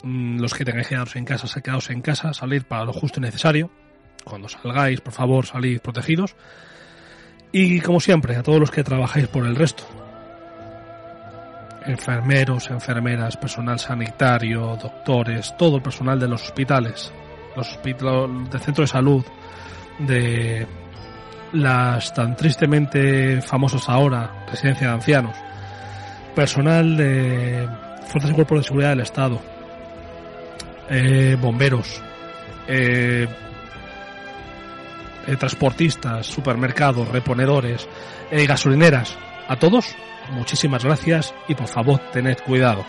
los que tengáis que en casa, quedaos en casa, salid para lo justo y necesario, cuando salgáis, por favor, salid protegidos, y como siempre, a todos los que trabajáis por el resto, enfermeros, enfermeras, personal sanitario, doctores, todo el personal de los hospitales, los hospitales del centro de salud, de las tan tristemente famosas ahora residencia de ancianos, personal de fuerzas y cuerpos de seguridad del Estado, eh, bomberos, eh, eh, transportistas, supermercados, reponedores, gasolineras, a todos, muchísimas gracias y por favor tened cuidado.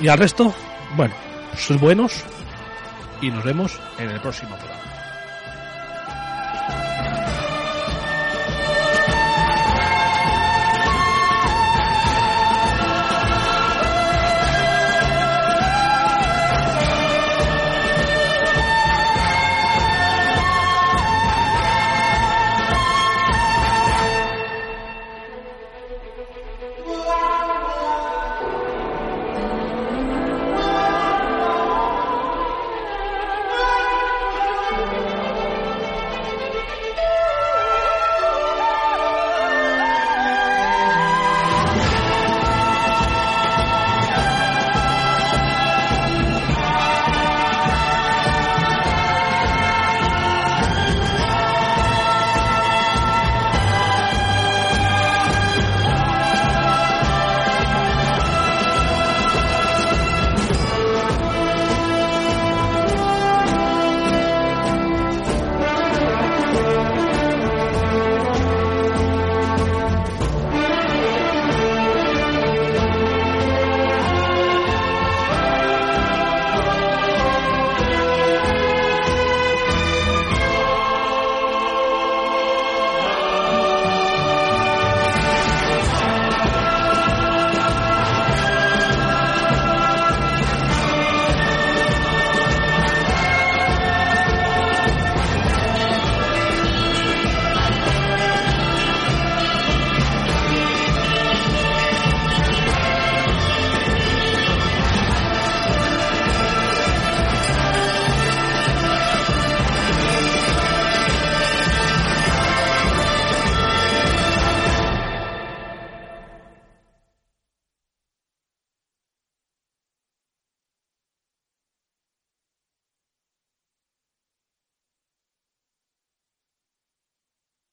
Y al resto, bueno, sois buenos y nos vemos en el próximo programa.